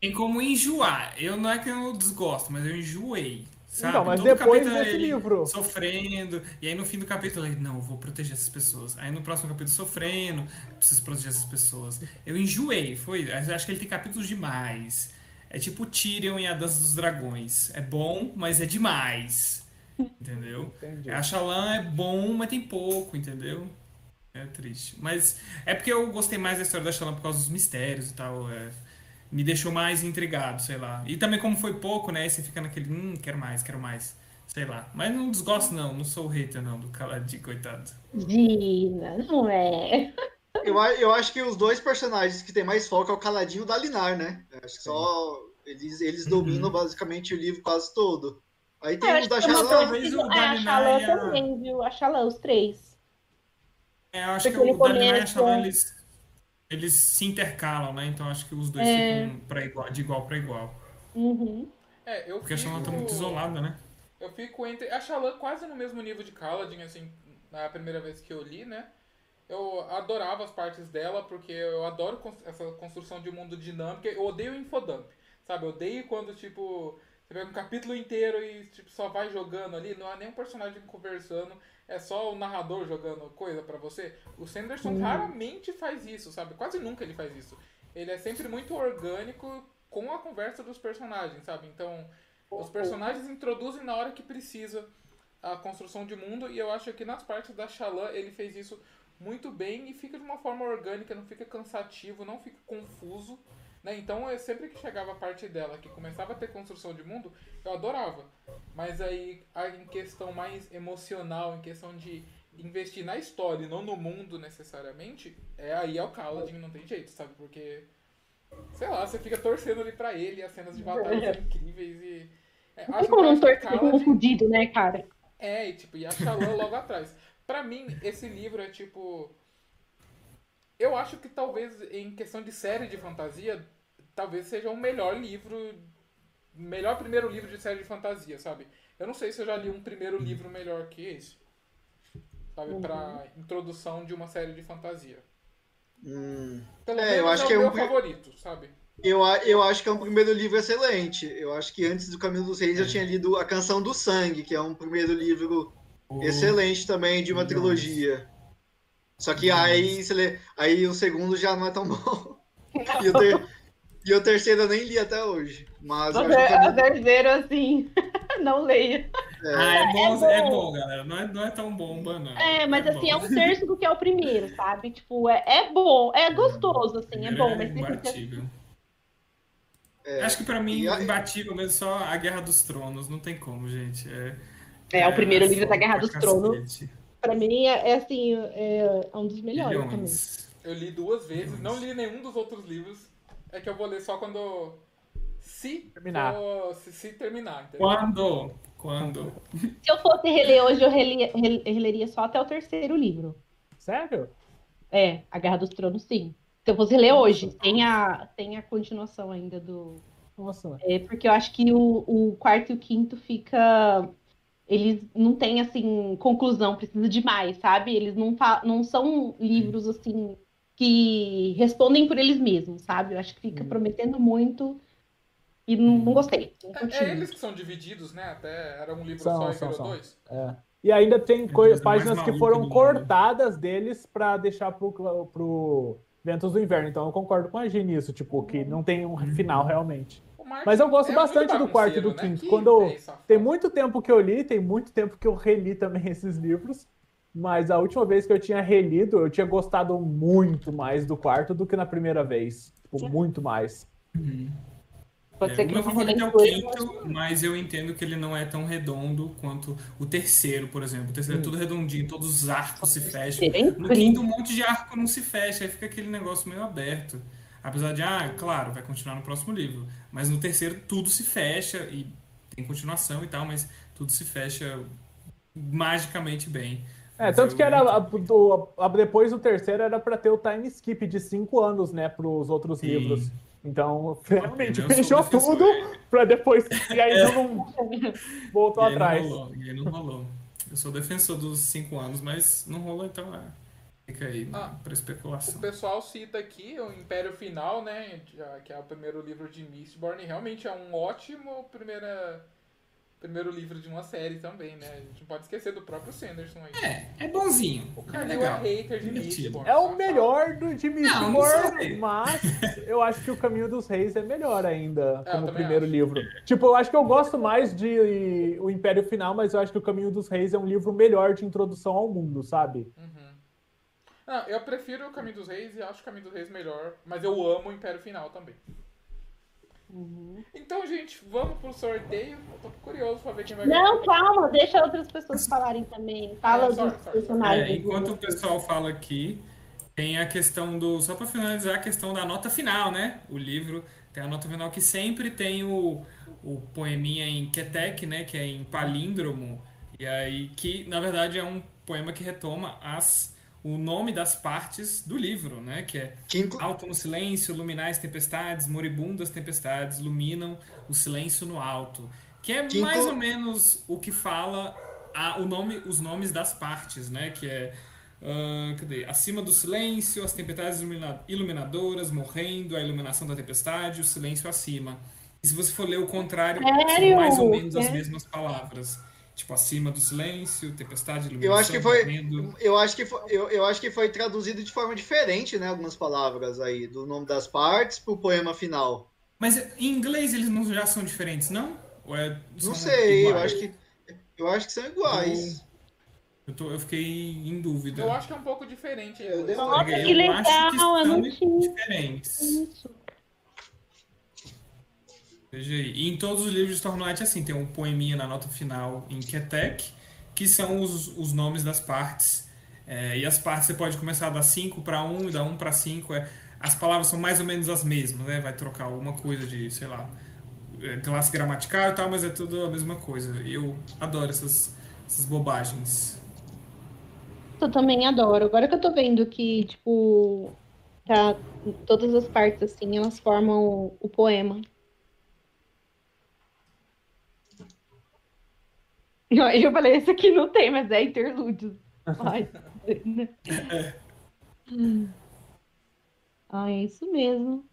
Tem como enjoar. Eu não é que eu não desgosto, mas eu enjoei. Sabe? Então, mas Todo depois desse ele livro. Sofrendo. E aí no fim do capítulo ele, não, eu vou proteger essas pessoas. Aí no próximo capítulo, sofrendo, preciso proteger essas pessoas. Eu enjoei, foi. Acho que ele tem capítulos demais. É tipo Tyrion e a Dança dos Dragões. É bom, mas é demais. Entendeu? Entendi. A Xalã é bom, mas tem pouco, entendeu? É triste. Mas é porque eu gostei mais da história da Xalã por causa dos mistérios e tal. é. Me deixou mais intrigado, sei lá. E também como foi pouco, né? aí Você fica naquele, hum, quero mais, quero mais. Sei lá. Mas não desgosto, não. Não sou o hater, não, do Caladinho, coitado. Dina, não é? Eu, eu acho que os dois personagens que tem mais foco é o Caladinho e o Dalinar, né? Eu Acho que só eles, eles Uhum. dominam basicamente o livro quase todo. Aí tem Eu o da Xalã. talvez o É, a Dalinar Xalã a- também, viu? A Xalã, os três. É, eu acho Porque que o Dalinar e a Xalã, eles, eles se intercalam, né? Então acho que os dois É. ficam pra igual, de igual pra igual. Uhum. É, eu Porque a fico... Xalã tá muito isolada, né? Eu fico entre. A Xalã quase no mesmo nível de Kaladin, assim, na primeira vez que eu li, né? Eu adorava as partes dela, porque eu adoro essa construção de um mundo dinâmico. Eu odeio infodump, sabe? Eu odeio quando, tipo, você pega um capítulo inteiro e tipo, só vai jogando ali, não há nenhum personagem conversando, é só o narrador jogando coisa pra você. O Sanderson raramente faz isso, sabe? Quase nunca ele faz isso. Ele é sempre muito orgânico com a conversa dos personagens, sabe? Então, os personagens introduzem na hora que precisa a construção de mundo e eu acho que nas partes da Xalã ele fez isso muito bem e fica de uma forma orgânica, não fica cansativo, não fica confuso. Né? Então, eu, sempre que chegava a parte dela que começava a ter construção de mundo, eu adorava. Mas aí, em questão mais emocional, em questão de investir na história e não no mundo necessariamente, é aí é o Kaladin, não tem jeito, sabe? Porque, sei lá, você fica torcendo ali pra ele, as cenas de batalha são incríveis e... É, acho que um Kaladin- fudido, né, cara? é, e, tipo, e a Xalã logo atrás. Pra mim, esse livro é tipo. Eu acho que talvez, em questão de série de fantasia, talvez seja o melhor livro. Melhor primeiro livro de série de fantasia, sabe? Eu não sei se eu já li um primeiro livro melhor que esse. Sabe? Pra introdução de uma série de fantasia. Hum, Pelo É, menos eu acho é que o é meu um favorito, sabe? eu, a- eu acho que é um primeiro livro excelente. Eu acho que antes do Caminho dos Reis eu tinha lido A Canção do Sangue, que é um primeiro livro O- excelente também de uma Nossa. trilogia. Só que aí, você lê- aí o segundo já não é tão bom. [LAUGHS] E o, ter- e o terceiro eu nem li até hoje. Mas o A Caminho- terceiro, assim, [LAUGHS] não leia. Ah, é bom, É é bom. bom, galera. Não é, não é tão bomba, não. É, mas assim, é bom. um terço do que é o primeiro, sabe? Tipo, é, é bom, é gostoso, assim, é bom, mas fica... imbatível. É, Acho que pra mim, E a- imbatível mesmo só a Guerra dos Tronos. Não tem como, gente. É, É, o primeiro livro da foda Guerra dos Tronos, pra mim, é, é, assim, é, é um dos melhores também. Milhões. Eu li duas vezes, não li nenhum dos outros livros. É que eu vou ler só quando Se Terminar. for- se, se terminar, entendeu? Quando? Quando? [LAUGHS] Se eu fosse reler hoje, eu relia- rel- releria só até o terceiro livro. Sério? É, A Guerra dos Tronos, sim. Se eu fosse ler hoje, tem a, tem a continuação ainda do. Nossa, É, porque eu acho que o, o quarto e o quinto fica. Eles não têm, assim, conclusão, precisa de mais, sabe? Eles não, fa... não são livros, assim, que respondem por eles mesmos, sabe? Eu acho que fica Hum. prometendo muito e não, não gostei. Não É, é eles que são divididos, né? Até era um livro São, só e são, virou são. dois. É. E ainda tem páginas que foram mundo. cortadas deles pra deixar pro, pro Ventos do Inverno. Então eu concordo com a G nisso, tipo, que não tem um final realmente. O Martin Mas eu gosto é bastante do quarto e do né? quinto. Que Quando tem muito tempo que eu li, tem muito tempo que eu reli também [LAUGHS] esses livros. Mas a última vez que eu tinha relido, eu tinha gostado muito mais do quarto do que na primeira vez. Tipo, muito mais. Pode É, ser o que meu não favorito é o tenha quinto, mas eu entendo que ele não é tão redondo quanto o terceiro, por exemplo. O terceiro é Hum. tudo redondinho, todos os arcos se fecham. É No quinto, um monte de arco não se fecha, aí fica aquele negócio meio aberto. Apesar de, ah, claro, vai continuar no próximo livro. Mas no terceiro tudo se fecha e tem continuação e tal, mas tudo se fecha magicamente bem. É, tanto eu- que era a- do- a- depois do terceiro era pra ter o time skip de cinco anos, né, pros outros Sim. livros. Então, [LAUGHS] realmente fechou tudo pra depois. E aí não [LAUGHS] voltou E aí atrás. Não rolou, e aí não rolou. Eu sou defensor dos cinco anos, mas não rolou, então é. Fica aí Ah, pra O especulação. pessoal cita aqui o Império Final, né? Que é o primeiro livro de Mistborn. e Realmente é um ótimo primeira, primeiro livro de uma série também, né? A gente não pode esquecer do próprio Sanderson aí. É, é bonzinho. O É Calil é legal. hater de. Mistborn. É o melhor do de Mistborn, mas eu acho que o Caminho dos Reis é melhor ainda, É, como primeiro acho. livro. Tipo, eu acho que eu gosto mais de O Império Final, mas eu acho que o Caminho dos Reis é um livro melhor de introdução ao mundo, sabe? Uhum. Não, eu prefiro o Caminho dos Reis e acho o Caminho dos Reis melhor, mas eu amo o Império Final também. Uhum. Então, gente, vamos pro sorteio. Eu tô curioso pra ver quem vai ganhar. Não, calma, deixa outras pessoas falarem também. Fala É, sorry, dos sorry. personagens. É, enquanto o pessoal fala aqui, tem a questão do. Só para finalizar, a questão da nota final, né? O livro tem a nota final que sempre tem o, o poeminha em Ketek, né? Que é em palíndromo. E aí, que na verdade é um poema que retoma as, o nome das partes do livro, né? Que é Que inclu- Alto no silêncio, luminais tempestades, moribundas tempestades, iluminam o silêncio no alto. Que é Que mais ou menos o que fala a- o nome, os nomes das partes, né? Que é ah, cadê? acima do silêncio, as tempestades ilumina- iluminadoras, morrendo, a iluminação da tempestade, o silêncio acima. E se você for ler o contrário, Sério? são mais ou menos as É. mesmas palavras. Tipo, acima do silêncio, tempestade, Eu iluminação, acho que foi. Eu acho que foi, eu, eu acho que foi traduzido de forma diferente, né? Algumas palavras aí, do nome das partes pro poema final. Mas em inglês eles não já são diferentes, não? Ou é, Não são sei, eu iguais? acho que. Eu acho que são iguais. Eu, tô- eu fiquei em dúvida. Eu acho que é um pouco diferente. Eu dei uma- Nossa, Porque que eu legal, acho que eu são não tinha diferentes. isso. Veja aí. E em todos os livros de Stormlight, assim, tem um poeminha na nota final em Ketek, que são os, os nomes das partes. É, e as partes você pode começar da 5 para 1 e da 1 para 5. É, as palavras são mais ou menos as mesmas, né? Vai trocar alguma coisa de, sei lá, é, classe gramatical e tal, mas é tudo a mesma coisa. Eu adoro essas, essas bobagens. Eu também adoro. Agora que eu tô vendo que, tipo, tá, todas as partes, assim, elas formam o poema. Aí eu falei, esse aqui não tem, mas é interlúdio. [LAUGHS] Ai, né? Ah, é isso mesmo.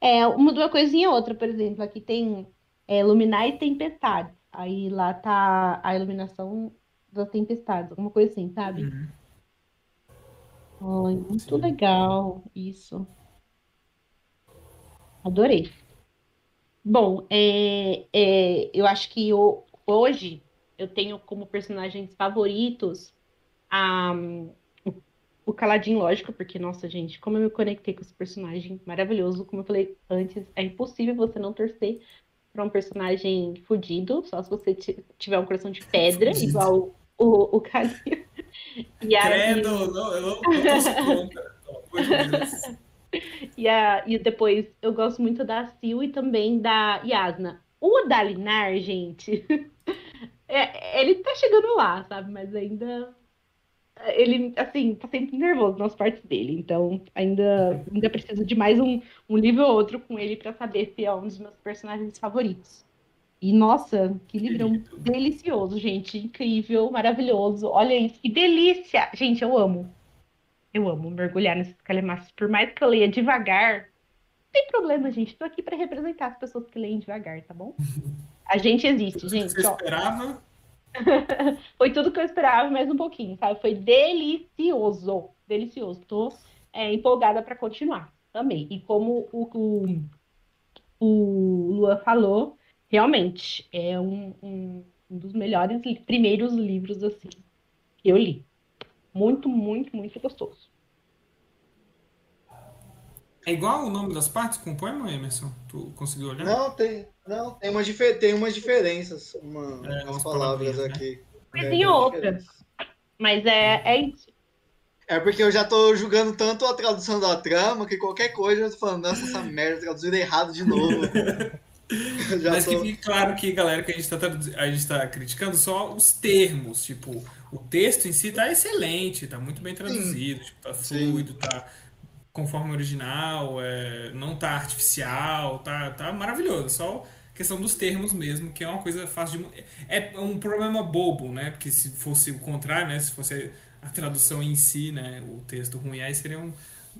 É, uma de uma coisinha outra, por exemplo, aqui tem é, luminar e tempestade. Aí lá tá a iluminação das tempestades, alguma coisa assim, sabe? Uhum. Ai, muito Sim. legal isso. Adorei. Bom, é, é, eu acho que o- hoje eu tenho como personagens favoritos a, o- o Caladinho, lógico, porque, nossa, gente, como eu me conectei com esse personagem maravilhoso. Como eu falei antes, é impossível você não torcer para um personagem fudido, só se você ti- tiver um coração de pedra, Fudido. igual o, o Caladinho. E aí- Credo, não, eu não, não contra. Pelo amor de Deus. E, a, e depois eu gosto muito da Sil e também da Yasna. O Dalinar, gente, [LAUGHS] é, ele tá chegando lá, sabe? Mas ainda. Ele, assim, tá sempre nervoso nas partes dele. Então, ainda, ainda preciso de mais um, um livro ou outro com ele pra saber se é um dos meus personagens favoritos. E, nossa, que livrão delicioso, gente. Incrível, maravilhoso. Olha isso, que delícia! Gente, eu amo. Eu amo mergulhar nesses calemaços. Por mais que eu leia devagar, não tem problema, gente. Tô aqui pra representar as pessoas que leem devagar, tá bom? A gente existe, Você gente. Ó, esperava? [LAUGHS] foi tudo que eu esperava, mais um pouquinho, sabe? Foi delicioso. Delicioso. Tô é, empolgada pra continuar. Amei. E como o, o, o Luan falou, realmente é um, um, um dos melhores primeiros livros assim que eu li. Muito, muito, muito gostoso. É igual o nome das partes com o poema, Emerson? Tu conseguiu olhar? Não, tem, não, tem, umas, tem umas diferenças, uma, É, umas palavras né? aqui. Mas É, tem outras. Mas é, é isso. É porque eu já tô julgando tanto a tradução da trama que qualquer coisa eu tô falando, nossa, essa merda traduzido errado de novo. [LAUGHS] Mas que tô... fique claro que, galera, que a gente, tá a gente tá criticando só os termos. Tipo, o texto em si tá excelente, tá muito bem traduzido, tipo, tá Sim. fluido, tá conforme o original, é, não tá artificial, tá, tá maravilhoso. Só questão dos termos mesmo, que é uma coisa fácil de. mu- É um problema bobo, né? Porque se fosse o contrário, né? Se fosse a tradução em si, né? O texto ruim, aí seriam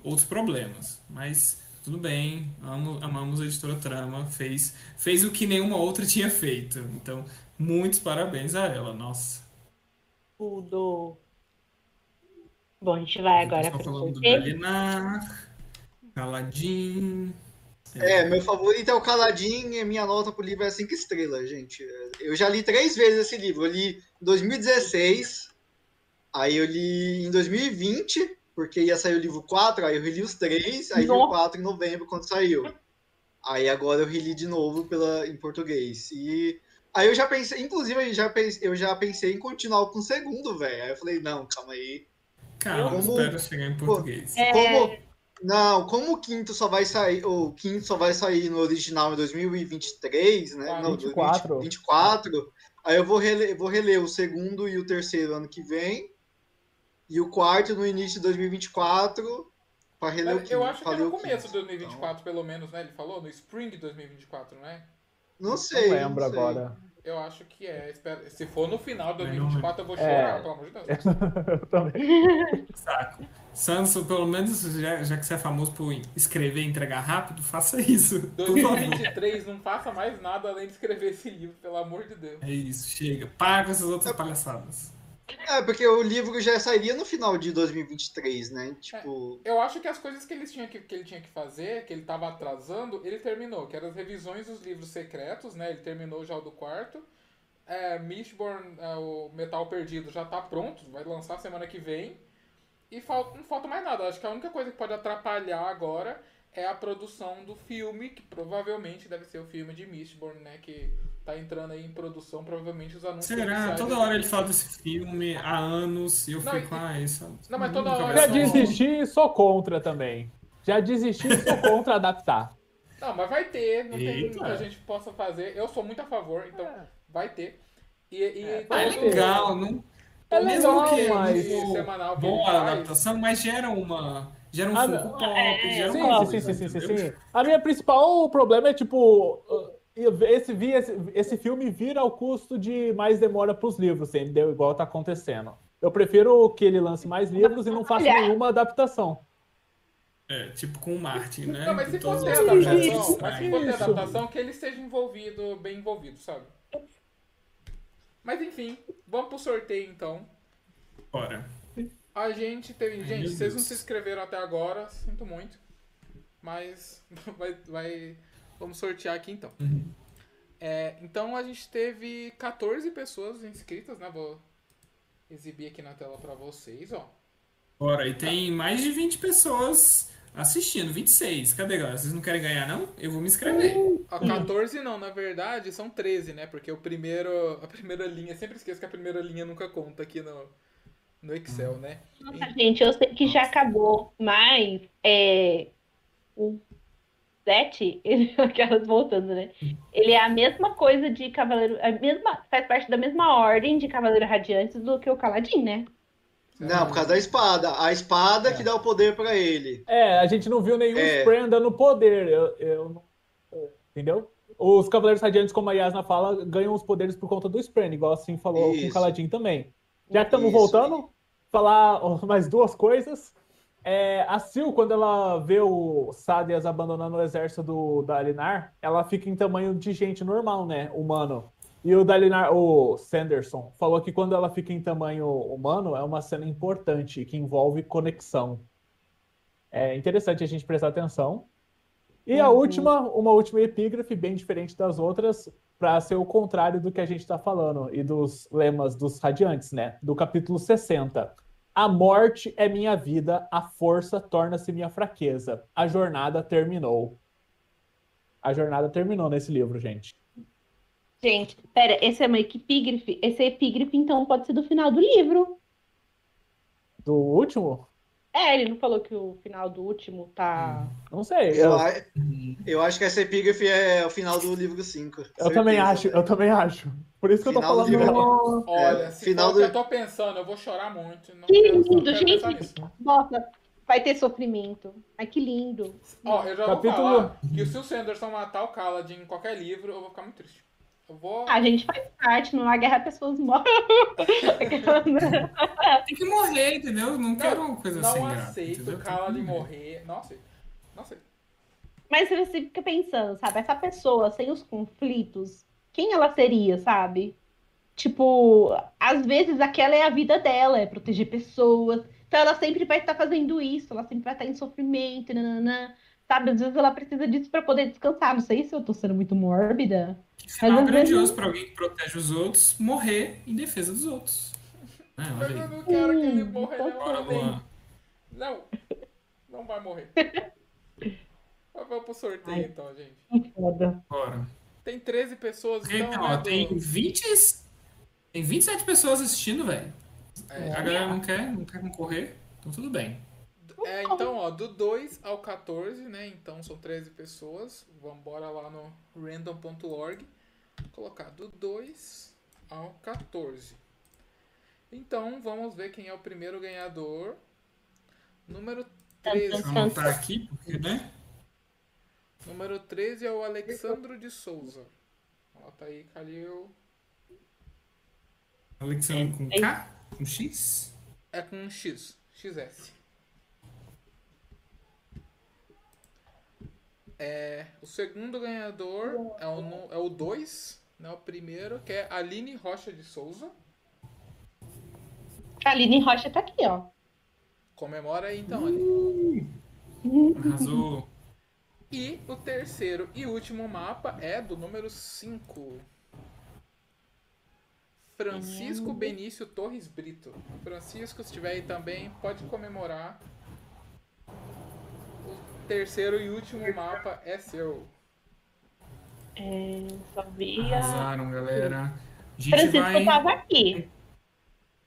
outros problemas. Mas tudo bem, amo, amamos a editora Trama, fez, fez o que nenhuma outra tinha feito. Então, muitos parabéns a ela, nossa. Tudo. Bom, a gente vai agora para o falando do sorteio. Dalinar, Caladin. É, meu favorito é o Caladin e minha nota pro livro é 5 estrelas, gente. Eu já li três vezes esse livro. Eu li em 2016, aí eu li em 2020, porque ia sair o livro 4, aí eu reli os três, aí vi o Nossa. 4 em novembro quando saiu. Aí agora eu reli de novo pela, em português. E aí eu já pensei, inclusive eu já pensei, eu já pensei em continuar com o segundo, velho. Aí eu falei, não, calma aí. Calma, Como- espera chegar em português. É, Como, não, como o quinto só vai sair, o quinto só vai sair no original em 2023, né? Ah, não, 24. 2024. Aí eu vou reler, vou reler o segundo e o terceiro ano que vem. E o quarto no início de 2024 para reler o Mas quinto. eu acho que é no o começo de quinto. 2024, pelo menos, né? Ele falou, no Spring de 2024, né? Então, não sei. Não lembro não sei. agora. Eu acho que é. Se for no final de Mas 2024, eu vou É. chorar, pelo amor de Deus. [LAUGHS] Eu também. Saco. Sanso, pelo menos, já, já que você é famoso por escrever e entregar rápido, faça isso. Por favor. 2023, não faça mais nada além de escrever esse livro, pelo amor de Deus. É isso, chega. Para com essas outras palhaçadas. É, porque o livro já sairia no final de 2023, né? Tipo, Eu acho que as coisas que, eles tinham que, que ele tinha que fazer, que ele tava atrasando, ele terminou, que eram as revisões dos livros secretos, né? Ele terminou já o do quarto. É, Mistborn, é, o Metal Perdido, já tá pronto, vai lançar semana que vem. E falta, não falta mais nada. Acho que a única coisa que pode atrapalhar agora é a produção do filme, que provavelmente deve ser o filme de Mistborn, né? Que tá entrando aí em produção, provavelmente os anúncios. Será? Toda hora ele fala desse filme há anos e eu Não, fico, e- ah, isso. Não, mas toda hora- Já um- desisti, sou contra também. Já desisti, sou contra adaptar. Não, mas vai ter, não tem Eita. muita gente que possa fazer. Eu sou muito a favor, então É. vai ter. E, e é todo- legal, não. É mesmo legal, que mas- não for semanal boa a adaptação, mas gera uma. Gera um Ah, não. Pop, gera Sim, uma sim, coisa, sim, sim, sim, sim. A minha principal problema é, tipo, esse, esse, esse filme vira ao custo de mais demora pros livros, entendeu? Igual tá acontecendo. Eu prefiro que ele lance mais livros e não faça Olha. nenhuma adaptação. É, tipo com o Martin, né? Não, mas se for ter os adaptação, que mas se for ter Isso. adaptação, que ele esteja envolvido, bem envolvido, sabe? Mas enfim, vamos pro sorteio então. Bora. A gente teve. Ai, gente, meu vocês não Deus. se inscreveram até agora, sinto muito. Mas [LAUGHS] vai. vai vamos sortear aqui então. Uhum. É, então a gente teve 14 pessoas inscritas, né? Vou exibir aqui na tela pra vocês, ó. Bora, e tem mais de 20 pessoas assistindo, 26. Cadê, galera? Vocês não querem ganhar, não? Eu vou me inscrever. A 14 não, na verdade são 13, né? Porque o primeiro, a primeira linha, sempre esqueço que a primeira linha nunca conta aqui no, no Excel, né? Nossa, gente, eu sei que já acabou, mas é, o Zete, [LAUGHS] ele, aquelas voltando, né? Ele é a mesma coisa de Cavaleiro, a mesma, faz parte da mesma ordem de Cavaleiro Radiante do que o Caladin, né? Não, por causa da espada. A espada É. que dá o poder pra ele. É, a gente não viu nenhum É. Spray dando poder. Eu, eu não- entendeu? Os Cavaleiros Radiantes, como a Yasna fala, ganham os poderes por conta do Spray, igual assim falou com Isso. o Caladin também. Já que estamos voltando, falar [LAUGHS] mais duas coisas. É, a Sil, quando ela vê o Sadias abandonando o exército do Dalinar, ela fica em tamanho de gente normal, né? Humano. E o Dalinar, o Sanderson, falou que quando ela fica em tamanho humano, é uma cena importante, que envolve conexão. É interessante a gente prestar atenção. E a Uhum. última, uma última epígrafe, bem diferente das outras, para ser o contrário do que a gente está falando e dos lemas dos radiantes, né? Do capítulo 60. A morte é minha vida, a força torna-se minha fraqueza. A jornada terminou. A jornada terminou nesse livro, gente. Gente, pera, esse é uma epígrafe? Esse é epígrafe, então pode ser do final do livro. Do último? É, ele não falou que o final do último tá. Não sei. Eu, Eu, acho que essa epígrafe é o final do livro 5. eu também acho, eu também acho. Por isso que eu tô Final do falando. livro. dela. Olha, É, se final do- eu tô pensando, eu vou chorar muito. Não Que quero, não lindo, quero gente. Nossa, vai ter sofrimento. Ai, que lindo. Ó, eu já Capítulo- vou falar que se o Sanderson matar o Kaladin em qualquer livro, eu vou ficar muito triste. Vou. A gente faz parte, não há guerra, pessoas morrem. [LAUGHS] Tem que morrer, entendeu? Não quero uma coisa não sem graça. aceito entendeu? o Kaladin morrer. Não aceito. Não aceito. Mas você fica pensando, sabe? Essa pessoa sem os conflitos, quem ela seria, sabe? Tipo, às vezes aquela é a vida dela, é proteger pessoas. Então ela sempre vai estar fazendo isso, ela sempre vai estar em sofrimento, nananã. Sabe? Às vezes ela precisa disso para poder descansar. Não sei se eu tô sendo muito mórbida. Que sinal Mas às vezes- grandioso pra alguém que protege os outros morrer em defesa dos outros. É, olha aí. não quero que ele morra, não. Bora, Luan. Não. Não vai morrer. Vamos pro sorteio Ai. então, gente. Foda. Bora. Tem 13 pessoas, então, Então, né, ó, do- tem 20. Tem 27 pessoas assistindo, velho. É, A galera não quer, não quer concorrer, então tudo bem. É, [LAUGHS] então, ó, do 2 ao 14, né? Então são 13 pessoas. Vambora lá no random.org. Colocar do 2 ao 14. Então, vamos ver quem é o primeiro ganhador. Número 13. Vou anotar aqui, porque, né? Número 13 é o Alexandro de Souza. Anota aí, Calil. Alexandre com K, com X. É com um X. XS. É, o segundo ganhador é o, é o 2, né? O primeiro, que é Aline Rocha de Souza. A Aline Rocha tá aqui, ó. Comemora aí então, Aline. Arrasou. E o terceiro e último mapa é do número 5. Francisco Benício Torres Brito. Francisco, se estiver aí também, pode comemorar. Terceiro e último mapa é seu. É, só vi a... Arrasaram, galera. A gente Francisco vai. tava aqui.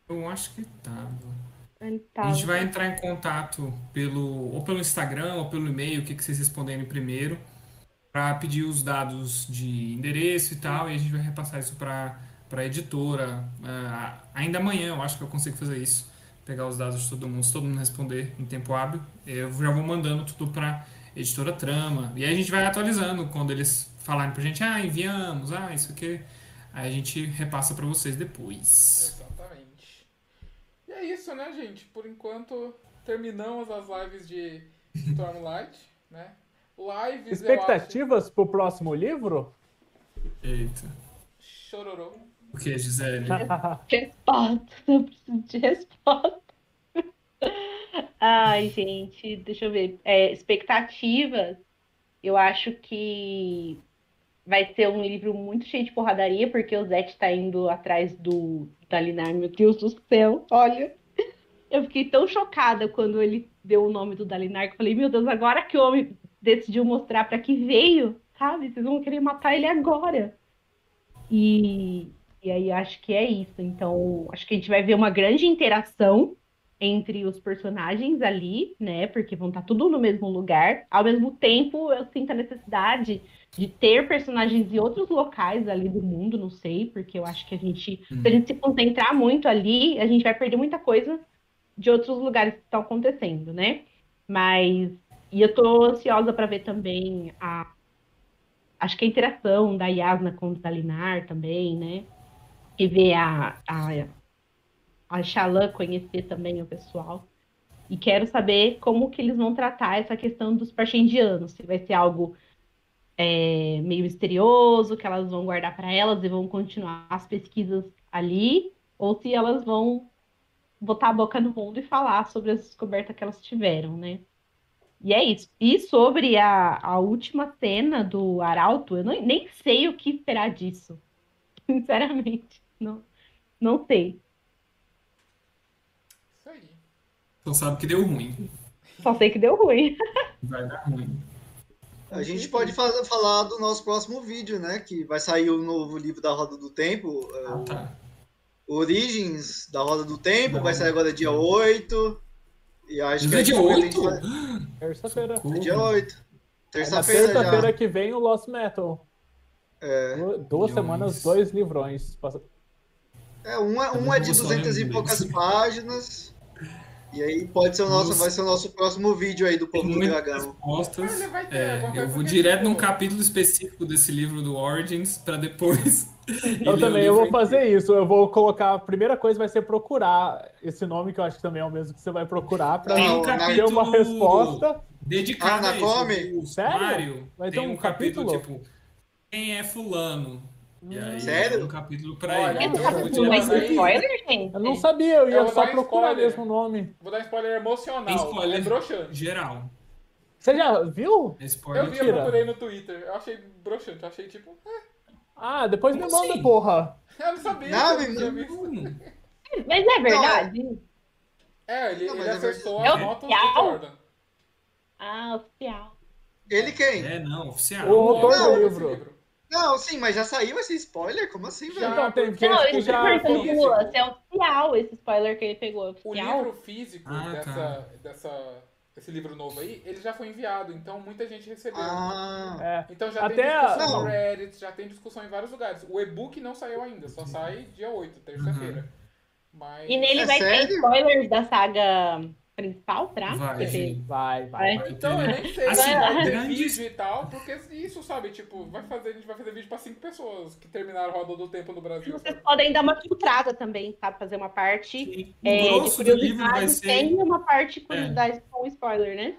Eu acho que tava. Ele A gente vai entrar em contato pelo ou pelo Instagram ou pelo e-mail, o que, que vocês responderem primeiro, para pedir os dados de endereço e tal, e a gente vai repassar isso para para editora. Ah, ainda amanhã eu acho que eu consigo fazer isso, pegar os dados de todo mundo, se todo mundo responder em tempo hábil, eu já vou mandando tudo para editora Trama. E aí a gente vai atualizando quando eles falarem pra gente, ah, enviamos, ah, isso aqui. Aí a gente repassa para vocês depois. Exatamente. E é isso, né, gente? Por enquanto, terminamos as lives de Stormlight, né? Lives, eu acho... Expectativas pro próximo livro? Eita. Chororô. O que, Gisele? [LAUGHS] Resposta, eu preciso de resposta. [LAUGHS] Ai, gente, deixa eu ver. É, expectativas, eu acho que vai ser um livro muito cheio de porradaria, porque o Zete tá indo atrás do Dalinar, meu Deus do céu, olha. Eu fiquei tão chocada quando ele deu o nome do Dalinar, que eu falei, meu Deus, agora que o homem decidiu mostrar pra que veio, sabe? Vocês vão querer matar ele agora. E, e aí acho que é isso. Então, acho que a gente vai ver uma grande interação entre os personagens ali, né? Porque vão estar tudo no mesmo lugar. Ao mesmo tempo, eu sinto a necessidade de ter personagens de outros locais ali do mundo, não sei, porque eu acho que a gente, se a gente se concentrar muito ali, a gente vai perder muita coisa de outros lugares que estão acontecendo, né? Mas e eu tô ansiosa para ver também a acho que a interação da Yasna com o Dalinar também, né? E ver a, a, a Xalã conhecer também o pessoal. E quero saber como que eles vão tratar essa questão dos parchendianos. Se vai ser algo é, meio misterioso, que elas vão guardar para elas e vão continuar as pesquisas ali, ou se elas vão botar a boca no mundo e falar sobre as descobertas que elas tiveram, né? E é isso. E sobre a, a última cena do Arauto, eu não, nem sei o que esperar disso. [LAUGHS] Sinceramente. Não, não sei. Isso aí. Só sabe que deu ruim. Só sei que deu ruim. [LAUGHS] Vai dar ruim. A gente pode fa- falar do nosso próximo vídeo, né? Que vai sair o novo livro da Roda do Tempo. é, Ah, o tá. Origens da Roda do Tempo. Da vai sair agora dia 8. E acho que é a dia gente 8? vai- Terça-feira. É dia 8. Na Terça-feira terça-feira já. que vem o Lost Metal. É, Du- Duas Milhões. semanas, dois livrões. É, um, é, um é de Eu só 200 e poucas páginas. E aí pode ser o nosso, vai ser o nosso próximo vídeo aí do Povo do Dragão. respostas. Ter, É, eu vou direto num capítulo específico desse livro do Origins pra depois. [LAUGHS] Eu também eu vou fazer isso. Eu vou colocar. A primeira coisa vai ser procurar esse nome, que eu acho que também é o mesmo que você vai procurar, pra Tem um ter capítulo uma resposta. dedicado Ah, a isso. Sério? Mário Vai ter tem um um capítulo, capítulo? tipo quem é fulano. E aí Sério? um capítulo pra Olha, ele. Não mandar ser aí. spoiler, gente? Eu não sabia, eu ia Eu só procurar spoiler. mesmo o nome. Vou dar spoiler emocional. Tem spoiler É broxante. geral. Você já viu? É spoiler Eu vi, eu procurei no Twitter. Eu achei broxante. Eu achei tipo. eh, Ah, depois me Como manda, assim? porra. Eu não sabia. Não, que eu me tinha manda. visto. Hum, Mas é verdade? É, ele, Não, ele é acessou verdade. as notas do É oficial? Jordan. Ah, oficial. Ele quem? É, não, oficial. O autor Não, do esse livro. Não, sim, mas já saiu esse spoiler? Como assim, velho? Então, tem gente Não, que eu já. perguntando físico. se é oficial esse spoiler que ele pegou. É O livro físico Ah, dessa, tá. dessa, esse livro novo aí, ele já foi enviado, então muita gente recebeu. Ah, É. Então já Até tem a- discussão Não. no Reddit, já tem discussão em vários lugares. O e-book não saiu ainda, só sai dia 8, terça-feira. Mas. E nele É vai ter sério? spoilers da saga principal, será? Vai, sim. Vai, vai. Vai. Então, eu nem sei Assim, vai ter grandes- vídeo e tal, porque isso, sabe, tipo, vai fazer, a gente vai fazer vídeo pra cinco pessoas que terminaram a roda do tempo no Brasil. Vocês sabe? podem dar uma filtrada também, sabe? Fazer uma parte Sim. é, O de grosso do livro vai curiosidade ser. tem uma parte de curiosidade com spoiler, né?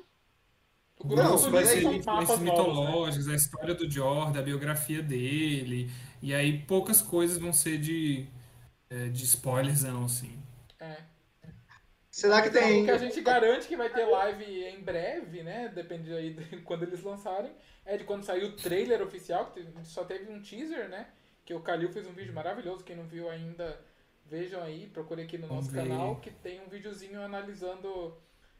O O grosso grosso do vai ser influências novos, né? mitológicas, a história do Jordan, a biografia dele. E aí poucas coisas vão ser de, é, de spoilerzão, assim. É. será que é, tem. O que a gente garante que vai ter live em breve, né? Depende aí de [LAUGHS] quando eles lançarem. É de quando sair o trailer oficial, que só teve um teaser, né? Que o Kalil fez um vídeo maravilhoso. Quem não viu ainda, vejam aí, procure aqui no Vamos nosso ver. canal, que tem um videozinho analisando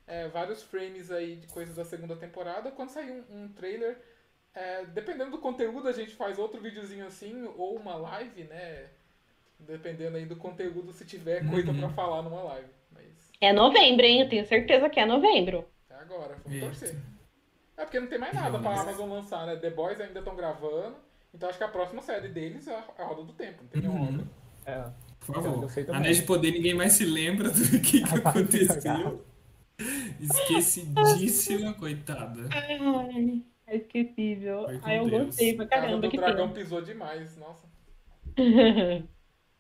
é, vários frames aí de coisas da segunda temporada. Quando sair um, um trailer, é, dependendo do conteúdo, a gente faz outro videozinho assim, ou uma live, né? Dependendo aí do conteúdo, se tiver coisa Uhum. pra falar numa live. É novembro, hein? Eu tenho certeza que é novembro. é agora, vamos Eita. torcer. É porque não tem mais nada pra Amazon lançar, né? The Boys ainda estão gravando. Então acho que a próxima série deles é a Roda do Tempo, não tem Uhum. É. Por favor. também. Anéis de Poder, ninguém mais se lembra do [LAUGHS] que, que aconteceu. Esquecidíssima, coitada. Ai, é esquecível. Ai, eu Deus. gostei pra caramba do que Dragão tem. pisou demais, nossa. [LAUGHS] [LAUGHS]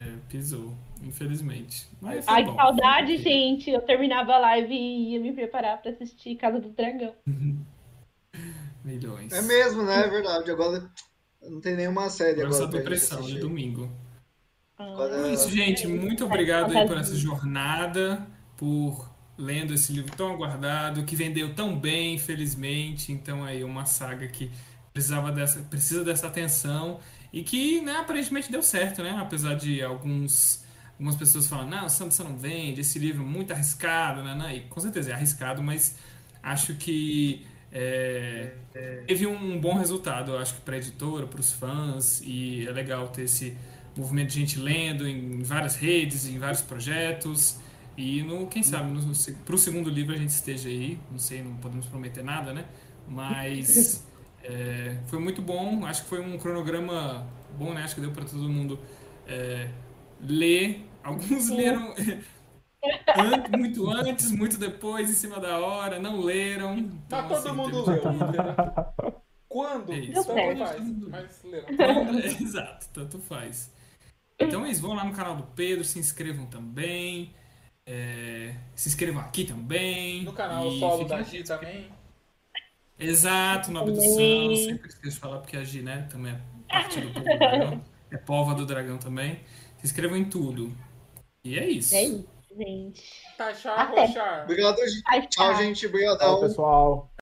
É, pisou, infelizmente. Mas Ai, tá que bom. saudade, gente. Eu terminava a live e ia me preparar pra assistir Casa do Dragão. [LAUGHS] Milhões. É mesmo, né? É verdade. Agora não tem nenhuma série Agora só depressão de domingo. Agora- Então é isso, gente. Muito obrigado aí por essa jornada, por lendo esse livro tão aguardado, que vendeu tão bem, felizmente. Então aí uma saga que precisava dessa, precisa dessa atenção e que, né, aparentemente deu certo, né? Apesar de alguns algumas pessoas falam, não, Sanderson não vende, esse livro é muito arriscado, né? né? E com certeza é arriscado, mas acho que é, teve um bom resultado, acho que para a editora, para os fãs, e é legal ter esse movimento de gente lendo em várias redes, em vários projetos. E no, quem sabe, no, pro segundo livro a gente esteja aí. Não sei, não podemos prometer nada, né? Mas [LAUGHS] é, foi muito bom. Acho que foi um cronograma bom, né? Acho que deu para todo mundo é, ler. Alguns leram [LAUGHS] an- muito antes, muito depois, em cima da hora, não leram. Mas Então, todo assim, mundo leu, entendeu? Quando? É isso. Tanto faz, mas leram. Quando- Exato, tanto faz. Então é isso, vão lá no canal do Pedro, se inscrevam também. é, se inscrevam aqui também. No canal solo fiquem da Gi também. Exato, no Abdução. Também. Sempre esqueço de falar porque a Gi, né, também é parte do povo do dragão. É pova do dragão também. Se inscrevam em tudo. E é isso. É isso, gente. Tachar, Até. Rochar. Obrigado, gente. Tchau, gente. Obrigadão. Tchau, pessoal.